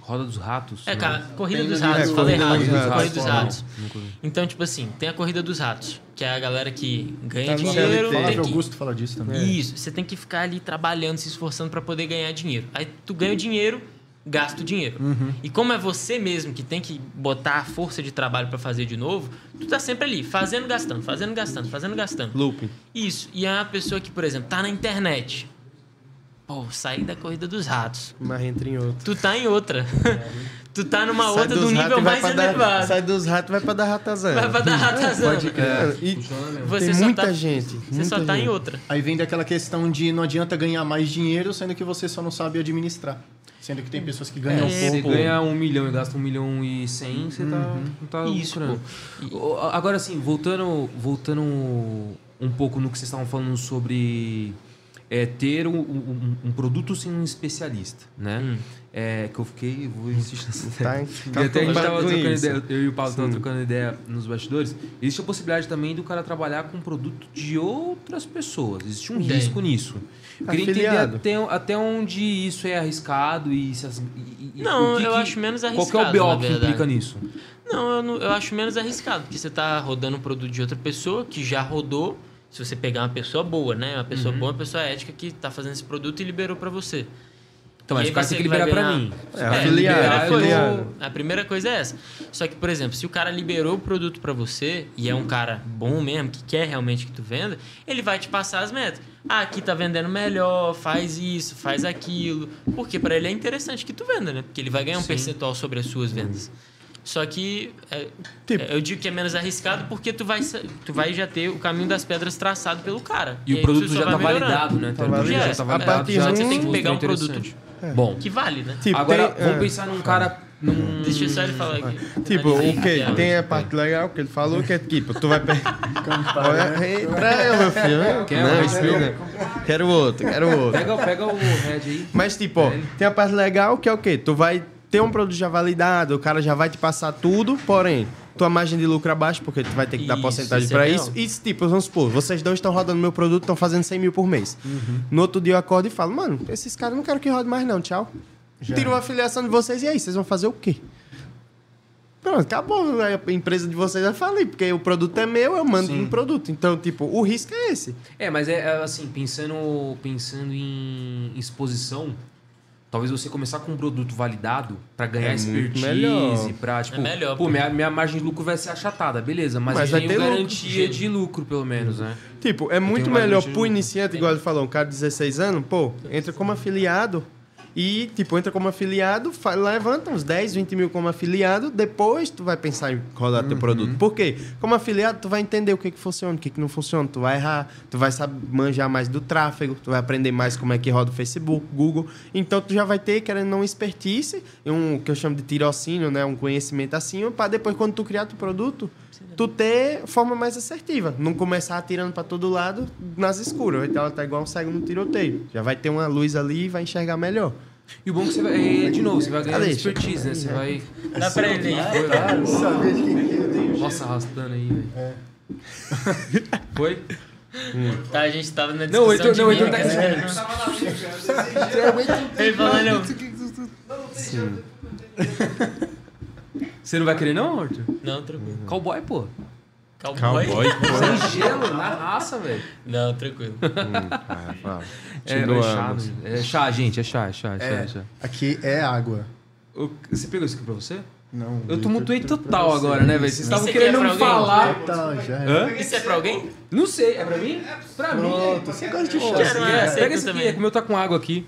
Roda dos ratos? É, Não. cara, corrida Tem dos ratos, É, falei corrida errado. Corrida dos ratos. Vi. Então, tipo assim, tem a corrida dos ratos, que é a galera que ganha Tá dinheiro, tem Flávio que Augusto fala disso também. Isso, você tem que ficar ali trabalhando, se esforçando para poder ganhar dinheiro. Aí tu ganha o dinheiro, gasta o dinheiro. E como é você mesmo que tem que botar a força de trabalho para fazer de novo, tu tá sempre ali, fazendo, gastando, fazendo, gastando, fazendo, gastando. Looping. Isso. E é uma pessoa que, por exemplo, tá na internet. Pô, sair da corrida dos ratos. Mas entra em outro. Tu tá em outra. tu tá numa Sai outra do nível mais pra dar- elevado. sai dos ratos e vai pra dar ratazana. Vai pra dar ratazana. Pode crer. É, e mesmo. Você tem só muita tá, gente. Você muita só tá gente. em outra. Aí vem daquela questão de não adianta ganhar mais dinheiro, sendo que você só não sabe administrar. Sendo que tem pessoas que ganham É, Você pouco. ganha um milhão e gasta um milhão e cem, você tá, não tá Isso, lucrando. pô. O- Agora, assim, voltando, voltando um pouco no que vocês estavam falando sobre é, ter um, um- um produto sem um especialista, né? Hum. É, que eu fiquei, vou insistir nessa ideia. Tá, E até a gente tá tava trocando isso. ideia, eu e o Paulo estavam trocando ideia nos bastidores. Existe a possibilidade também do cara trabalhar com produto de outras pessoas. Existe um Tem. risco nisso. Eu queria entender Afiliado. até, até onde isso é arriscado e se as, e- Não, que eu que- acho menos Qual que é o arriscado, BO que implica nisso? Não eu, não, eu acho menos arriscado, porque você tá rodando um produto de outra pessoa que já rodou. Se você pegar uma pessoa boa, né? Uma pessoa boa, uma pessoa ética que tá fazendo esse produto e liberou pra você. Então, mas o cara tem que liberar pra ganhar- mim. É, É, eu foi- afiliado. A primeira coisa é essa. Só que, por exemplo, se o cara liberou o produto pra você e é um cara bom mesmo, que quer realmente que tu venda, ele vai te passar as metas. Ah, aqui tá vendendo melhor, faz isso, faz aquilo. Porque pra ele é interessante que tu venda, né? Porque ele vai ganhar um Sim. percentual sobre as suas vendas. Só que é, Tipo- é, eu digo que é menos arriscado porque tu vai, tu vai já ter o caminho das pedras traçado pelo cara. E, o aí produto tu só já tá melhorando. validado, né? Tá Então, validado. Já tá A validado, partir já de um- Você tem que pegar um produto Bom, que vale, né? Tipo, agora tem- vamos é. pensar num cara... Num... Deixa eu só ele falar aqui. Tipo, o que? Tem a parte legal que ele falou, que é tipo, tu vai pegar. [laughs] Olha, Entra eu, meu filho. Quer não, isso não. Quero outro, quero outro. Pega, pega o head aí. Mas, tipo, ó, tem a parte legal que é o quê? Tu vai ter um produto já validado, o cara já vai te passar tudo, porém, tua margem de lucro é baixa, porque tu vai ter que dar Isso, porcentagem isso é pra real. isso. E, tipo, vamos supor, vocês dois estão rodando meu produto, estão fazendo 100 mil por mês. No outro dia eu acordo e falo, mano, esses caras não quero que rode mais não, tchau. Já. Tiro uma afiliação de vocês e aí, vocês vão fazer o quê? Pronto, acabou. A empresa de vocês vai falir, porque o produto é meu, eu mando Sim. um produto. Então, tipo, o risco é esse. É, mas é é, assim, pensando, pensando em exposição, talvez você começar com um produto validado pra ganhar É expertise, melhor. pra, tipo, É melhor, pô, minha, minha margem de lucro vai ser achatada, beleza, mas, Mas eu vai tenho ter lucro. garantia de lucro, pelo menos, né? Tipo, é muito melhor garantia pro iniciante, igual ele falou, um cara de 16 anos, pô, entra como afiliado e, tipo, entra como afiliado, levanta uns 10, 20 mil como afiliado, depois tu vai pensar em rodar teu produto. Por quê? Como afiliado, tu vai entender o que que funciona, o que que não funciona, tu vai errar, tu vai saber manjar mais do tráfego, tu vai aprender mais como é que roda o Facebook, Google. Então, tu já vai ter, querendo não, expertise, um que eu chamo de tirocínio, né, um conhecimento assim, para depois, quando tu criar teu produto, tu ter forma mais assertiva. Não começar atirando para todo lado nas escuras. Então ela tá igual um cego no tiroteio. Já vai ter uma luz ali e vai enxergar melhor. E o bom é que você vai, é, de novo, você vai ganhar Ah, deixa. expertise, né? Você vai... Dá pra ele. Nossa, arrastando aí, velho. Foi? Tá, a gente tava na Não, o discussão Heitor, de não, o Heitor mímica. tá Ele falando, não. Você não vai querer não, Arthur? Não, tranquilo. Cowboy, pô. Cowboy? [laughs] Sem gelo, na raça, velho. Não, tranquilo. É, é chá, né? é chá, gente, é chá, é chá, é chá. É. É, chá. aqui é água. O- Você pegou isso aqui pra você? Não. Eu tumultuei total agora, né, velho? Vocês estavam aqui é querendo pra me alguém? falar. Já é. Hã? Isso é pra alguém? Não sei, é pra mim? Pra mim. Pronto, você gosta de. Quero, é, é, pega esse aqui, é que o meu tá com água aqui.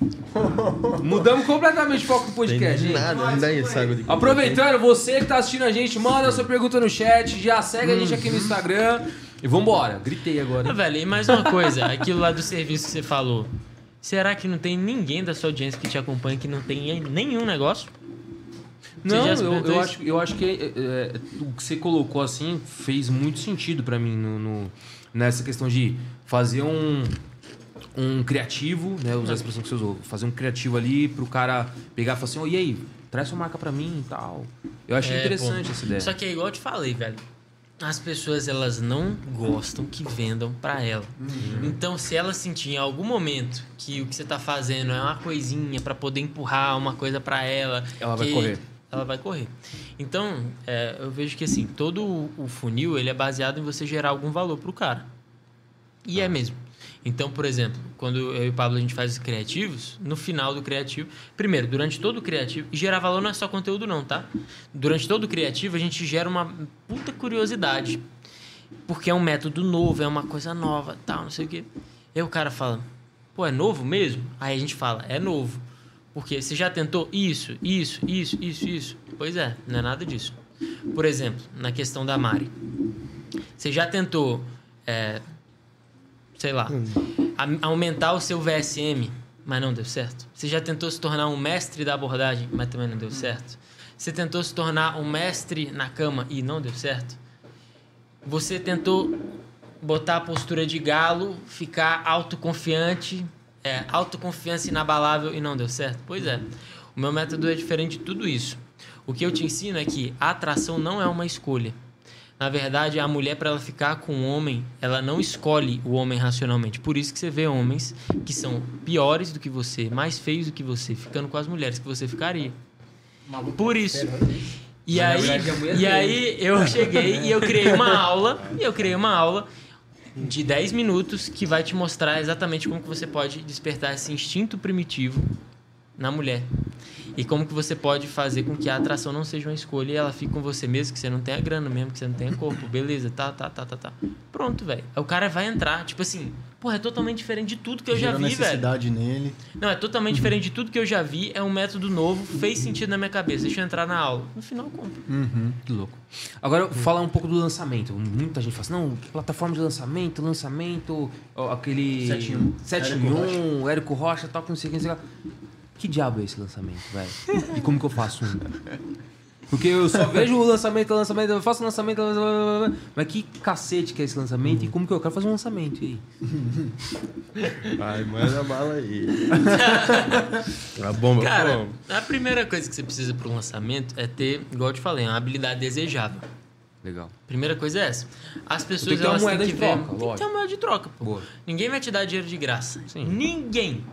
[laughs] Mudamos completamente o foco do podcast, gente. Nada, não dá isso, água de Aproveitando, você que tá assistindo a gente, manda sua pergunta no chat, já segue a gente aqui no Instagram e vambora. Gritei agora. Ah, velho, e mais uma coisa, [laughs] aquilo lá do serviço que você falou. Será que não tem ninguém da sua audiência que te acompanha que não tem nenhum negócio? Não, eu, eu, acho, eu acho que é, é, o que você colocou assim fez muito sentido pra mim no, no- nessa questão de fazer um, um criativo, né? Usar a expressão que você usou, fazer um criativo ali pro cara pegar e falar assim, "Ô, e aí, traz sua marca pra mim e tal. Eu achei É, interessante pô. essa ideia. Só que é igual eu te falei, velho. As pessoas, elas não gostam que vendam pra ela. Uhum. Então, se ela sentir em algum momento que o que você tá fazendo é uma coisinha pra poder empurrar uma coisa pra ela... Ela vai correr. Ela vai correr. Então, é, eu vejo que, assim, todo o o funil, ele é baseado em você gerar algum valor pro cara. E Ah. é mesmo. Então, por exemplo, quando eu e o Pablo a gente faz os criativos, no final do criativo, primeiro, durante todo o criativo, e gerar valor não é só conteúdo não, tá? Durante todo o criativo a gente gera uma puta curiosidade. Porque é um método novo, é uma coisa nova, tal, não sei o quê. Aí o cara fala: "Pô, é novo mesmo?" Aí a gente fala: "É novo". Porque você já tentou isso, isso, isso, isso, isso? Pois é, não é nada disso. Por exemplo, na questão da Mari. Você já tentou, é, sei lá, a- aumentar o seu VSM, mas não deu certo? Você já tentou se tornar um mestre da abordagem, mas também não deu certo? Você tentou se tornar um mestre na cama e não deu certo? Você tentou botar a postura de galo, ficar autoconfiante, é, autoconfiança inabalável e não deu certo? Pois é. O meu método é diferente de tudo isso. O que eu te ensino é que a atração não é uma escolha. Na verdade, a mulher, para ela ficar com o homem, ela não escolhe o homem racionalmente. Por isso que você vê homens que são piores do que você, mais feios do que você, ficando com as mulheres que você ficaria. Por isso. E aí, mulher e aí eu cheguei e eu criei uma [laughs] aula, e eu criei uma aula de 10 minutos que vai te mostrar exatamente como que você pode despertar esse instinto primitivo na mulher. E como que você pode fazer com que a atração não seja uma escolha e ela fique com você mesmo, que você não tenha grana mesmo, que você não tenha corpo. Beleza, tá, tá, tá, tá, tá. Pronto, velho. Aí O cara vai entrar, tipo assim, porra, é totalmente diferente de tudo que eu já vi, velho. necessidade nele. Não, é totalmente diferente de tudo que eu já vi, é um método novo, fez sentido na minha cabeça. Deixa eu entrar na aula. No final eu compro. Que louco. Agora, falar um pouco do lançamento. Muita gente fala assim, não, plataforma de lançamento, lançamento, aquele... 7 em 1. 7 em Érico 1, Érico Rocha, tal, não sei o que, não sei o que. Que diabo é esse lançamento, velho? E como que eu faço um? Porque eu só vejo o lançamento, lançamento, eu faço lançamento, lançamento, mas que cacete que é esse lançamento e como que eu quero fazer um lançamento e aí? Vai, manda bala aí. A bomba, Cara, como? a primeira coisa que você precisa para um lançamento é ter, igual eu te falei, uma habilidade desejável. Legal. Primeira coisa é essa. As pessoas Tem que ter uma elas moeda têm que de ver. troca, Tem que ter uma moeda de troca, pô. Boa. Ninguém vai te dar dinheiro de graça. Sim. Ninguém.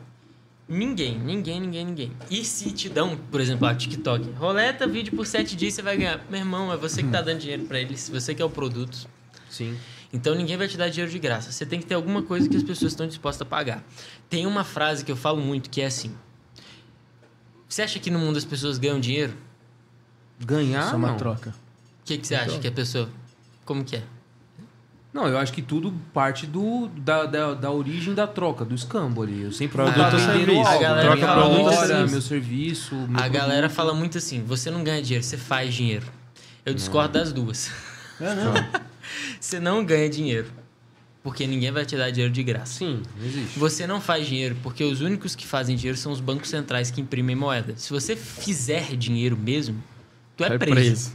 Ninguém, ninguém, ninguém, ninguém. E se te dão, por exemplo, a TikTok, roleta vídeo por 7 dias você vai ganhar. Meu irmão, é você que tá dando dinheiro para eles, você que é o produto. Sim. Então ninguém vai te dar dinheiro de graça. Você tem que ter alguma coisa que as pessoas estão dispostas a pagar. Tem uma frase que eu falo muito que é assim: Você acha que no mundo as pessoas ganham dinheiro? Ganhar, Isso é uma não. troca. O que, que você acha que a pessoa. Como que é? Não, eu acho que tudo parte do, da, da, da origem da troca, do escambo ali. Eu sempre Produto vendendo serviço. algo, A galera minha fala muito hora, assim. meu serviço, meu A galera produto. fala muito assim: você não ganha dinheiro, você faz dinheiro. Eu discordo das duas. É, não. [laughs] Você não ganha dinheiro. Porque ninguém vai te dar dinheiro de graça. Sim, não existe. Você não faz dinheiro porque os únicos que fazem dinheiro são os bancos centrais que imprimem moeda. Se você fizer dinheiro mesmo, tu é É preso. preso.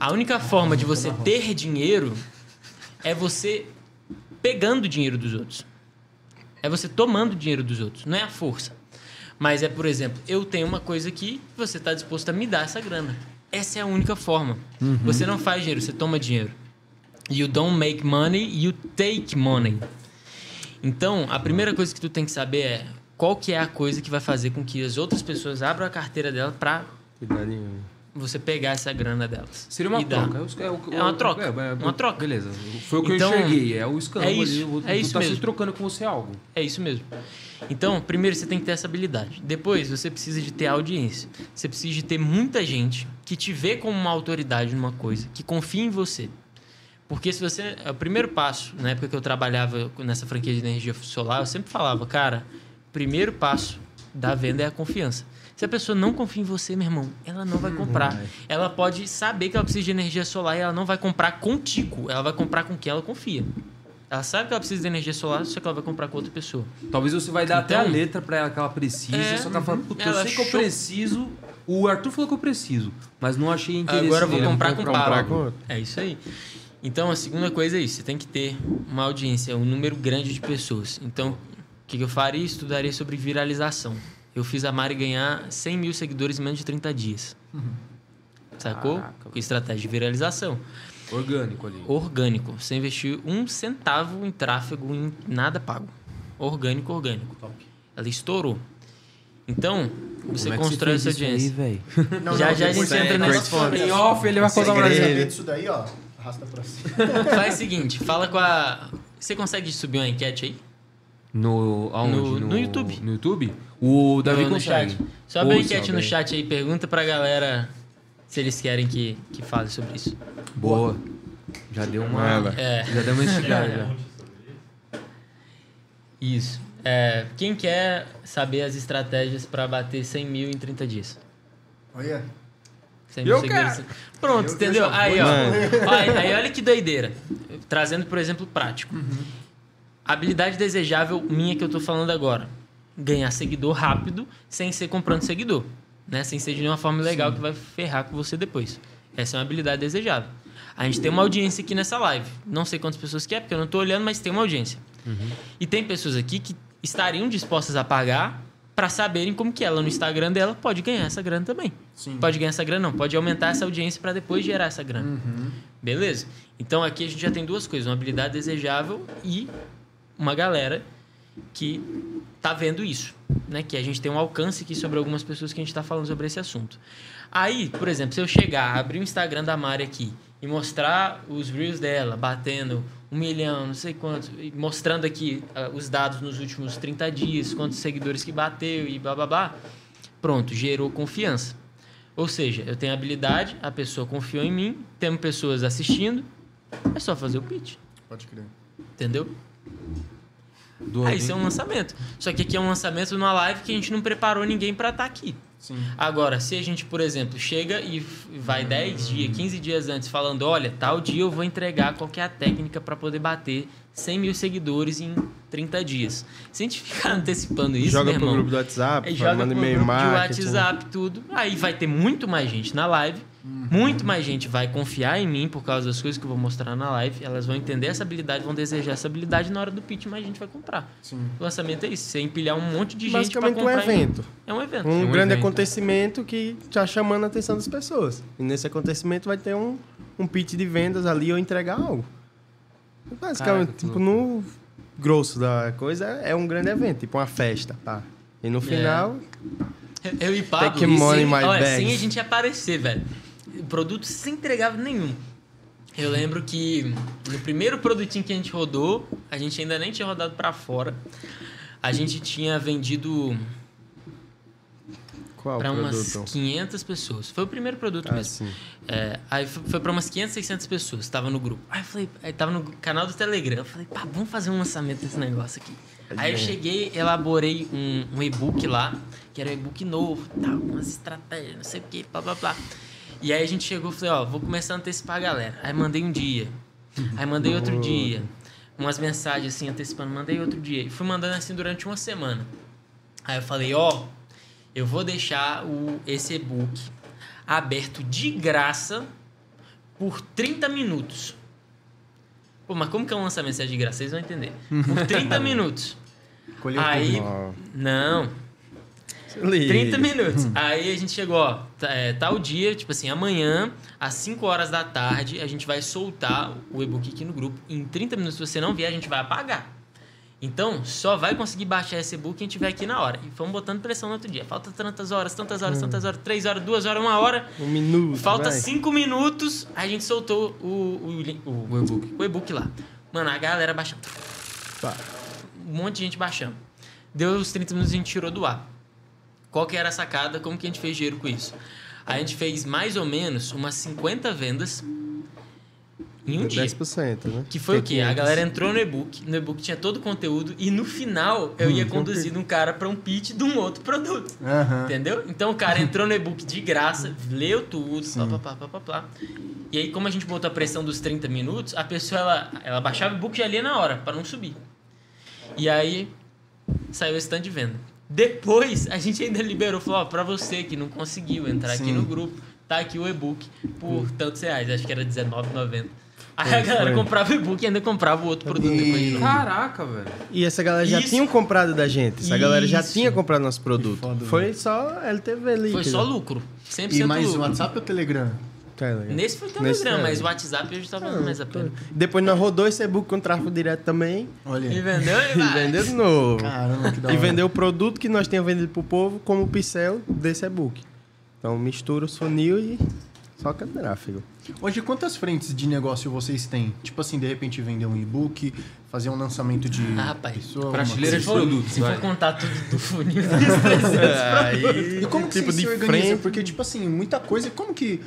A única forma de você ter dinheiro é você pegando dinheiro dos outros. É você tomando dinheiro dos outros. Não é a força. Mas é, por exemplo, eu tenho uma coisa aqui, você está disposto a me dar essa grana. Essa é a única forma. Você não faz dinheiro, você toma dinheiro. You don't make money, you take money. Então, a primeira coisa que tu tem que saber é qual que é a coisa que vai fazer com que as outras pessoas abram a carteira dela para. Você pegar essa grana delas. Seria uma troca. É, o- o- É uma troca. é, é, Uma troca. Beleza. Foi o que Então, eu enxerguei. É o escambo é isso, ali. vou- é isso tá se mesmo. trocando com você algo. É isso mesmo. Então, primeiro você tem que ter essa habilidade. Depois, você precisa de ter audiência. Você precisa de ter muita gente que te vê como uma autoridade numa coisa, que confia em você. Porque se você. é O primeiro passo, na época que eu trabalhava nessa franquia de energia solar, eu sempre falava, cara, primeiro passo da venda é a confiança. Se a pessoa não confia em você, meu irmão, ela não vai comprar. Ela pode saber que ela precisa de energia solar e ela não vai comprar contigo. Ela vai comprar com quem ela confia. Ela sabe que ela precisa de energia solar, só que ela vai comprar com outra pessoa. Talvez você vai dar até Então- a letra pra ela que ela precisa, É, só que ela fala, puta, eu Ela sei que eu preciso. O Arthur falou que eu preciso, mas não achei interesse Agora eu vou comprar com comprar Pablo. com outro. É isso aí. Então, a segunda coisa é isso. Você tem que ter uma audiência, um número grande de pessoas. Então, o que que eu faria? Estudaria sobre viralização. Eu fiz a Mari ganhar 100 mil seguidores em menos de 30 dias. Sacou? Caraca. Com estratégia de viralização. Orgânico ali. Orgânico. Você investiu um centavo em tráfego, em nada pago. Orgânico, orgânico. Ela estourou. Então, você Como é que constrói fez essa aí, audiência. velho? [laughs] Não, Já, não, já a gente entra é nessa great forma. fun. Em off ele vai contar gente. Isso daí, ó. Arrasta pra cima. Faz o seguinte, fala com a. Você consegue subir uma enquete aí? No, aonde? No- no YouTube. No YouTube? O Davi no, no consegue. chat. Sobe a Ô, enquete no chat aí, pergunta pra galera se eles querem que, que fale sobre isso. Boa. Já deu uma... Manda. É. Já deu uma [laughs] instigada, já. Isso. É, quem quer saber as estratégias para bater 100 mil em 30 dias? Olha. 100 mil Eu seguidores. Pronto, Eu- eu entendeu? Aí, ó. Aí, aí olha que doideira. Trazendo, por exemplo, prático. Habilidade desejável minha que eu tô falando agora. Ganhar seguidor rápido sem ser comprando seguidor. Né? Sem ser de nenhuma forma legal que vai ferrar com você depois. Essa é uma habilidade desejável. A gente tem uma audiência aqui nessa live. Não sei quantas pessoas que é, porque eu não tô olhando, mas tem uma audiência. E tem pessoas aqui que estariam dispostas a pagar para saberem como que ela no Instagram dela pode ganhar essa grana também. Sim. Pode ganhar essa grana, não. Pode aumentar essa audiência para depois gerar essa grana. Uhum. Beleza? Então aqui a gente já tem duas coisas: uma habilidade desejável e uma galera que tá vendo isso, né? Que a gente tem um alcance aqui sobre algumas pessoas que a gente tá falando sobre esse assunto. Aí, por exemplo, se eu chegar, abrir o Instagram da Mari aqui e mostrar os reels dela batendo um milhão, não sei quantos, mostrando aqui ah, os dados nos últimos 30 dias, quantos seguidores que bateu e blá blá blá, pronto, gerou confiança. Ou seja, eu tenho habilidade, a pessoa confiou em mim, temos pessoas assistindo, é só fazer o pitch, Pode crer. entendeu? Do Aí isso é um lançamento. Só que aqui é um lançamento numa live que a gente não preparou ninguém pra estar aqui. Sim. Agora, se a gente, por exemplo, chega e vai 10 dias, 15 dias antes falando, olha, tal dia eu vou entregar qual é a técnica para poder bater 100 mil seguidores em 30 dias. Se a gente ficar [laughs] antecipando isso, joga meu pro irmão, grupo do WhatsApp, aí joga manda pro e-mail grupo de marketing. WhatsApp, tudo. Aí vai ter muito mais gente na live. Muito mais gente vai confiar em mim por causa das coisas que eu vou mostrar na live. Elas vão entender essa habilidade, vão desejar essa habilidade. Na hora do pitch, mais gente vai comprar. Sim. O lançamento é isso. Você empilhar um monte de gente um comprar. em- evento. É um evento. Um, um grande evento. Acontecimento que tá chamando a atenção das pessoas. E nesse acontecimento vai ter um, um pitch de vendas ali ou entregar algo. Basicamente, Caraca, tipo, no grosso da coisa, é um grande evento, tipo uma festa, tá? E no final, Eu e Pablo, Take money, sem, my olha, bags. sem a gente aparecer, velho. O produto sem entregava nenhum. Eu lembro que no primeiro produtinho que a gente rodou, a gente ainda nem tinha rodado pra fora. A gente tinha vendido pra umas produto? 500 pessoas. Foi o primeiro produto Ah, mesmo. É, aí foi, pra umas 500, 600 pessoas. Tava no grupo. Aí eu falei, aí tava no canal do Telegram. Eu falei, pá, vamos fazer um lançamento desse negócio aqui. Aí eu cheguei, elaborei um, um e-book lá, que era um e-book novo, tal, umas estratégias, não sei o que, blá blá blá. E aí a gente chegou e falei, ó, vou começar a antecipar a galera. Aí mandei um dia. Aí mandei outro dia. Umas mensagens assim, antecipando, mandei outro dia. E fui mandando assim durante uma semana. Aí eu falei, ó, eu vou deixar o, esse e-book aberto de graça por 30 minutos. Pô, mas como que é um lançamento se é de graça? Vocês vão entender. Por [laughs] 30 minutos. Colheu Aí, não, li. 30 minutos. Aí a gente chegou, ó, tá- é, tal dia, tipo assim, amanhã, às 5 horas da tarde, a gente vai soltar o e-book aqui no grupo. Em 30 minutos, se você não vier, a gente vai apagar. Então, só vai conseguir baixar esse e-book quem tiver aqui na hora. E vamos botando pressão no outro dia. Falta tantas horas, tantas horas, tantas horas, 3 horas, 2 horas, 1 hora. Um minuto. Falta vai. 5 minutos, a gente soltou o, o, o, O e-book. o e-book lá. Mano, a galera baixando. Tá. Um monte de gente baixando. Deu os 30 minutos e a gente tirou do ar. Qual que era a sacada? Como que a gente fez dinheiro com isso? A gente fez mais ou menos umas 50 vendas em um dia. 10%, né? Que foi o quê? A 500. galera entrou no e-book, no e-book tinha todo o conteúdo e no final eu ia conduzindo um cara para um pitch de um outro produto. Entendeu? Então o cara [laughs] entrou no e-book de graça, leu tudo, pá, pá, pá, pá, pá, pá. E aí, como a gente botou a pressão dos 30 minutos, a pessoa ela, ela baixava o e-book e já lia na hora, para não subir. E aí saiu o stand de venda. Depois a gente ainda liberou, falou, ó, pra você que não conseguiu entrar aqui Sim. no grupo, tá aqui o e-book por tantos reais, acho que era R$19,90. Aí Foi, a galera foi. comprava o e-book e ainda comprava o outro produto depois de novo. Caraca, velho. E essa galera já Isso. tinha comprado da gente. Essa galera já Isso. tinha comprado nosso produto. foda, Foi só LTV ali. Foi só lucro. 100% E mais o lucro. WhatsApp ou o Telegram? Legal. Nesse foi o Telegram, mas o WhatsApp hoje tá valendo mais a pena. Depois nós rodou esse e-book com tráfego direto também. Olha E [laughs] aí. vendeu e E vai. vendeu de novo. Caramba, que da E hora. vendeu o produto que nós tínhamos vendido pro povo como o pincel desse e-book. Então mistura o funil e só que tráfego. Hoje, quantas frentes de negócio vocês têm? Tipo assim, de repente vender um e-book, fazer um lançamento de Ah, rapaz. pessoa, Prateleira de produtos, Se vai. for contar tudo do funil, tem uns 300 Aí, E como que tipo vocês se de organizam? frente. Porque, tipo assim, muita coisa... Como que...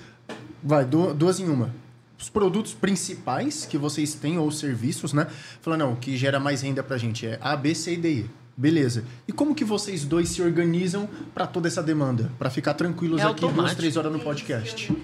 Vai, du- duas em uma. Os produtos principais que vocês têm, ou serviços, né? Falando, não, o que gera mais renda pra gente é A, B, C e D. Beleza. E como que vocês dois se organizam pra toda essa demanda? Pra ficar tranquilos É aqui duas, automático. três horas no podcast. [laughs]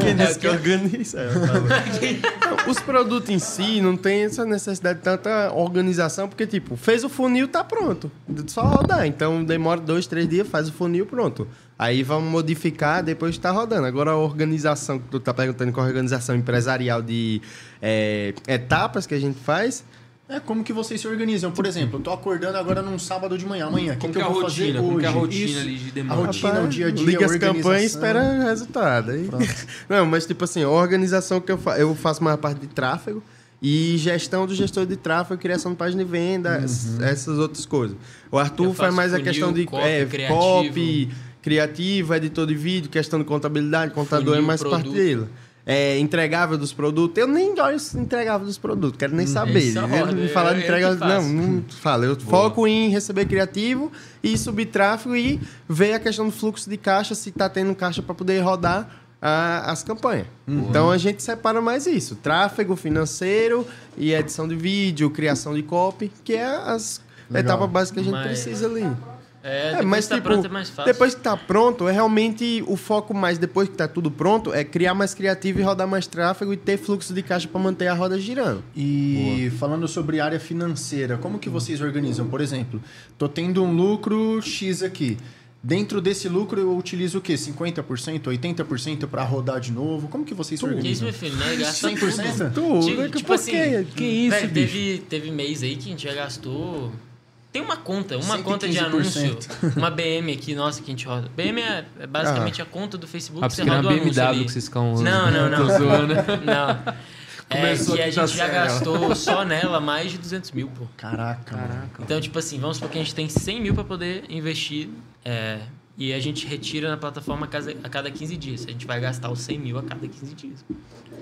Quem disse que organiza? É. Não, Os produtos em si não tem essa necessidade de tanta organização, porque, tipo, fez o funil, tá pronto. Só rodar. Então demora dois, três dias, faz o funil, pronto. Aí vamos modificar depois tá rodando. Agora a organização, que tu tá perguntando qual a organização empresarial de é, etapas que a gente faz. É, como que vocês se organizam? Por exemplo, eu tô acordando agora num sábado de manhã. Amanhã, o que, Como que que eu é a vou fazer rotina? Como hoje? que é a rotina Isso. ali de A demanda? rotina, o dia a dia, Liga a as campanhas e espera o resultado. Aí... [laughs] Não, mas tipo assim, a organização que eu faço, eu faço mais parte de tráfego e gestão do gestor de tráfego, criação de página de venda, es- essas outras coisas. O Arthur faz mais a questão de copy, é, criativo. copy, criativo, editor de vídeo, questão de contabilidade, contador Funil, é mais parte produto. dele. É, entregável dos produtos. Eu nem olho entregável dos produtos, quero nem saber. Roda, me falar de entregável. Não, não [laughs] fala. Eu foco em receber criativo e subir tráfego e ver a questão do fluxo de caixa, se tá tendo caixa para poder rodar a- as campanhas. Então a gente separa mais isso: tráfego financeiro e edição de vídeo, criação de copy, que é as Legal. etapas básicas que a gente Mas- precisa ali. É, É, depois mas que tá tipo, pronto é mais fácil. depois que tá pronto, é realmente o foco mais depois que tá tudo pronto é criar mais criativo e rodar mais tráfego e ter fluxo de caixa para manter a roda girando. E falando sobre área financeira, como que vocês organizam? Por exemplo, tô tendo um lucro X aqui. Dentro desse lucro eu utilizo o quê? 50%, 80% para rodar de novo? Como que vocês se Que isso, organizam? meu filho, né? Gasta 100%? tudo. Tudo, Tipo, é que tipo assim? Que isso, velho, bicho? teve, teve mês aí que a gente já gastou. Tem uma conta, uma 115%. conta de anúncio. [laughs] Uma BM aqui, nossa, que a gente roda. BM é, é basicamente a conta do Facebook Ah, você roda o uma BMW ali. que vocês ficam usando. Não, não, não. Tô zoando. [laughs] Não. [laughs] É Começou que a a gente já sério. gastou só nela mais de 200 mil, pô. Caraca, mano. Então, tipo assim, vamos supor que a gente tem 100 mil para poder investir é, e a gente retira na plataforma a cada, a cada 15 dias. A gente vai gastar os 100 mil a cada 15 dias.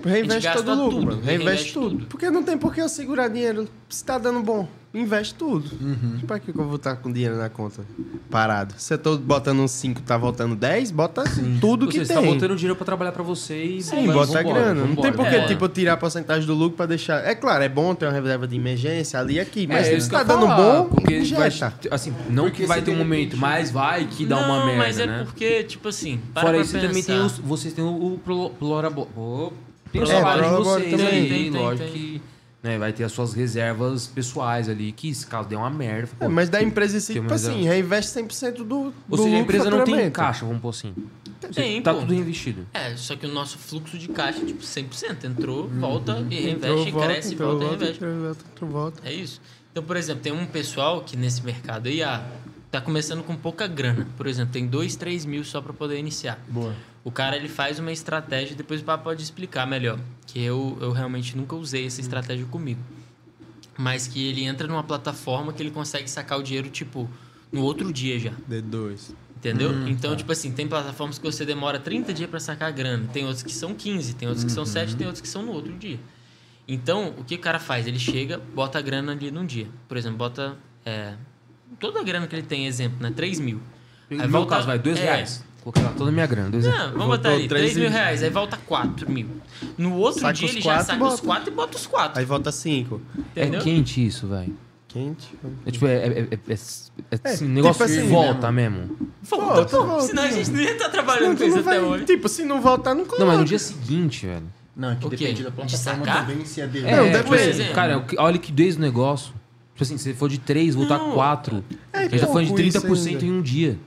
Reinveste gasta todo o lucro, tudo, mano. Reinveste reinveste tudo. tudo. Porque não tem por que eu segurar dinheiro. Se tá dando bom, investe tudo. Uhum. Pra que eu vou estar com dinheiro na conta parado? Se eu tô botando uns 5, tá voltando 10, bota tudo Ou que seja, você tem. tá botando dinheiro pra trabalhar pra você e... Sim, vamos- bota a vambora, grana. Não vambora. tem por que, É. tipo, tirar a porcentagem do lucro pra deixar. É claro, é bom ter uma reserva de emergência ali e aqui, mas é, se tá dando falar, bom, porque já vai, tá. assim, não Porque que vai ter um momento, mas vai que dá não, uma merda, mas é né? porque, tipo assim, para Fora isso, também tem os, vocês têm o, o pro- Plorabo... Oh, tem os É, trabalhos de Prolabore vocês né, vai ter as suas reservas pessoais ali, que se caso der uma merda... É, pô, mas da empresa em si, tipo assim, reserva. reinveste 100% do, do Ou seja, a empresa não tem caixa, vamos pôr assim. Tem, tá pô. tudo reinvestido. É, só que o nosso fluxo de caixa é tipo 100%. Entrou, volta e reinveste, Entrou, e volta, cresce, entrou, volta e volta, reinveste. entrou, volta, entrou, volta. É isso. Então, por exemplo, tem um pessoal que nesse mercado aí, ah, tá começando com pouca grana. Por exemplo, tem 2, 3 mil só para poder iniciar. Boa. O cara, ele faz uma estratégia, depois o papo pode explicar melhor. Que eu, eu realmente nunca usei essa estratégia comigo. Mas que ele entra numa plataforma que ele consegue sacar o dinheiro, tipo, no outro dia já. D2. Entendeu? Hum, então, tá. tipo assim, tem plataformas que você demora 30 dias para sacar a grana. Tem outras que são 15, tem outras que Uhum. são 7, tem outras que são no outro dia. Então, o que o cara faz? Ele chega, bota a grana ali num dia. Por exemplo, bota é, toda a grana que ele tem, exemplo, né? 3 mil. No Aí meu volta- caso, vai, dois é. reais. Coloquei lá toda a minha grana, dois reais. Não, vamos botar ali, três 3 mil reais, aí volta 4 mil. No outro Saca dia os ele já quatro saca os bota. 4 e bota os 4. Aí volta 5. Entendeu? É quente isso, velho. Quente. É tipo, é, é, é, é, é, É, assim, negócio tipo que assim, volta mesmo. Volta, Volta, pô. volta, Senão a gente não ia estar trabalhando com isso não até vai- hoje. Tipo, se não voltar, não coloca. Não, mas no dia seguinte, velho. Não, é que O depende da plataforma sacar? também, se é de... É, Não, tipo depende. assim, cara, a liquidez do negócio. Tipo assim, se for de 3, voltar Não. 4. É a gente tá falando de pouco isso 30% ainda. em um dia.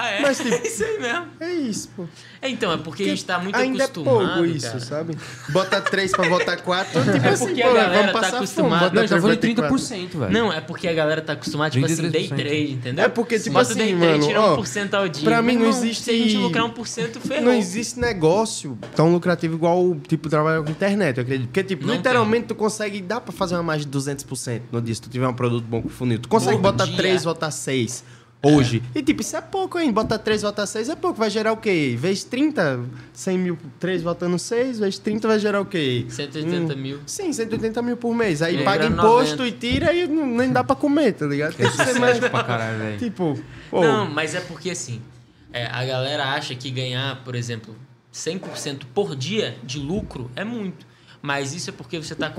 Ah, é? Mas, tipo, [laughs] é isso aí mesmo. É isso, pô. É, então, é porque a gente tá muito ainda acostumado, é pouco isso, cara. sabe? Bota 3 pra voltar 4, [laughs] tipo É assim, porque pô, a galera vamos tá passar acostumada. Não, a gente tá falando de 3, vai ter 30%, velho. Não, é porque a galera tá acostumada, tipo assim, day 23%. trade, entendeu? É porque, tipo Bota assim, day trade, mano, tira ó, 1% ao dia. pra mim não existe- Se a gente lucrar 1%, ferrou. Não existe negócio tão lucrativo igual tipo trabalhar com internet, eu acredito. Porque, tipo, Não literalmente tu consegue, dá pra fazer uma mais de 200% no dia se tu tiver um produto bom com funil. Tu consegue Por botar dia. 3, botar 6 hoje. E, tipo, isso é pouco, hein? Bota 3, botar 6 é pouco. Vai gerar o quê? Vezes 30, 100 mil, 3 botando 6, vezes 30 vai gerar o quê? 180 Hum, mil. Sim, 180 mil por mês. Aí E aí paga imposto 90. e tira e não- nem dá pra comer, tá ligado? Tem que ser Sucesso mais, pra caralho, velho. tipo... pô, Não, mas é porque assim, é, a galera acha que ganhar, por exemplo, 100% por dia de lucro é muito. Mas isso é porque você está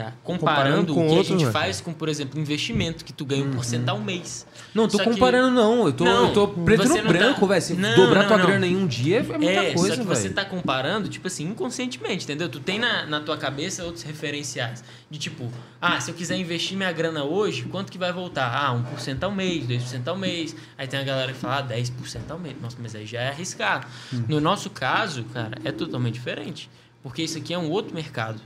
É, Comparando comparando, com o que outros, a gente faz com, por exemplo, investimento, que tu ganha um porcento ao mês. Não, tô Só que- comparando não. Eu tô, Não, eu tô preto no tá- branco, velho. Se Não, dobrar não, tua não. grana em um dia é muita É, coisa, que velho. você tá comparando, tipo assim, inconscientemente, entendeu? Tu tem na, na tua cabeça outros referenciais. De tipo, ah, se eu quiser investir minha grana hoje, quanto que vai voltar? Ah, 1% ao mês, 2% ao mês. Aí tem a galera que fala, ah, 10% ao mês. Nossa, mas aí já é arriscado. Hum. No nosso caso, cara, é totalmente diferente. Porque isso aqui é um outro mercado.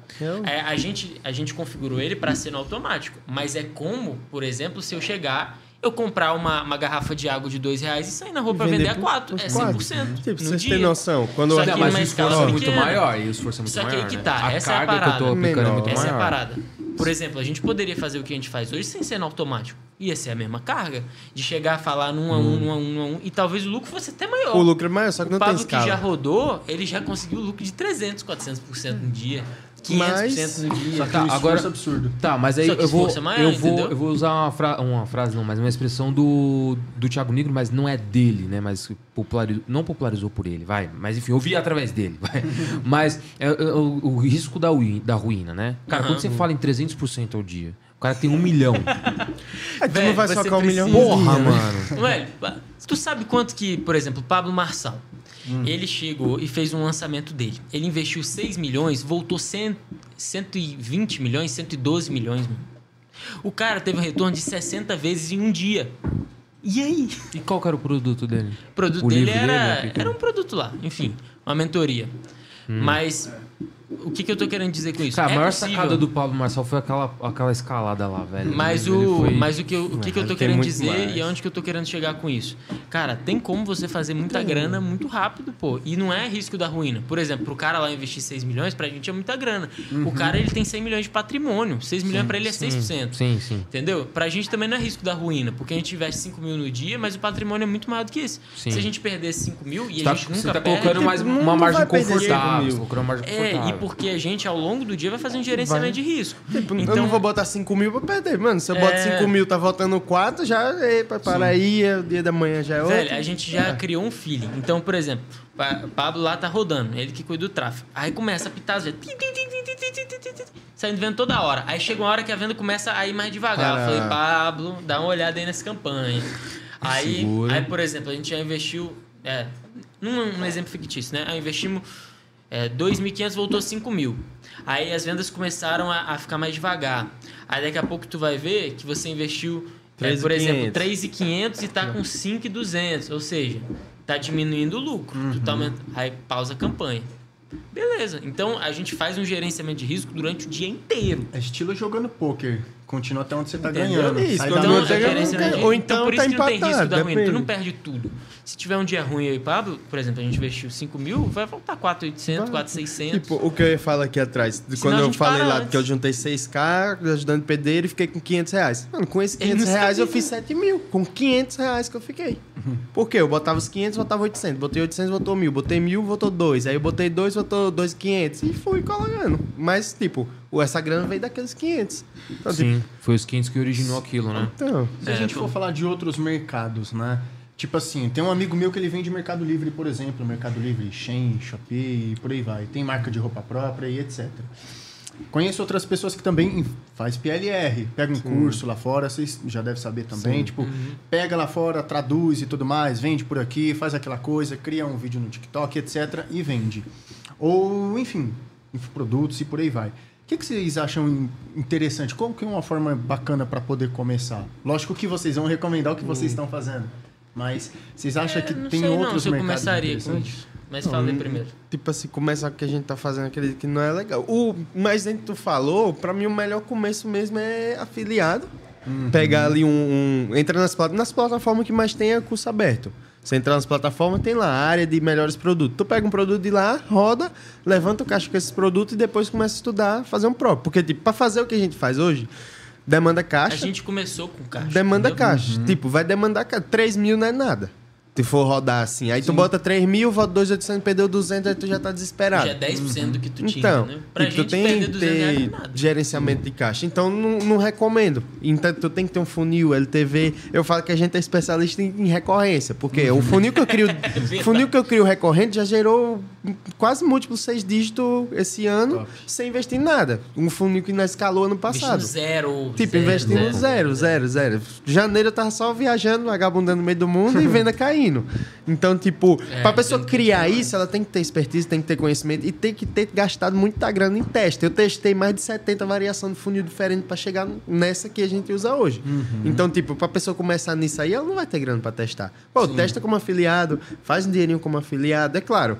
É, a, gente, a gente configurou ele para ser no automático. Mas é como, por exemplo, se eu chegar, eu comprar uma, uma garrafa de água de dois reais e sair na rua para Vender vender a quatro. É quatro. 100% Tipo, vocês dia. têm noção. Quando Só eu- que Não, mas numa o escala esforço é muito maior. E o esforço é muito Só que maior. aí que né? tá, A essa é a carga que eu tô parada. é muito. Essa é a parada. Por exemplo, a gente poderia fazer o que a gente faz hoje sem ser no automático. Ia ser a mesma carga. De chegar a falar num a um, num a um, num a um. E talvez o lucro fosse até maior. O lucro é maior, só que O não tem Pablo que já escala. rodou, ele já conseguiu lucro de 300, 400% no dia. 500% Mas- no dia. Só que Tá, um agora- absurdo. Tá, mas aí eu vou, é maior, eu vou, entendeu? eu vou usar uma, fra- uma frase, não, mas uma expressão do, do Thiago Negro, mas não é dele, né? Mas popularizou, não popularizou por ele, vai. Mas enfim, eu vi através dele, vai. [laughs] Mas é, é, o, o risco da, ui- da ruína, né? Cara, Aham. quando você fala em 300% ao dia, o cara tem um milhão. [laughs] É, tu não vai socar um milhão Porra, né? mano. Velho, tu sabe quanto que, por exemplo, o Pablo Marçal, Hum. ele chegou e fez um lançamento dele. Ele investiu 6 milhões, voltou 100, 120 milhões, 112 milhões, mano. O cara teve um retorno de 60 vezes em um dia. E aí? E qual que era o produto dele? O produto O dele livro dele, era, que que era um produto lá, enfim, uma mentoria. Mas o que, que eu tô querendo dizer com isso? Cara, a É maior possível, sacada do Pablo Marçal foi aquela, aquela escalada lá, velho. Mas Ele o, foi- mas o que, eu, o que, que eu tô tem querendo dizer mais. e aonde que eu tô querendo chegar com isso? Cara, tem como você fazer muita grana muito rápido, pô. E não é risco da ruína. Por exemplo, pro cara lá investir 6 milhões, pra gente é muita grana. O cara, ele tem 100 milhões de patrimônio. 6 milhões pra ele é 6%. Sim, sim. Entendeu? Pra gente também não é risco da ruína, porque a gente investe 5 mil no dia, mas o patrimônio é muito maior do que isso. Sim. Se a gente perder 5 mil e tá, a gente nunca você tá perde... colocando mais não- uma margem confortável. tá colocando uma margem É, confortável porque a gente, ao longo do dia, vai fazer um gerenciamento vai. de risco. Tipo, então, eu não então, vou botar 5 mil pra perder. Mano, se eu é... boto 5 mil, tá voltando 4, já é para aí, é o dia da manhã já é Velho, outro. Velho, a gente já é. criou um feeling. Então, por exemplo, Pablo lá tá rodando, ele que cuida do tráfego. Aí começa a pitar as vezes saindo vendo toda hora. Aí chega uma hora que a venda começa a ir mais devagar. Eu falei, Pablo, dá uma olhada aí nessa campanha. Aí, aí, por exemplo, a gente já investiu. É, num, exemplo fictício, né? Aí investimos é, 2.500, voltou 5 mil. Aí as vendas começaram a, a ficar mais devagar. Aí daqui a pouco tu vai ver que você investiu, é, por 3.500. exemplo, 3.500 e tá com 5.200. Ou seja, tá diminuindo o lucro. Tu tá aumentando. Aí pausa a campanha. Beleza. Então a gente faz um gerenciamento de risco durante o dia inteiro. É estilo jogando poker. Continua até onde você tá Entendeu? ganhando. Isso, Então, a de- ganha. Ou então por isso tá que não tem risco empatado, da ruína. Tu não perde tudo. Se tiver um dia ruim aí, Pablo, por exemplo, a gente investiu 5 mil, vai voltar 4.800, Vai. 4.600. Tipo, o que eu ia falar aqui atrás, de Senão quando eu falei lá antes. que eu juntei 6k ajudando pedreiro e fiquei com 500 reais. Mano, com esses Ele 500 não reais eu fiz 7 mil. Com 500 reais que eu fiquei. Por quê? Eu botava os 500, voltava 800. Botei 800, voltou 1000. Botei 1000, voltou 2. Aí eu botei 2, voltou 2,500. E fui colocando. Mas, tipo, essa grana veio daqueles 500. Então, tipo, Sim, foi os 500 que originou aquilo, né? então, Se a É, gente tô- for falar de outros mercados, né? Tipo assim, tem um amigo meu que ele vende Mercado Livre, por exemplo, Mercado Livre, Shein, Shopee e por aí vai. Tem marca de roupa própria e etc. Conheço outras pessoas que também faz PLR, pega um curso lá fora, vocês já devem saber também, tipo, Uhum. pega lá fora, traduz e tudo mais, vende por aqui, faz aquela coisa, cria um vídeo no TikTok, etc e vende. Ou, enfim, produtos e por aí vai. O que, que vocês acham in- interessante? Qual que é uma forma bacana para poder começar? Lógico que vocês vão recomendar o que vocês estão fazendo, mas vocês acham que É, não tem sei outros não se eu mercados começaria com isso. Mas falei primeiro. tipo assim, começar o que a gente tá fazendo, acredito que não é legal. O mais dentro que tu falou, pra mim o melhor começo mesmo é afiliado. Pegar ali um, um- Entra nas, nas plataformas que mais tem é curso aberto. Você entrar nas plataformas, tem lá a área de melhores produtos. Tu pega um produto de lá, roda, levanta o caixa com esses produtos e depois começa a estudar, fazer um próprio. Porque, tipo, pra fazer o que a gente faz hoje, demanda A caixa. gente começou com caixa. Demanda entendeu? caixa. Tipo, vai demandar caixa. 3 mil não é nada. Se for rodar assim. Aí tu bota 3 mil, volta 2,800, perdeu 200, aí tu já tá desesperado. Já é 10% do que tu tinha, Então, entendeu? Pra tipo, tu gente tem perder que 200 reais ter não é nada. gerenciamento de caixa. Então, não, não recomendo. Então, tu tem que ter um funil, LTV. Eu falo que a gente é especialista em, em recorrência. Porque o funil que eu crio... [laughs] verdade. funil que eu crio recorrente já gerou quase múltiplo seis dígitos esse ano, sem investir em nada. Um funil que nós escalou ano passado. Investindo zero. Tipo, zero, investindo zero, zero, zero. Janeiro eu tava só viajando, vagabundando no meio do mundo e venda [laughs] caindo. Então, tipo, É, pra pessoa criar isso, ela tem que ter expertise, tem que ter conhecimento e tem que ter gastado muita grana em teste. Eu testei mais de 70 variações de funil diferente pra chegar nessa que a gente usa hoje. Então, tipo, pra pessoa começar nisso aí, ela não vai ter grana pra testar. Pô, testa como afiliado, faz um dinheirinho como afiliado, é claro.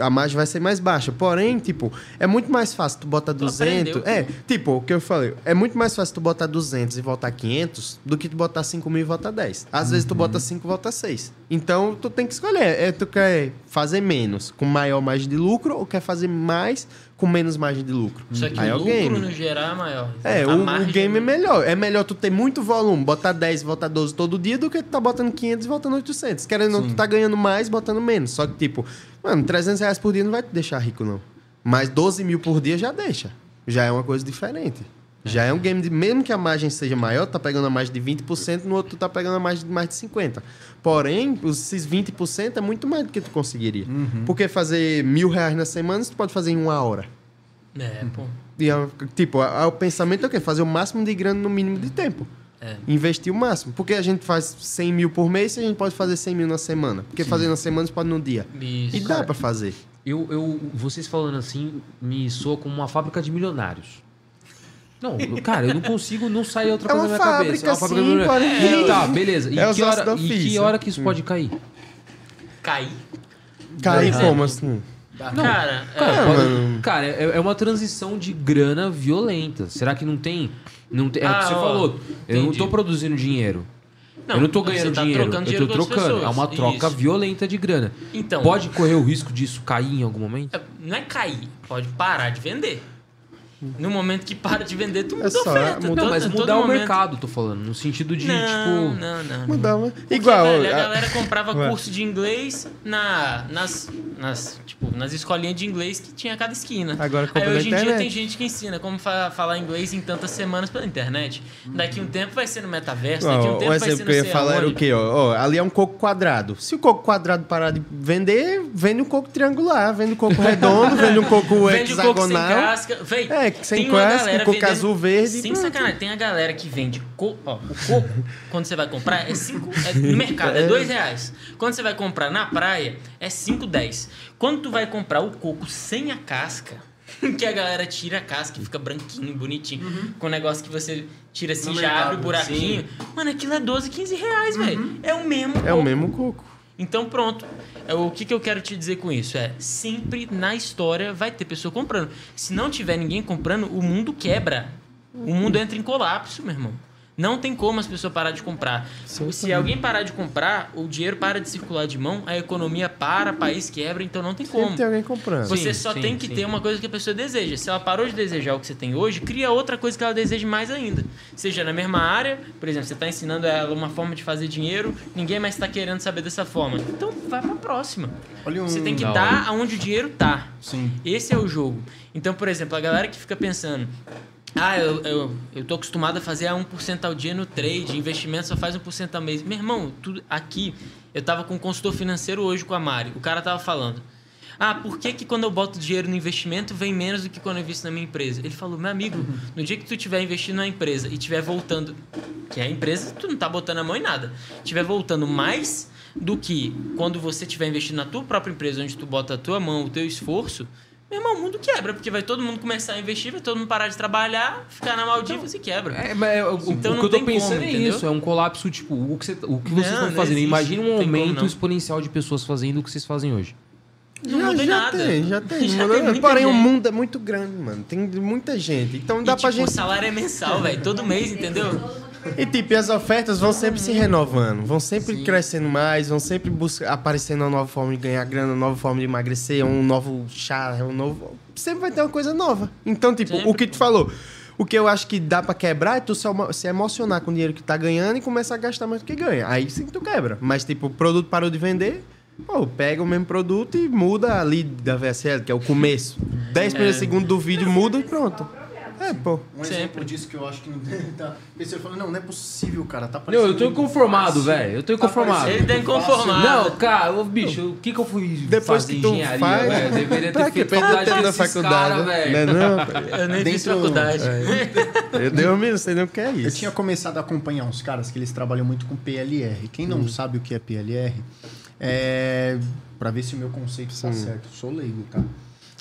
A margem vai ser mais baixa. Porém, tipo, é muito mais fácil tu botar 200. aprendeu, É, tipo, o que eu falei, é muito mais fácil tu botar 200 e voltar 500 do que tu botar 5 mil e voltar 10. Às vezes tu bota 5 e volta 6. Então, tu tem que escolher. É, tu quer fazer menos com maior margem de lucro ou quer fazer mais com menos margem de lucro? Só que Aí é o lucro game. no geral é maior. É, o, o game é melhor. É melhor tu ter muito volume, botar 10 e voltar 12 todo dia, do que tu tá botando 500 e voltando 800. Querendo ou não, tu tá ganhando mais botando menos. Só que, tipo, mano, 300 reais por dia não vai te deixar rico, não. Mas 12 mil por dia já deixa. Já é uma coisa diferente. Já é um game de. Mesmo que a margem seja maior, tu tá pegando a margem de 20%, no outro tu tá pegando a margem de mais de 50%. Porém, esses 20% é muito mais do que tu conseguiria. Porque fazer mil reais na semana, tu pode fazer em uma hora. É, pô. E, a- tipo, a- a- o pensamento é o quê? Fazer o máximo de grana no mínimo de tempo. É. Investir o máximo. Porque a gente faz 100 mil por mês e a gente pode fazer 100 mil na semana. Porque fazer na semana você pode no dia. Isso. E dá pra fazer. Eu, eu, vocês falando assim, me soa como uma fábrica de milionários. Não, eu- cara, eu não consigo, não sair outra É coisa uma na minha cabeça. fábrica, sim, porém- E Tá, beleza. E, É que hora, e que hora que isso pode cair? Cair. Cai exemplo. como assim? Cara, é, Cara, É, pode- cara, é, é uma transição de grana violenta. Será que não tem? Não tem é o que Ah, você ó, falou. Eu não entendi. tô produzindo dinheiro. Não, eu não tô ganhando tá dinheiro. trocando eu dinheiro tô com outras trocando. É uma troca Isso. violenta de grana. Então. Pode correr o risco disso cair em algum momento? é, não é cair, pode parar de vender. No momento que para de vender, tu muda É só oferta. Não, Todo- mas mudar o momento. mercado, tô falando. No sentido de, não, tipo. Não, não, não. Mudar, né? Igual. velho, a a- galera comprava [laughs] Ué. curso de inglês na, nas, nas, tipo, nas escolinhas de inglês que tinha a cada esquina. Agora Aí hoje em dia tem gente que ensina como fa- falar inglês em tantas semanas pela internet. Daqui um tempo vai ser no metaverso, daqui um Ó, tempo vai ser no que eu ia falar era o quê? Ó, Ó, ali é um coco quadrado. Se o coco quadrado parar de vender, vende um coco triangular, vende um coco redondo, [laughs] vende um coco Vende o coco sem hexagonal. casca. Véi, É, que sem tem uma casca, galera coco vendendo- azul, verde, Sem pronto. sacanagem. Tem a galera que vende coco. Ó, o coco, quando você vai comprar, é 5. É, no mercado, é 2 reais. Quando você vai comprar na praia, é 5, 10. Quando tu vai comprar o coco sem a casca. [laughs] Que a galera tira a casca e fica branquinho, bonitinho. Com um negócio que você tira assim, No já mercado, abre o buraquinho. Mano, aquilo é 12, 15 reais, velho. É o mesmo É o mesmo coco. Então pronto. É, O que, que eu quero te dizer com isso? É, sempre na história vai ter pessoa comprando. Se não tiver ninguém comprando, o mundo quebra. O mundo entra em colapso, meu irmão. Não tem como as pessoas parar de comprar. Se alguém parar de comprar, o dinheiro para de circular de mão, a economia para, o país quebra, então não tem como. Sempre tem alguém comprando. Você Sim, só sim, tem que sim. ter uma coisa que a pessoa deseja. Se ela parou de desejar o que você tem hoje, cria outra coisa que ela deseje mais ainda. Seja na mesma área, por exemplo, você está ensinando ela uma forma de fazer dinheiro, ninguém mais está querendo saber dessa forma. Então vai para a próxima. Olha um- Você tem que Da dar aonde o dinheiro tá. Sim. Esse é o jogo. Então, por exemplo, a galera que fica pensando. Ah, eu, eu, eu tô acostumado a fazer a 1% ao dia no trade, investimento só faz 1% ao mês. Meu irmão, tudo aqui, eu tava com um consultor financeiro hoje com a Mari. O cara tava falando. Ah, por que, que quando eu boto dinheiro no investimento vem menos do que quando eu invisto na minha empresa? Ele falou, meu amigo, no dia que tu estiver investindo na empresa e estiver voltando, que é a empresa, tu não tá botando a mão em nada, estiver voltando mais do que quando você estiver investindo na tua própria empresa, onde tu bota a tua mão, o teu esforço, meu irmão, o mundo quebra, porque vai todo mundo começar a investir, vai todo mundo parar de trabalhar, ficar na Maldivas e quebra. É, mas é, o, o- Então o não que eu tô tem pensando como, é entendeu? isso, é um colapso, tipo, o que, você, o que vocês Não, estão não fazendo. existe, Imagina um não tem como aumento não. exponencial de pessoas fazendo o que vocês fazem hoje. Não já, muda em já nada. tem, já [laughs] tem. Já Muda- tem muita Porém, o gente. mundo é muito grande, mano. Tem muita gente. Então dá e, pra tipo, gente. o salário é mensal, velho, todo mês, entendeu? E tipo, as ofertas vão sempre se renovando, vão sempre crescendo mais, vão sempre aparecendo uma nova forma de ganhar grana, uma nova forma de emagrecer, um novo chá, um novo. Sempre vai ter uma coisa nova. Então, tipo, Sempre, o que tu falou. O que eu acho que dá pra quebrar é tu se emo- se emocionar com o dinheiro que tá ganhando e começar a gastar mais do que ganha. Aí sim tu quebra. Mas, tipo, o produto parou de vender, pô, pega o mesmo produto e muda ali da VSL, que é o começo. 10 primeiros segundos do vídeo muda e pronto. É, pô. Um Sempre. exemplo disso que eu acho que não tá. Pensei, eu falei, não, não é possível, cara. Tá Não, parecendo eu tô inconformado, velho. Eu tô Tá inconformado. parecendo Ele tá inconformado. Não, cara, ô, bicho, o que que eu fui Depois fazer que tu engenharia, faz, velho? Eu Deveria ter que feito faculdade na faculdade? caras, Não é velho. não? Eu nem fiz faculdade. Eu dei um não sei nem o que é Eu isso. tinha começado a acompanhar uns caras que eles trabalham muito com PLR. Quem não sabe o que é PLR, é. Pra ver se o meu conceito tá Sim. certo. Sou leigo, tá?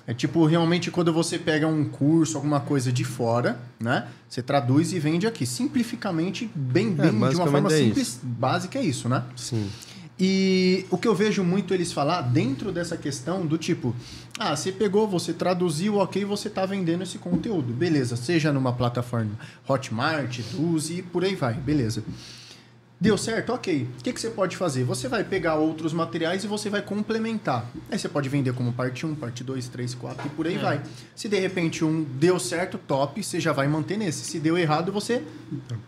É tipo, realmente, quando você pega um curso, alguma coisa de fora, né? Você traduz e vende aqui. Simplificamente, bem, bem de uma forma é simples, básica, é isso, né? Sim. E o que eu vejo muito eles falar dentro dessa questão do tipo, ah, você pegou, você traduziu, ok, você tá vendendo esse conteúdo, beleza, seja numa plataforma Hotmart, Duzi e por aí vai, beleza. Deu certo? Ok. O que, que você pode fazer? Você vai pegar outros materiais e você vai complementar. Aí você pode vender como parte 1, parte 2, 3, 4 e por aí É. vai. Se de repente um deu certo, top, você já vai manter nesse. Se deu errado, você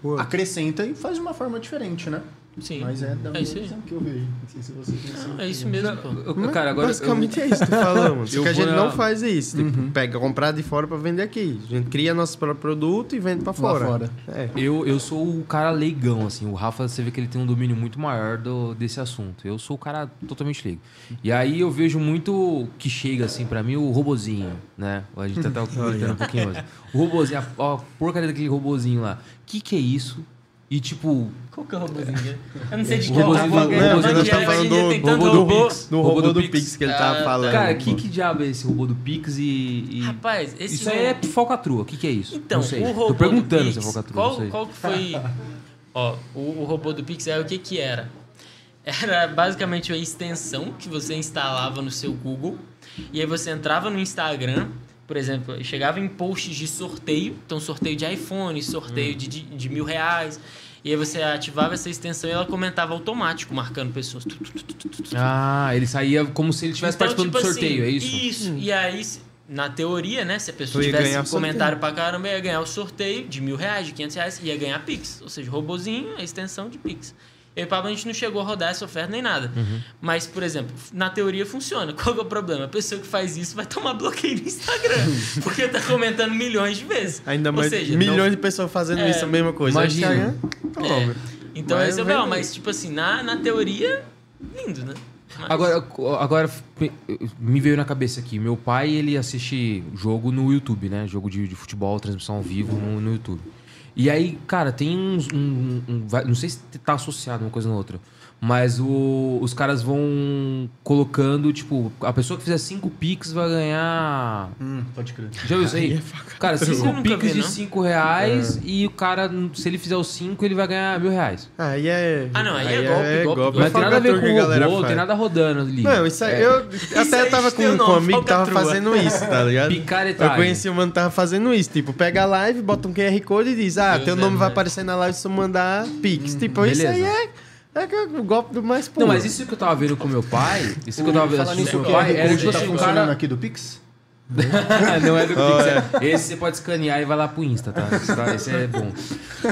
Pô, acrescenta e faz de uma forma diferente, né? Sim. Mas é da É visão que eu vejo. Não sei se você pensou. É isso mesmo, pô. Eu- Mas cara, agora. basicamente é isso que [laughs] eu que a gente não faz isso. Tipo, pega, comprar de fora pra vender aqui. A gente cria nosso próprio produto e vende pra fora. fora. É. Eu, eu sou o cara leigão, assim. O Rafa, você vê que ele tem um domínio muito maior do, desse assunto. Eu sou o cara totalmente leigo. E aí eu vejo muito que chega, assim, pra mim, o robozinho, né? A gente tá até [laughs] comentando um pouquinho mais. O robozinho, a, a porcaria daquele robozinho lá. O que que é isso? E tipo, Qual que é o robôzinho? Eu não sei de do- que é, o mas robozinho hoje nós em tá falando do- tanto robô do robô. Pix. No Robô do do Pix. Pix que ele Ah, tava tá. falando. cara, que que diabo é esse robô do Pix e. e- Rapaz, esse isso aí é falcatrua. O que que é isso? Então, não sei. o robô Tô perguntando do se é Pix, falcatrua. qual, não qual que foi... [laughs] Ó, o, o robô do Pix, aí, o que que era? Era basicamente uma extensão que você instalava no seu Google. E aí você entrava no Instagram, por exemplo, chegava em posts de sorteio. Então, sorteio de iPhone, sorteio de, de, de mil reais. E aí você ativava essa extensão e ela comentava automático, marcando pessoas. Ah, ele saía como se ele estivesse Então, participando tipo do sorteio, assim, é isso? Isso. E aí, na teoria, né? Se a pessoa tivesse um comentário pra caramba, ia ganhar o sorteio de mil reais, de quinhentos reais, ia ganhar Pix. Ou seja, robozinho, a extensão de Pix. E aí, Pablo, a gente não chegou a rodar essa oferta nem nada. Uhum. Mas, por exemplo, na teoria funciona. [laughs] Qual que é o problema? A pessoa que faz isso vai tomar bloqueio no Instagram. [laughs] porque tá comentando milhões de vezes. Ainda Ou mais seja, milhões não- de pessoas fazendo É, isso, a mesma coisa. imagina. Instagram, tá É. Então Mas esse é o problema. Mas, tipo assim, na, na teoria, lindo, né? Mas- Agora, agora me veio na cabeça aqui. Meu pai, ele assiste jogo no YouTube, né? Jogo de, de futebol, transmissão ao vivo no, no YouTube. E aí, cara, tem uns. um- um- vai- não sei se tá associado uma coisa na outra. Mas o- os caras vão colocando, tipo, a pessoa que fizer 5 pix vai ganhar. Hum, pode crer. Já viu isso aí? Cara, Eu 5 nunca pix vi, de não. 5 reais e o cara, se ele fizer os 5, ele vai ganhar mil reais. Aí é. Ah, não, aí é golpe, golpe, golpe. Mas não tem nada a ver com o galera robô, não tem faz. nada rodando ali. Não, isso aí, É. eu aí até tava com, um nome, amigo que tava fazendo isso, tá ligado? Picaretagem. Eu conheci um mano que tava fazendo isso, tipo, pega a live, bota um QR Code e diz, ah, Deus teu é nome vai mais. aparecer na live se tu mandar Pix. tipo, isso aí é, é que é o golpe do mais puro. Não, mas isso que eu tava vendo com meu pai, isso que eu tava vendo com o meu pai, era Code tipo tá assim, funcionando cara... aqui do Pix? [laughs] não é do Pix, é. Esse você pode escanear e vai lá pro Insta, tá? Esse, tá- esse é bom.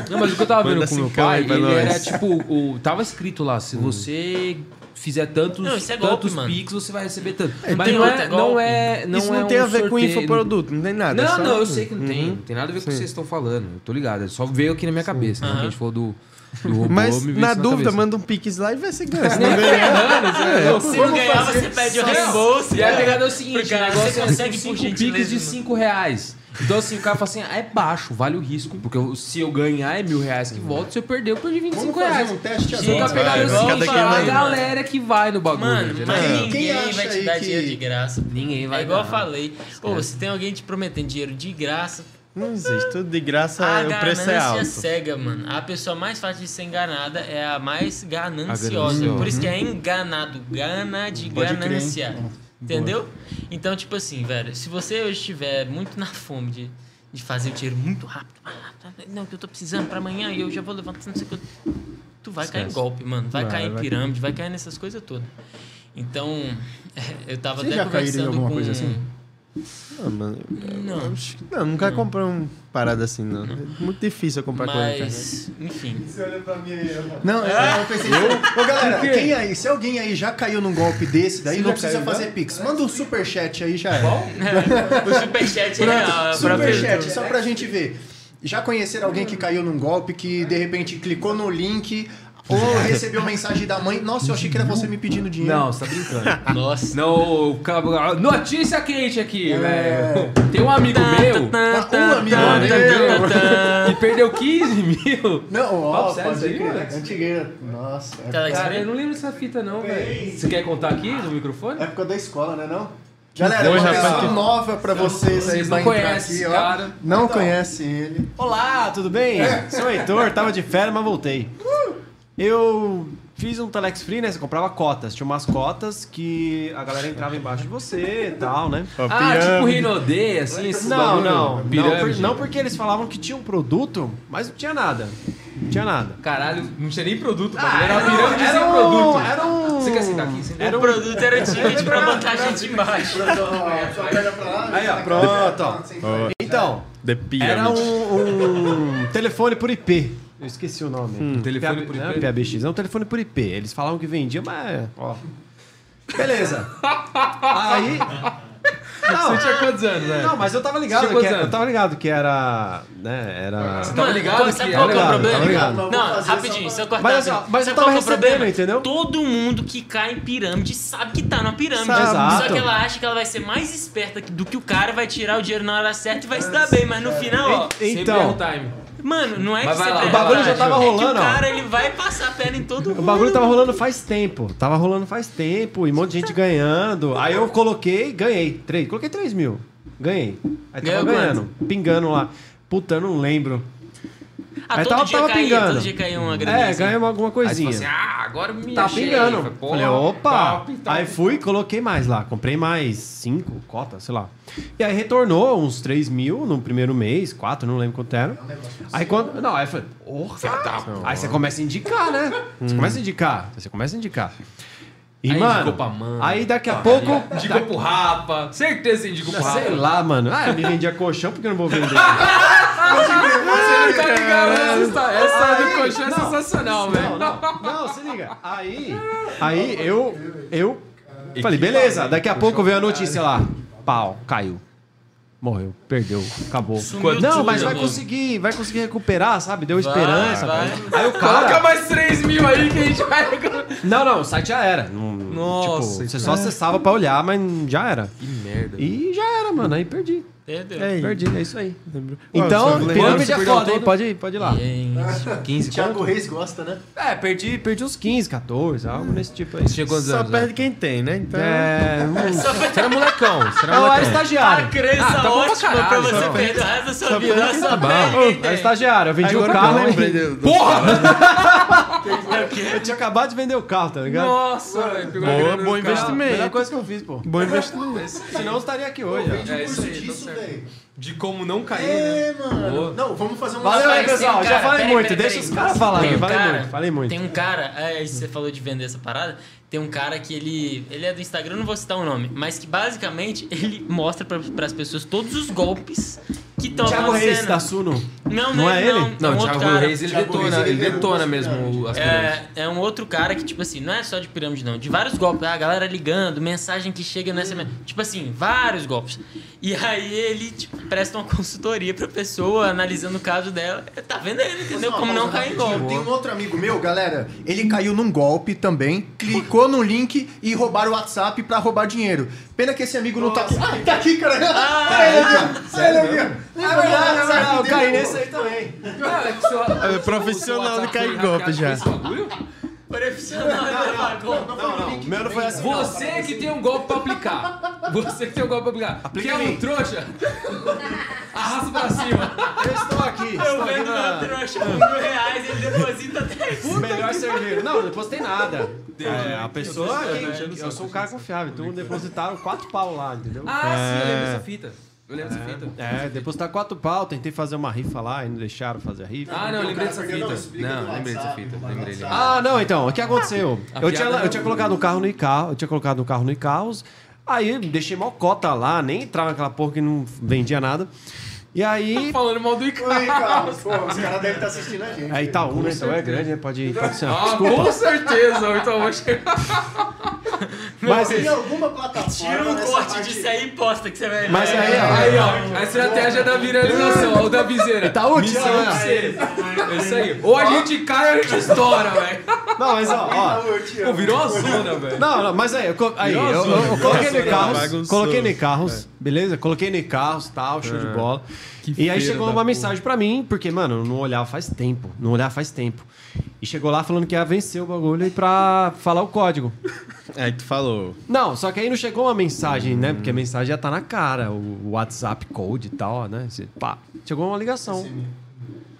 Não, mas o que eu tava vendo com meu pai, ele nós. era tipo, o, tava escrito lá, se você fizer tantos, Não, isso é golpe, tantos mano. Pix, você vai receber tanto. tem mas não é, é não golpe. é, não isso é não tem um a ver com sorteio- infoproduto, não tem nada. é Não, só- não, eu sei que não tem. Uhum. Não tem nada a ver com o que vocês estão falando. Eu tô ligado. Só veio aqui na minha cabeça, né? Que a gente falou do robô, Mas na dúvida, cabeça. manda um Pix lá e vê se ganha. Se não ganhar, é. Se não ganhar, você pede o reembolso. E a pegada é o seguinte, o negócio você é consegue, cinco gentileza, de mano. 5 reais. Então assim, o cara fala assim, ah, é baixo, vale o risco. Porque eu- se eu ganhar é mil reais que volta, se eu perder, eu perdi 25 Vamos fazer reais. um teste a pegada é o vai, seguinte, cada a vai, galera que vai no bagulho. Mano, mas Quem ninguém vai te dar que- dinheiro de graça. Ninguém vai É igual eu dar. falei. Pô, se tem alguém te prometendo dinheiro de graça, Não existe, tudo de graça, a o preço é ganância alto. cega, mano. A pessoa mais fácil de ser enganada é a mais gananciosa. Por isso que é enganado. Gana de Pode ganância. Entendeu? Então, tipo assim, velho, se você hoje estiver muito na fome de, de fazer o dinheiro muito rápido, não, que eu tô precisando pra amanhã e eu já vou levantar, não sei o que. Tu vai cair em Esquece. golpe, mano. Vai, Vai, cair em pirâmide, vai cair nessas coisas todas. Então, [laughs] eu tava Vocês até já caíram em conversando alguma com. coisa assim? Não, mano. Não. eu Não, nunca comprei uma parada assim, não. É muito difícil eu comprar coisa na internet. Mas, enfim. Você olha pra mim aí, Não, é, eu pensei. Ô, galera, quem aí, se alguém aí já caiu num golpe desse, daí Você não precisa caiu, fazer já? pix. Manda um superchat aí já é. [laughs] o superchat é real. Superchat, só pra gente ver. Já conheceram alguém que caiu num golpe, que de repente clicou no link ou [laughs] recebeu mensagem da mãe? Nossa, eu achei que era você me pedindo dinheiro. Não, você tá brincando. [laughs] Nossa. Não, cara, notícia quente aqui, É. velho. Tem um amigo meu Um amigo que perdeu 15 mil. Não, ó, pode crer. Antigueira. Nossa. é Cara, eu não lembro dessa fita não, velho. Você quer contar aqui no microfone? Época da escola, né não? Galera, Hoje, uma pessoa que- nova pra vocês aí Vocês não conhecem aqui, esse ó. cara. Não conhece ele. Olá, tudo bem? Sou o Heitor, tava de férias, mas voltei. Eu fiz um Telex Free, né? Você comprava cotas. Tinha umas cotas que a galera entrava embaixo de você e tal, né? Ah, tipo Rinodê, assim, Não, não. Não, por- não porque eles falavam que tinha um produto, mas não tinha nada. Não tinha nada. Caralho, não tinha nem produto, Ah, era uma era um- pirâmide era sem um- produto. era um- Você quer sentar aqui? Senta Era O um produto era [laughs] ticket pra botar a gente embaixo. Aí, ó, pronto, ó. Então, era um, um telefone por IP. Eu esqueci o nome. Um telefone por Não é IP? PABX, é um telefone por IP. Eles falavam que vendia, mas. Ó. Beleza. [laughs] Aí. Não, Você tinha quantos anos, velho? não, mas eu tava ligado Tinha que era, eu tava ligado que era, né, era Você tava ligado Mano, que sabe era qual que é o problema? tava ligado. Não, fazer rapidinho, só se eu cortar. Mas, assim, mas sabe eu qual tava que é o problema? entendeu? Todo mundo que cai em pirâmide sabe que tá numa pirâmide. Sabe. Exato. Só que ela acha que ela vai ser mais esperta do que o cara, vai tirar o dinheiro na hora certa e vai se dar bem. Mas no final, ó. Sempre Então. é um time. Mano, não é Mas que vai você lá, o bagulho já tava é que rolando, o ó. cara, ele vai passar a perna em todo mundo. O bagulho tava rolando faz tempo. Tava rolando faz tempo. E um monte de gente ganhando. Aí eu coloquei, ganhei. Três. Coloquei 3 mil. Ganhei. Aí tava Ganhou ganhando. Pingando lá. Puta, eu não lembro. Ah, Aí todo tava- dia tava caía, pingando. todo dia caía uma graninha. É, assim. alguma Aí você coisinha. falou assim, ah, agora me Tá achei. pingando. Falei, opa! top, top. Aí fui, coloquei mais lá. Comprei mais cinco cotas, sei lá. E aí retornou uns 3 mil no primeiro mês, quatro, não lembro quanto era. Aí quando. Não, aí falei, porra! Aí você começa a indicar, né? Você começa a indicar. Você começa a indicar. E, Aí mano, indicou pra mãe. aí daqui a pouco. Indicou pro Rapa. Certeza que indicou pro Rapa. Sei lá, mano. Ah, eu me vendia colchão porque eu não vou vender. [laughs] Você não tá ligado? Essa do colchão é não. sensacional, velho. Não, não, não, se liga. Aí, [laughs] aí eu, eu falei, beleza. Daqui a pouco veio a notícia lá. Pau, caiu. Morreu, perdeu, acabou. Sumiu não, tudo, mas vai conseguir, vai conseguir recuperar, sabe? Deu Vai, esperança. vai. Aí o Coloca cara. mais 3 mil aí que a gente vai... Não, não, o site já era. Não, Nossa, tipo, você só acessava pra olhar, mas já era. Que merda. E já era, mano. Aí perdi. Entendeu? É, Perdi, é isso aí. Então, pirâmide você é perdeu foda, hein? Pode ir, pode ir lá. Gente, 15 [laughs] Thiago Reis gosta, né? É, perdi, perdi uns 15, 14, algo nesse tipo aí. Você tinha quantos Só anos? né? perde quem tem, né? Então. É, [laughs] Você era molecão. Você era eu era molecão. estagiário. a crença Ah, tá pra ótima pra, caralho, você só. perder o resto da sua Só vida. Só tá perde Era tem. estagiário, eu vendi o carro. do- do- [laughs] Eu tinha acabado de vender o carro, tá ligado? Nossa, Boa, bom investimento. Melhor coisa que eu fiz, pô. Bom investimento. Senão eu estaria aqui hoje. É isso aí, tá certo. Velho. De como não cair, né? É, mano. Boa. Não, vamos fazer um Valeu aí, pessoal. um Já cara- falei peraí, muito. peraí, Deixa peraí. os caras falar Tem aqui. um Falei cara- muito, falei muito. Tem um cara, é, você falou de vender essa parada, tem um cara que ele, ele é do Instagram, não vou citar o nome, mas que basicamente [laughs] ele mostra para as pessoas todos os golpes que estão Thiago Reis da Suno. Não, Não é ele? Não, Não, é um Thiago cara. Reis, ele Thiago detona, Reis, ele ele é detona mesmo as. É, é um outro cara que, tipo assim, não é só de pirâmide, não. De vários golpes. Ah, a galera ligando, mensagem que chega no SMS. Tipo assim, vários golpes. E aí ele, tipo, presta uma consultoria pra pessoa, analisando o caso dela. Tá vendendo, entendeu? Como não cair em golpe. Tem um outro amigo meu, galera. Ele caiu num golpe também, clicou no link e roubaram o WhatsApp pra roubar dinheiro. Pena que esse amigo não tá aqui. Ah, tá aqui, cara. Ah, ele aqui, ó. Sério, aqui. É verdade, é eu caí nesse aí também. É profissional de cair em golpe já. Profissional pagou. Não, não. O meu não foi assim. não. Você que tem um golpe pra aplicar. Você que tem um golpe pra aplicar. Aplica Quer um trouxa? Arrasta pra cima. Eu estou aqui. Eu vendo na... meu trouxa por mil reais, ele deposita 10. Melhor servir. Não, não depositei nada. É, a pessoa. quem- eu sou um cara confiável, então depositaram quatro pau lá, entendeu? Ah, sim, eu lembro dessa fita. Eu lembro dessa fita. É, depositaram quatro pau, tentei fazer uma rifa lá e não deixaram fazer a rifa. Ah, não, eu lembrei dessa fita. Não, lembrei dessa fita. Lembrei. Lembrei. Ah, não, então, o que aconteceu? A Eu tinha, eu tinha colocado o carro no iCarro, eu tinha colocado o carro no iCarros, Aí deixei mó cota lá, nem entrava naquela porra que não vendia nada. E aí. Falando mal do Icaro. Pô, os caras devem estar assistindo a gente. Aí tá um, né? Então é grande, né? Pode, pode ser. Ah, com certeza. Então eu vou chegar. [laughs] Mas, Em alguma plataforma. Tira um corte parte- disso aí e posta que você vai ver. mas aí, ó. Aí, ó. A estratégia da viralização, ó, o da viseira. Tá útil, Missão né? pra você. É isso aí. Ou a gente cai ou a gente estoura, velho. Não, mas ó, ó. Pô, virou uma zona, velho. Não, não, mas aí, eu, aí, eu, eu- eu coloquei no carros, coloquei no carros, beleza? Coloquei no carros, tal, show de bola. E aí chegou uma mensagem pra mim, porque, mano, eu não olhava faz tempo, não olhava faz tempo. E chegou lá falando que ia vencer o bagulho e pra falar o código. Aí tu falou. Não, só que aí não chegou uma mensagem, né? Porque a mensagem já tá na cara, o WhatsApp Code e tal, né? Você- Pá, chegou uma ligação.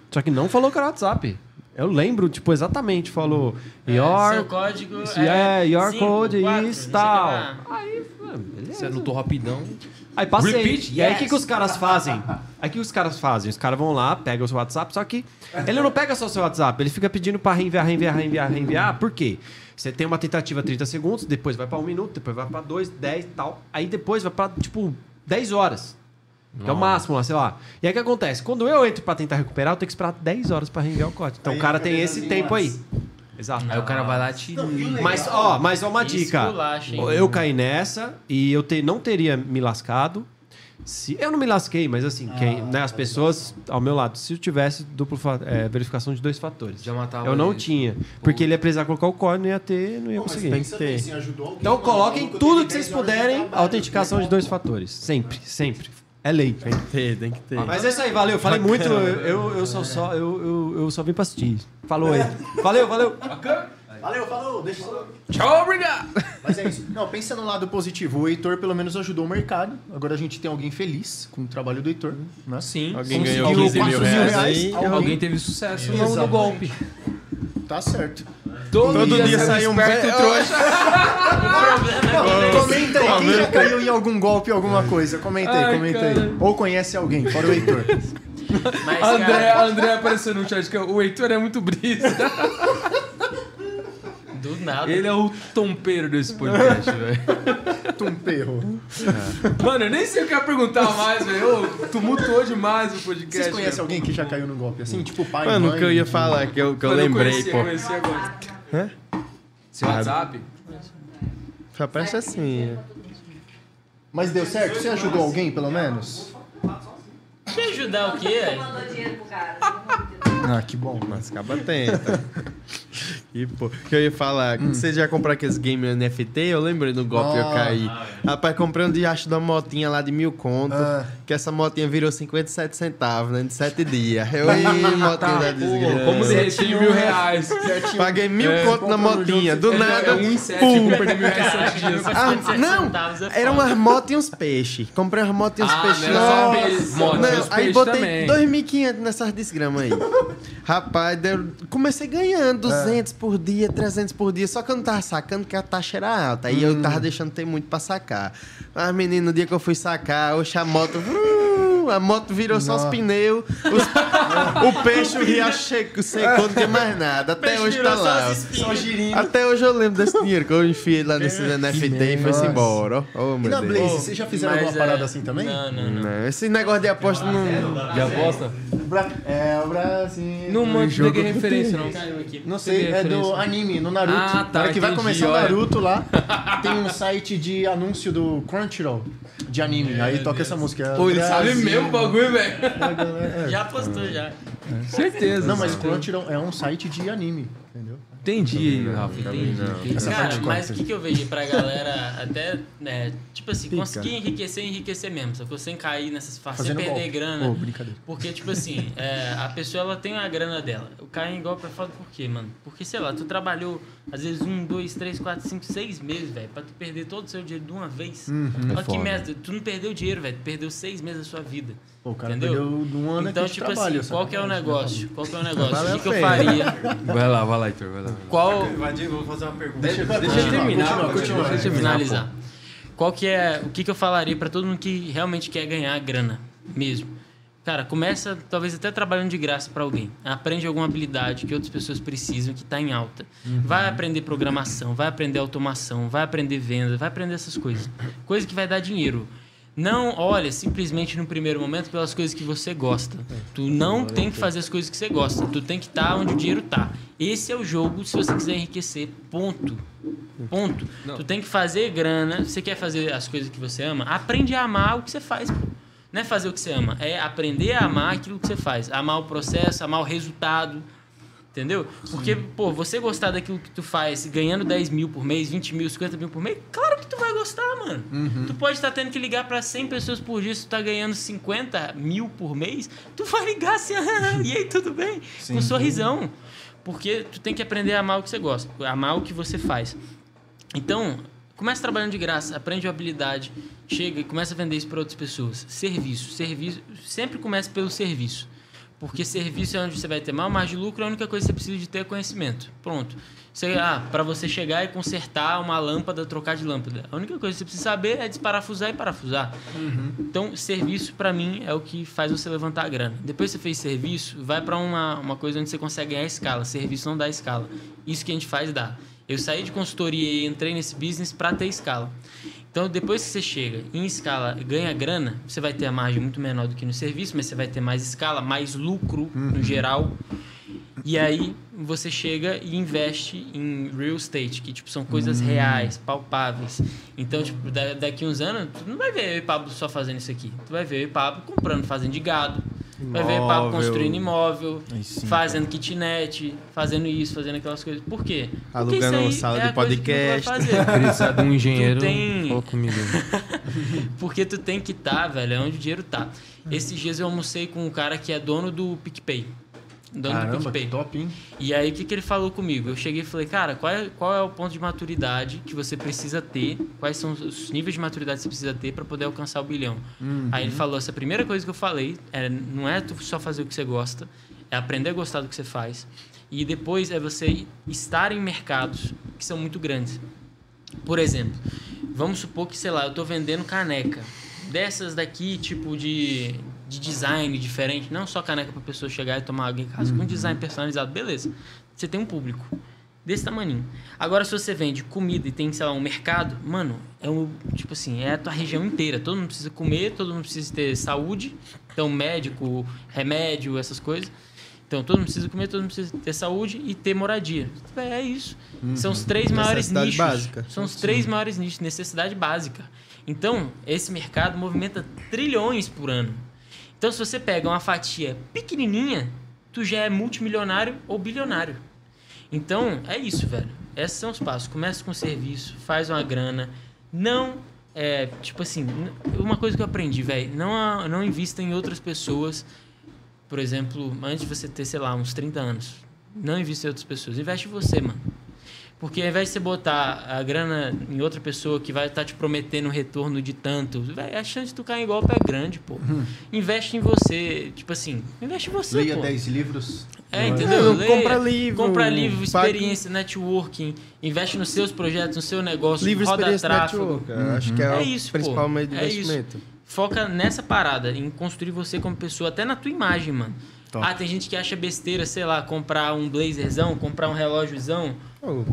Só que não falou que era WhatsApp. Eu lembro, tipo, exatamente, falou Seu your, código é, your cinco, code quatro, is tal. que. Aí, mano, beleza. Você anotou rapidão. Aí passei. Repeat, e aí o yes. que, que os caras fazem? Aí o que os caras fazem? Os caras vão lá, pegam o seu WhatsApp, só que ele não pega só o seu WhatsApp, ele fica pedindo pra reenviar, reenviar, reenviar, reenviar. Por quê? Você tem uma tentativa 30 segundos, depois vai pra um minuto, depois vai pra dois, 10 e tal. Aí depois vai pra, tipo, 10 horas. Que é o máximo lá, sei lá. E aí o que acontece? Quando eu entro pra tentar recuperar, eu tenho que esperar 10 horas pra reenviar o código. Então Aí o cara tem esse tempo aí. Exato. Aí o cara vai lá e te. Mas, ó, mas ó uma Que dica. Eu caí nessa e eu te- não teria me lascado. Se, eu não me lasquei, mas assim, quem, né, as pessoas ao meu lado, se eu tivesse duplo é, verificação de dois fatores. Já matava eu não ele. tinha. Porque ele ia precisar colocar o código, não ia ter, não ia conseguir. Pensa bem, se ajudou alguém, Então coloquem tudo que vocês 10 horas de puderem, autenticação de dois fatores. Sempre, sempre. É lei. Tem que ter, tem que ter. Mas é isso aí, valeu. Falei muito, eu, eu, eu só, só, eu, eu, eu só vim pra assistir. Falou aí. [laughs] Valeu, valeu. Valeu, falou, deixa eu... Tchau, obrigado. Mas é isso. Não, pensa no lado positivo. O Heitor pelo menos ajudou o mercado. Agora a gente tem alguém feliz com o trabalho do Heitor. Né? Sim. Alguém Conseguiu ganhou 15 mil 4 mil reais reais. aí. Alguém- Alguém teve sucesso no, no golpe. Tá certo. Todo, Todo dia sai sai um esperto be- trouxa. Não, [laughs] comenta aí, quem já caiu em algum golpe, alguma coisa? Comenta aí, Ai, comenta aí. Ou conhece alguém, fora o Heitor. Mas, André, cara, André apareceu no chat que o Heitor é muito brisa. [laughs] do nada. Ele é o tompeiro desse podcast, [laughs] velho. Tumperro. Mano, eu nem sei o que eu ia perguntar mais, velho. Tumultuou demais o podcast. Vocês conhecem velho. alguém que já caiu no golpe assim? Tipo pai, Mano, o mãe? que eu ia falar, que eu, que eu lembrei, conheci, pô. Conheci agora. Hã? Seu WhatsApp? Só presta assim. Mas deu certo? Você ajudou alguém, pelo menos? Te ajudar o quê? mandou dinheiro pro cara. Ah, que bom. Mas acaba tenta. [laughs] E, pô, que eu ia falar, você já comprou aqueles games NFT? Eu lembrei do golpe que eu Ah. caí. Rapaz, comprei um diacho da motinha lá de mil conto. Ah. Que essa motinha virou 57 centavos, né? De 7 dias. Eu ia [laughs] motinha da desgraça. Como [laughs] derreter mil reais. Paguei mil conto na motinha. Do É, nada. É um sete, pum. sete. Ah, 57 não, é era foda. umas motos e uns peixes. Comprei umas motos e uns Ah, peixes. não era só Nossa. peixe, Não, aí botei também. 2.500 nessas desgramas aí. [laughs] Rapaz, deu- comecei ganhando 200 por dia, 300 por dia. Só que eu não tava sacando que a taxa era alta. Aí eu tava deixando ter muito pra sacar. Mas, menino, no dia que eu fui sacar, oxe, a moto... vrum, A moto virou só os Nossa. pneus. os- [laughs] o peixe, o riacho secou, secou, não tem mais nada. Até hoje tá lá. Até hoje eu lembro desse dinheiro que eu enfiei lá nesse [laughs] NFT e foi-se Nossa. embora. ó. Oh, E meu na Deus. Blaze, vocês já fizeram alguma é, parada assim também? Não, não, não. Não, esse negócio de aposta não. De aposta? Bra- É, o Brasil. Não mando jogo peguei referência, não. Não sei, é do anime, no Naruto. Ah, tá, que vai entendi, começar o olha. Naruto lá, [laughs] tem um site de anúncio do Crunchyroll de anime. Aí toca essa música. é Pô, ele sabe mesmo o bagulho, velho. É. Já postou, já. Certeza. Não, mas Crunchyroll é um site de anime, entendeu? Entendi, Rafa, entendi. entendi. Cara, mas o que, que eu vejo pra galera até, né, tipo assim, Pica. conseguir enriquecer, enriquecer mesmo, só que sem cair nessas fases, sem perder golpe. grana. Ô, brincadeira. Porque, tipo assim, é, a pessoa ela tem a grana dela. O cair em golpe é foda por quê, mano? Porque, sei lá, tu trabalhou às vezes um, dois, três, quatro, cinco, seis meses, velho, pra tu perder todo o seu dinheiro de uma vez. Uhum. Olha que foda. merda, tu não perdeu dinheiro, velho, tu perdeu seis meses da sua vida. Pô, o cara Entendeu? perdeu de um ano Então, aqui de tipo trabalho. assim, qual que é o negócio? Qual que é o negócio? O que, que eu faria? Vai lá, vai lá, Heitor, vai lá. Qual, Vou fazer uma pergunta. Deixa, Vai, deixa eu terminar, continua, continua. Deixa eu finalizar. Qual que é o que, que eu falaria pra todo mundo que realmente quer ganhar grana mesmo? Cara, começa talvez até trabalhando de graça para alguém. Aprende alguma habilidade que outras pessoas precisam que está em alta. Vai aprender programação, vai aprender automação, vai aprender venda, vai aprender essas coisas. Coisa que vai dar dinheiro. Não olha simplesmente no primeiro momento pelas coisas que você gosta. Tu não tem que fazer as coisas que você gosta. Tu tem que estar onde o dinheiro tá. Esse é o jogo se você quiser enriquecer. Ponto. Ponto. Tu tem que fazer grana. Você quer fazer as coisas que você ama? Aprende a amar o que você faz. Não é fazer o que você ama, é aprender a amar aquilo que você faz. Amar o processo, amar o resultado. Entendeu? Porque, pô, você gostar daquilo que tu faz, ganhando 10 mil por mês, 20 mil, 50 mil por mês, claro que tu vai gostar, mano. Tu pode estar tendo que ligar pra 100 pessoas por dia, se tu tá ganhando 50 mil por mês, tu vai ligar assim, [laughs] e aí, tudo bem? Com um sorrisão. Porque tu tem que aprender a amar o que você gosta, amar o que você faz. Então, começa trabalhando de graça, aprende uma habilidade, chega e começa a vender isso para outras pessoas. Serviço, serviço, sempre começa pelo serviço. Porque serviço é onde você vai ter maior margem de lucro, a única coisa que você precisa de ter é conhecimento. Pronto. Você, ah, para você chegar e consertar uma lâmpada, trocar de lâmpada. A única coisa que você precisa saber é desparafusar e parafusar. Então, serviço para mim é o que faz você levantar a grana. Depois que você fez serviço, vai para uma, uma coisa onde você consegue ganhar escala. Serviço não dá escala. Isso que a gente faz dá. Eu saí de consultoria e entrei nesse business para ter escala. Então, depois que você chega em escala e ganha grana, você vai ter a margem muito menor do que no serviço, mas você vai ter mais escala, mais lucro no geral. E aí você chega e investe em real estate, que tipo, são coisas reais, palpáveis. Então, tipo, da- daqui uns anos, tu não vai ver eu e Pablo só fazendo isso aqui. Tu vai ver eu e Pablo comprando fazenda de gado. Vai ver Imóvel. construindo imóvel, sim, fazendo kitnet, fazendo isso, fazendo aquelas coisas. Por quê? Alugando aí sala é de podcast. fazer. [laughs] Precisar de um engenheiro. Tu tem- Fala [laughs] comigo. Porque tu tem que estar, velho, é onde o dinheiro tá. Esses dias eu almocei com um cara que é dono do PicPay. Dono do Caramba, PicPay. que top, hein? E aí, o que, que ele falou comigo? Eu cheguei e falei, cara, qual é, qual é o ponto de maturidade que você precisa ter? Quais são os níveis de maturidade que você precisa ter para poder alcançar o bilhão? Aí ele falou, essa primeira coisa que eu falei, é, não é só fazer o que você gosta, é aprender a gostar do que você faz. E depois é você estar em mercados que são muito grandes. Por exemplo, vamos supor que, sei lá, eu tô vendendo caneca. Dessas daqui, tipo de, de design diferente. Não só caneca pra pessoa chegar e tomar água em casa. Com design personalizado, beleza. Você tem um público desse tamanho. Agora, se você vende comida e tem, sei lá, um mercado, mano, é um, tipo assim, é a tua região inteira. Todo mundo precisa comer, todo mundo precisa ter saúde. Então, médico, remédio, essas coisas. Então, todo mundo precisa comer, todo mundo precisa ter saúde e ter moradia. É isso. São os três maiores Necessidade nichos. básica. São os três maiores nichos, necessidade básica. Então, esse mercado movimenta trilhões por ano. Então, se você pega uma fatia pequenininha, tu já é multimilionário ou bilionário. Então, é isso, velho. Esses são os passos. Começa com serviço, faz uma grana. Não, é, tipo assim, uma coisa que eu aprendi, velho. Não, não invista em outras pessoas. Por exemplo, antes de você ter, sei lá, uns 30 anos. Não invista em outras pessoas. Investe em você, mano. Porque ao invés de você botar a grana em outra pessoa que vai estar te prometendo um retorno de tanto, véi, a chance de tu cair em golpe é grande, pô. Investe em você. Tipo assim, investe em você, Leia pô. 10 livros. É, entendeu? É, Leia, compra livro, Compra livro, experiência, networking. Investe nos seus projetos, no seu negócio. Livre roda experiência tráfego. eu Acho que é, É o isso, pô. principal meio de É isso. investimento. Foca nessa parada, em construir você como pessoa, até na tua imagem, mano. Top. Ah, tem gente que acha besteira, sei lá, comprar um blazerzão, comprar um relógiozão. Oh,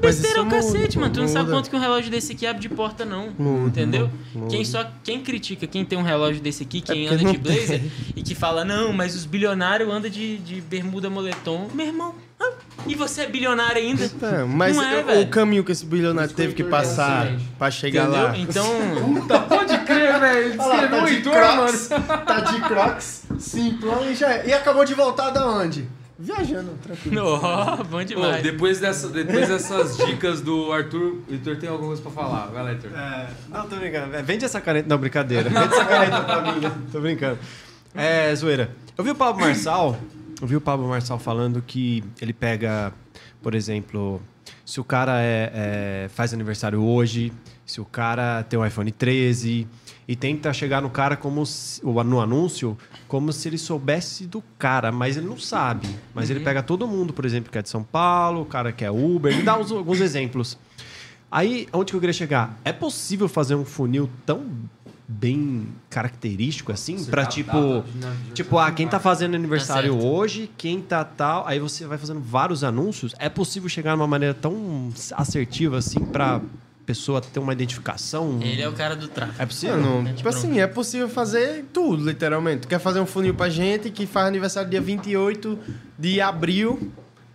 Besteira é o cacete, muda, mano. Tu não sabe muda. quanto que um relógio desse aqui abre de porta, não. Muda, entendeu? muda. Quem só quem critica quem tem um relógio desse aqui, quem porque anda de blazer e que fala, não, mas os bilionários andam de, de bermuda moletom. Meu irmão, ah, e você é bilionário ainda? Então, mas Não é, o velho. caminho que esse bilionário teve que passar excelente. pra chegar Entendeu? lá. Então, Pode crer, velho. Descreveu tá o de Heitor, Crocs, mano. tá de Crocs, simplão e já é. E acabou de voltar da onde? Viajando, tranquilo. ó, bom demais. depois, dessa, depois dessas dicas do Arthur, o Heitor tem alguma coisa pra falar. Vai lá, Heitor. É, não, tô brincando. É, Vende essa caneta. Não, brincadeira. Vende essa caneta pra mim. né? Tô brincando. É, zoeira. Eu vi o Pablo Marçal. Eu vi o Pablo Marçal falando que ele pega, por exemplo, se o cara é, é, faz aniversário hoje, se o cara tem o iPhone 13 e tenta chegar no cara como se, ou no anúncio como se ele soubesse do cara, mas ele não sabe. Mas ele pega todo mundo, por exemplo, que é de São Paulo, o cara que é Uber, ele dá uns- alguns exemplos. Aí, onde que eu queria chegar? É possível fazer um funil tão bem característico, assim, pra tipo. Tipo, ah, quem tá fazendo aniversário certo. hoje, quem tá tal. Aí você vai fazendo vários anúncios. É possível chegar de uma maneira tão assertiva, assim, pra pessoa ter uma identificação? Ele é o cara do tráfego. É possível? Mano, Gente, tipo pronto. assim, é possível fazer tudo, literalmente. Tu quer fazer um funil pra gente que faz aniversário dia 28 de abril.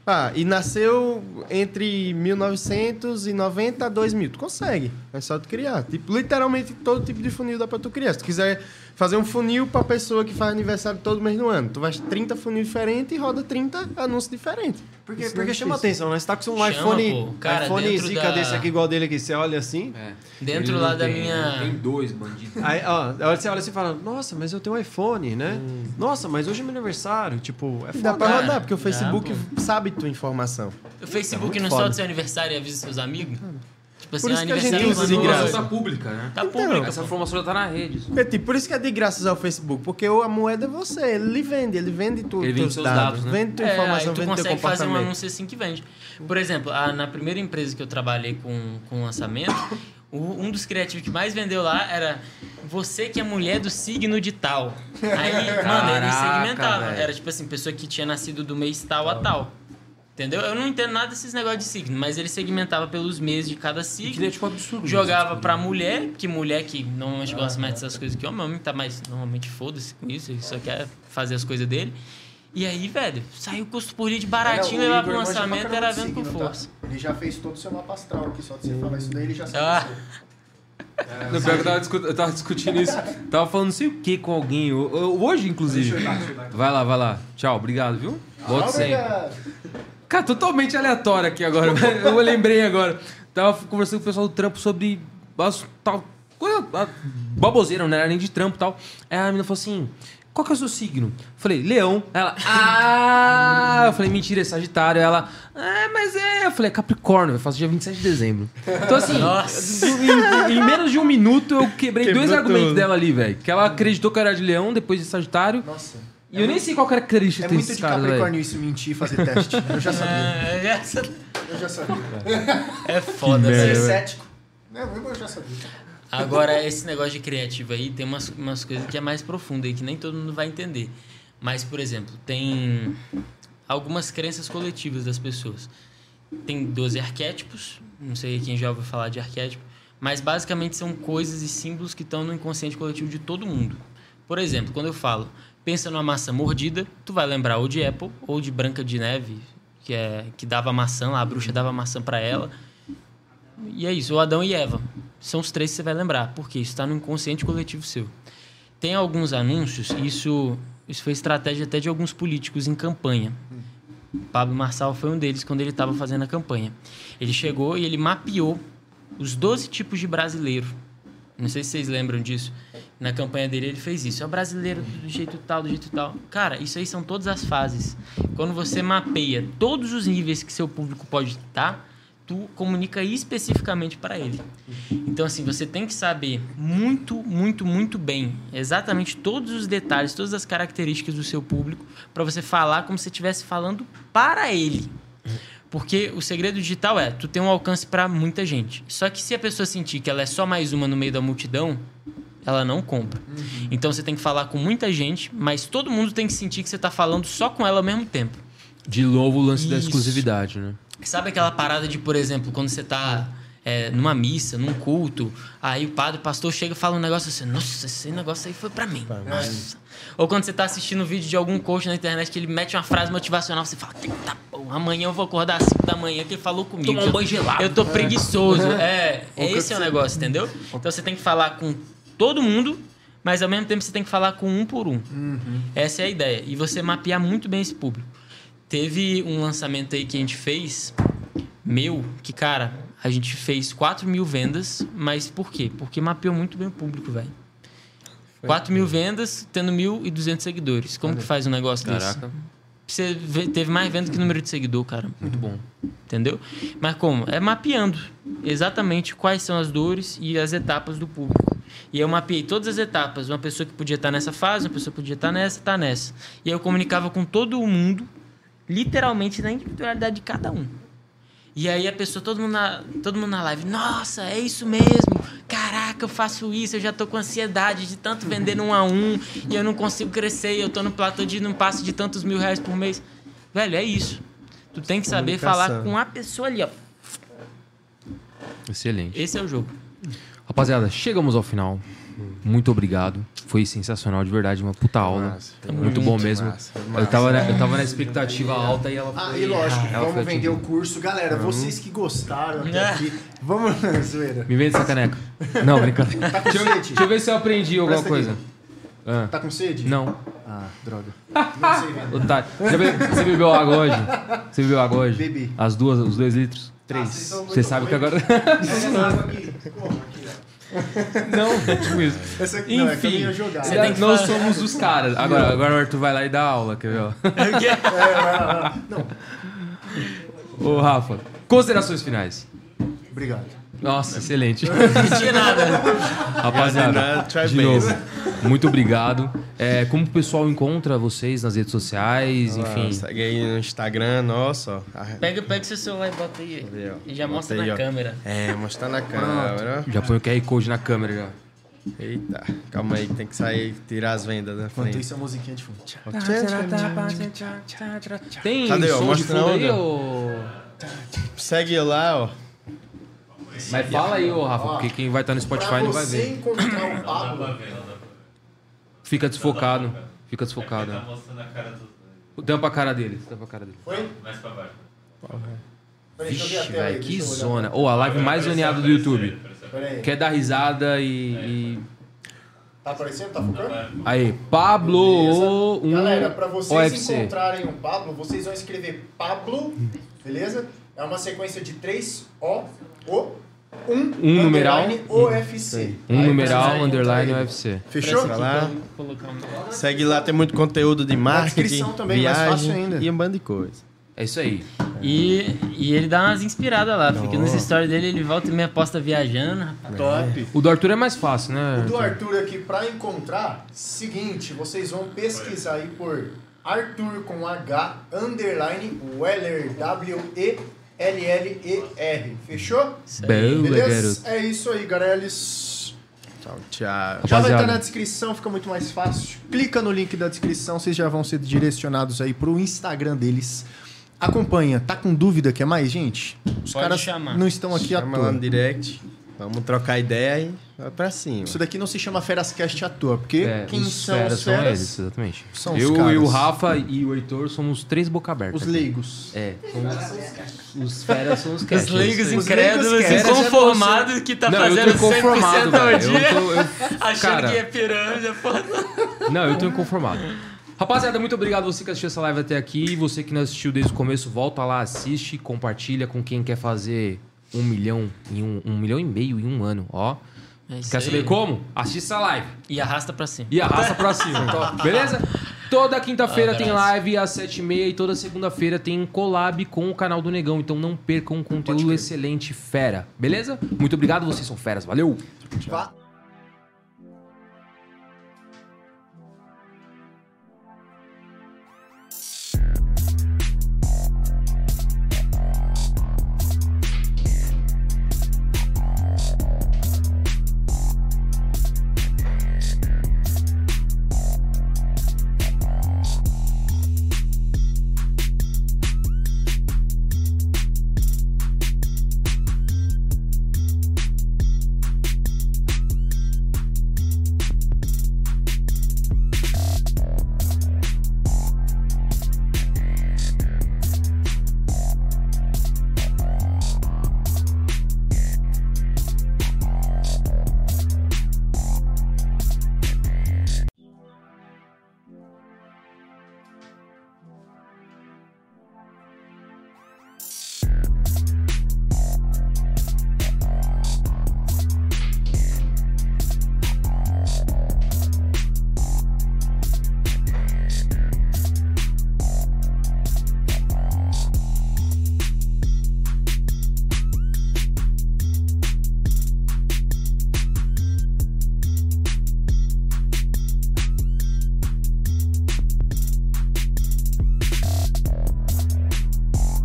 Ah, e nasceu entre 1990 a 2000. Tu consegue. É só tu criar. Tipo, literalmente todo tipo de funil dá pra tu criar. Se tu quiser fazer um funil pra pessoa que faz aniversário todo mês do ano, tu faz 30 funil diferentes e roda 30 anúncios diferentes. Porque, Isso não é porque chama atenção, né? Você tá com um Chama, iPhone, pô. Cara, iPhone zica da- desse aqui igual dele aqui, você olha assim. É. Dentro Ele lá da tem- minha- Tem dois bandidos. Aí, ó, aí você olha assim e fala, nossa, mas eu tenho um iPhone, né? Nossa, mas hoje é meu aniversário. Tipo, é E dá foda. pra Cara, rodar, porque o dá, Facebook pô. sabe tua informação. O Facebook muito não foda. solta seu aniversário e avisa seus amigos? Tipo assim, Por isso que a gente usa de do graça. Tá pública, né? Tá Então, público. Essa informação já tá na rede. só. É tipo, por isso que é de graças ao Facebook, porque o- a moeda é você, ele lhe vende, ele vende tu, Ele vende seus dados, dados, né? vende tua É, informação, tu vende teu consegue fazer um comportamento. anúncio assim que vende. Por exemplo, a- na primeira empresa que eu trabalhei com, com lançamento, o- um dos criativos que mais vendeu lá era você que é mulher do signo de tal. Aí, mano, ele Caraca, segmentava. velho. Era tipo assim, pessoa que tinha nascido do mês tal a tal. Entendeu? Eu não entendo nada desses negócios de signo, mas ele segmentava pelos meses de cada signo. que é tipo absurdo. Jogava isso, pra mulher, que mulher que normalmente gosta mais dessas coisas que homem, homem tá mais. Normalmente foda-se com isso, ele só quer fazer as coisas dele. E aí, velho, saiu o custo por lead baratinho, É, o levar pro lançamento, era de vendo com tá? força. Ele já fez todo o seu mapa astral aqui, só de você falar isso daí, ele já sabe. Ah. dizer. No pior que eu tava, discu- eu tava discutindo isso. Tava falando não sei o que com alguém. Hoje, inclusive. Vai lá, vai lá. Tchau, obrigado, viu? Volte sempre. Cara, totalmente aleatório aqui agora. [laughs] Eu lembrei agora. Tava conversando com o pessoal do trampo sobre tal coisa, baboseira, não era nem de trampo e tal. Aí a menina falou assim: qual que é o seu signo? Falei, leão. Ela, ah! Eu falei, mentira, é Sagitário. Ela, ah, mas é. Eu falei, é Capricórnio, eu faço dia 27 de dezembro. Então, assim, em, em menos de um minuto eu quebrei Quebrou dois argumentos tudo. dela ali, velho. Que ela acreditou que eu era de leão, depois de Sagitário. Nossa. E eu nem sei qual característica É tem muito esses de caras, velho. Capricórnio isso mentir e fazer teste. Eu já sabia. [laughs] É, essa Eu já sabia. [laughs] é foda, Ser velho. cético. Não, eu já sabia. Agora, esse negócio de criativo aí tem umas, umas coisas que é mais profundo aí, que nem todo mundo vai entender. Mas, por exemplo, tem algumas crenças coletivas das pessoas. Tem 12 arquétipos, não sei quem já ouviu falar de arquétipo, mas basicamente são coisas e símbolos que estão no inconsciente coletivo de todo mundo. Por exemplo, quando eu falo, pensa numa maçã mordida, tu vai lembrar ou de Apple ou de Branca de Neve, que é que dava maçã a bruxa dava maçã para ela. E é isso, o Adão e Eva. São os três que você vai lembrar, porque isso está no inconsciente coletivo seu. Tem alguns anúncios, isso, isso foi estratégia até de alguns políticos em campanha. Pablo Marçal foi um deles quando ele estava fazendo a campanha. Ele chegou e ele mapeou os 12 tipos de brasileiro. Não sei se vocês lembram disso. Na campanha dele ele fez isso. É o brasileiro do jeito tal, do jeito tal. Cara, isso aí são todas as fases. Quando você mapeia todos os níveis que seu público pode estar, tu comunica especificamente para ele. Então, assim, você tem que saber muito, muito, muito bem exatamente todos os detalhes, todas as características do seu público para você falar como se estivesse falando para ele. Porque o segredo digital é, tu tem um alcance para muita gente. Só que se a pessoa sentir que ela é só mais uma no meio da multidão, ela não compra. Então você tem que falar com muita gente, mas todo mundo tem que sentir que você está falando só com ela ao mesmo tempo. De novo o lance da Isso. exclusividade, né? Sabe aquela parada de, por exemplo, quando você tá é, numa missa, num culto, aí o padre, o pastor chega e fala um negócio assim, nossa, esse negócio aí foi pra mim. Nossa. Ou quando você tá assistindo um vídeo de algum coach na internet que ele mete uma frase motivacional, você fala, eita porra, amanhã eu vou acordar às 5 da manhã que ele falou comigo. Tomar um Eu- banho gelado. Eu tô preguiçoso. É, é esse é o negócio, entendeu? Então você tem que falar com todo mundo, mas ao mesmo tempo você tem que falar com um por um. Essa é a ideia. E você mapear muito bem esse público. Teve um lançamento aí que a gente fez, meu, que, cara, a gente fez 4 mil vendas, mas por quê? Porque mapeou muito bem o público, velho. 4 mil vendas, tendo 1.200 seguidores. Como que faz um negócio desse? Caraca, Você teve mais venda que número de seguidor, cara. muito bom. Entendeu? Mas como? É mapeando exatamente quais são as dores e as etapas do público. E eu mapeei todas as etapas. Uma pessoa que podia estar nessa fase, uma pessoa que podia estar nessa, tá nessa. E aí eu comunicava com todo mundo, literalmente na individualidade de cada um. E aí a pessoa, todo mundo, na, todo mundo na live, nossa, é isso mesmo. Caraca, eu faço isso, eu já tô com ansiedade de tanto vender um a um e eu não consigo crescer, eu tô no platô de não passo de tantos mil reais por mês. Velho, é isso. Tu tem que saber falar com a pessoa ali, ó. Excelente. Esse é o jogo. Rapaziada, chegamos ao final. Muito obrigado. Foi sensacional, de verdade, uma puta aula. Massa, muito, bom mesmo. massa, eu, tava na, eu tava na expectativa alta e ela foi. Ah, e lógico, ela vamos vender o curso. Galera, vocês que gostaram até É. [laughs] aqui, vamos na zoeira. Me vende essa caneca. Não, brincadeira. Tá com Deixa eu, sede? deixa eu ver se eu aprendi alguma coisa. Ah, Tá com sede? não. Ah, droga. [laughs] Não sei. Otário. Você be- Você bebeu água hoje? Você bebeu água hoje? Bebi. As duas, os dois litros? Ah, vocês são Você muito sabe que agora. Essa água aqui. Como? Aqui. [laughs] não, tipo isso. Essa aqui não, é que eu Enfim, ia jogar. Você tem que nós falar- somos os caras. Agora, agora o Arthur vai lá e dá aula, quer ver? ó? [laughs] É, lá, vai lá. Não, Ô, Rafa, considerações finais. obrigado. Nossa, excelente. Não tinha nada. Rapaziada, de novo, muito obrigado. É, como o pessoal encontra vocês nas redes sociais, enfim. Ah, segue aí no Instagram, nossa, ó. Pega, pega seu celular e bota aí. Ó? E já Bota mostra aí, na ó. câmera. É, mostrar na câmera. Já põe o QR Code na câmera já. Eita, calma aí, tem que sair, tirar as vendas da Enquanto frente. isso, a musiquinha de fundo. Tchau. Tem Cadê, ó? som de Mostra fundo aí, ô... Segue lá, ó. Mas fala aí, ô Rafa, porque quem vai estar no Spotify não vai você ver. encontrar o Pablo, Fica desfocado. Fica desfocado. Tá mostrando a cara do. Tampa a cara dele. Tampa a cara dele. foi? Mais pra baixo. Vixe, velho, que zona. Ô, a live mais zoneada do YouTube. Quer dar risada e... Tá aparecendo? Tá focando? Aí, Pablo... Um... Galera, pra vocês OFC. encontrarem o Pablo, vocês vão escrever Pablo, beleza? É uma sequência de três O, O, um, Um numeral. underline, OFC. Um Aí numeral, underline, ele. UFC. Fechou? Lá. Segue lá, tem muito conteúdo de marketing, descrição também, mais viagem fácil ainda. e um bando de coisa. É isso aí. E, e ele dá umas inspiradas lá. Fica nos stories dele, ele volta e me aposta viajando. Top. O do Arthur é mais fácil, né? O do Arthur? Aqui, pra encontrar, seguinte, vocês vão pesquisar aí por Arthur com H, underline, Weller, W-E-L-L-E-R. Fechou? Boa, Beleza? garoto. É isso aí, Gareles. Tchau, tchau. Já vai estar na descrição, fica muito mais fácil. Clica no link da descrição, vocês já vão ser direcionados aí pro Instagram deles. Acompanha. Tá com dúvida que é mais, gente? Os Pode caras chamar. não estão aqui à Chama lá toa. no direct, vamos trocar ideia e vai pra cima. Isso daqui não se chama Ferascast à toa, porque É, quem os são feras os são feras? eles, exatamente. São os eu caras. e o Rafa e o Heitor somos três boca aberta. Os aqui. leigos. É, os feras são os Os cats. leigos Os incrédulos, leigos cats. inconformados que tá Não, eu fazendo tô 100% inconformado, ao dia. Eu tô, eu, [laughs] Achando cara, que é pirâmide, porra. Não, eu tô inconformado. Rapaziada, muito obrigado você que assistiu essa live até aqui. Você que não assistiu desde o começo, volta lá, assiste, compartilha com quem quer fazer um milhão em um, um milhão e meio em um ano, ó. É Quer aí. saber como? Assista a live. E arrasta pra cima. E arrasta pra cima. [laughs] Beleza? Toda quinta-feira tem Abraço. live às 7h30 e toda segunda-feira tem collab com o canal do Negão. Então não percam um conteúdo excelente, fera. Beleza? Muito obrigado, vocês são feras. Valeu! Va-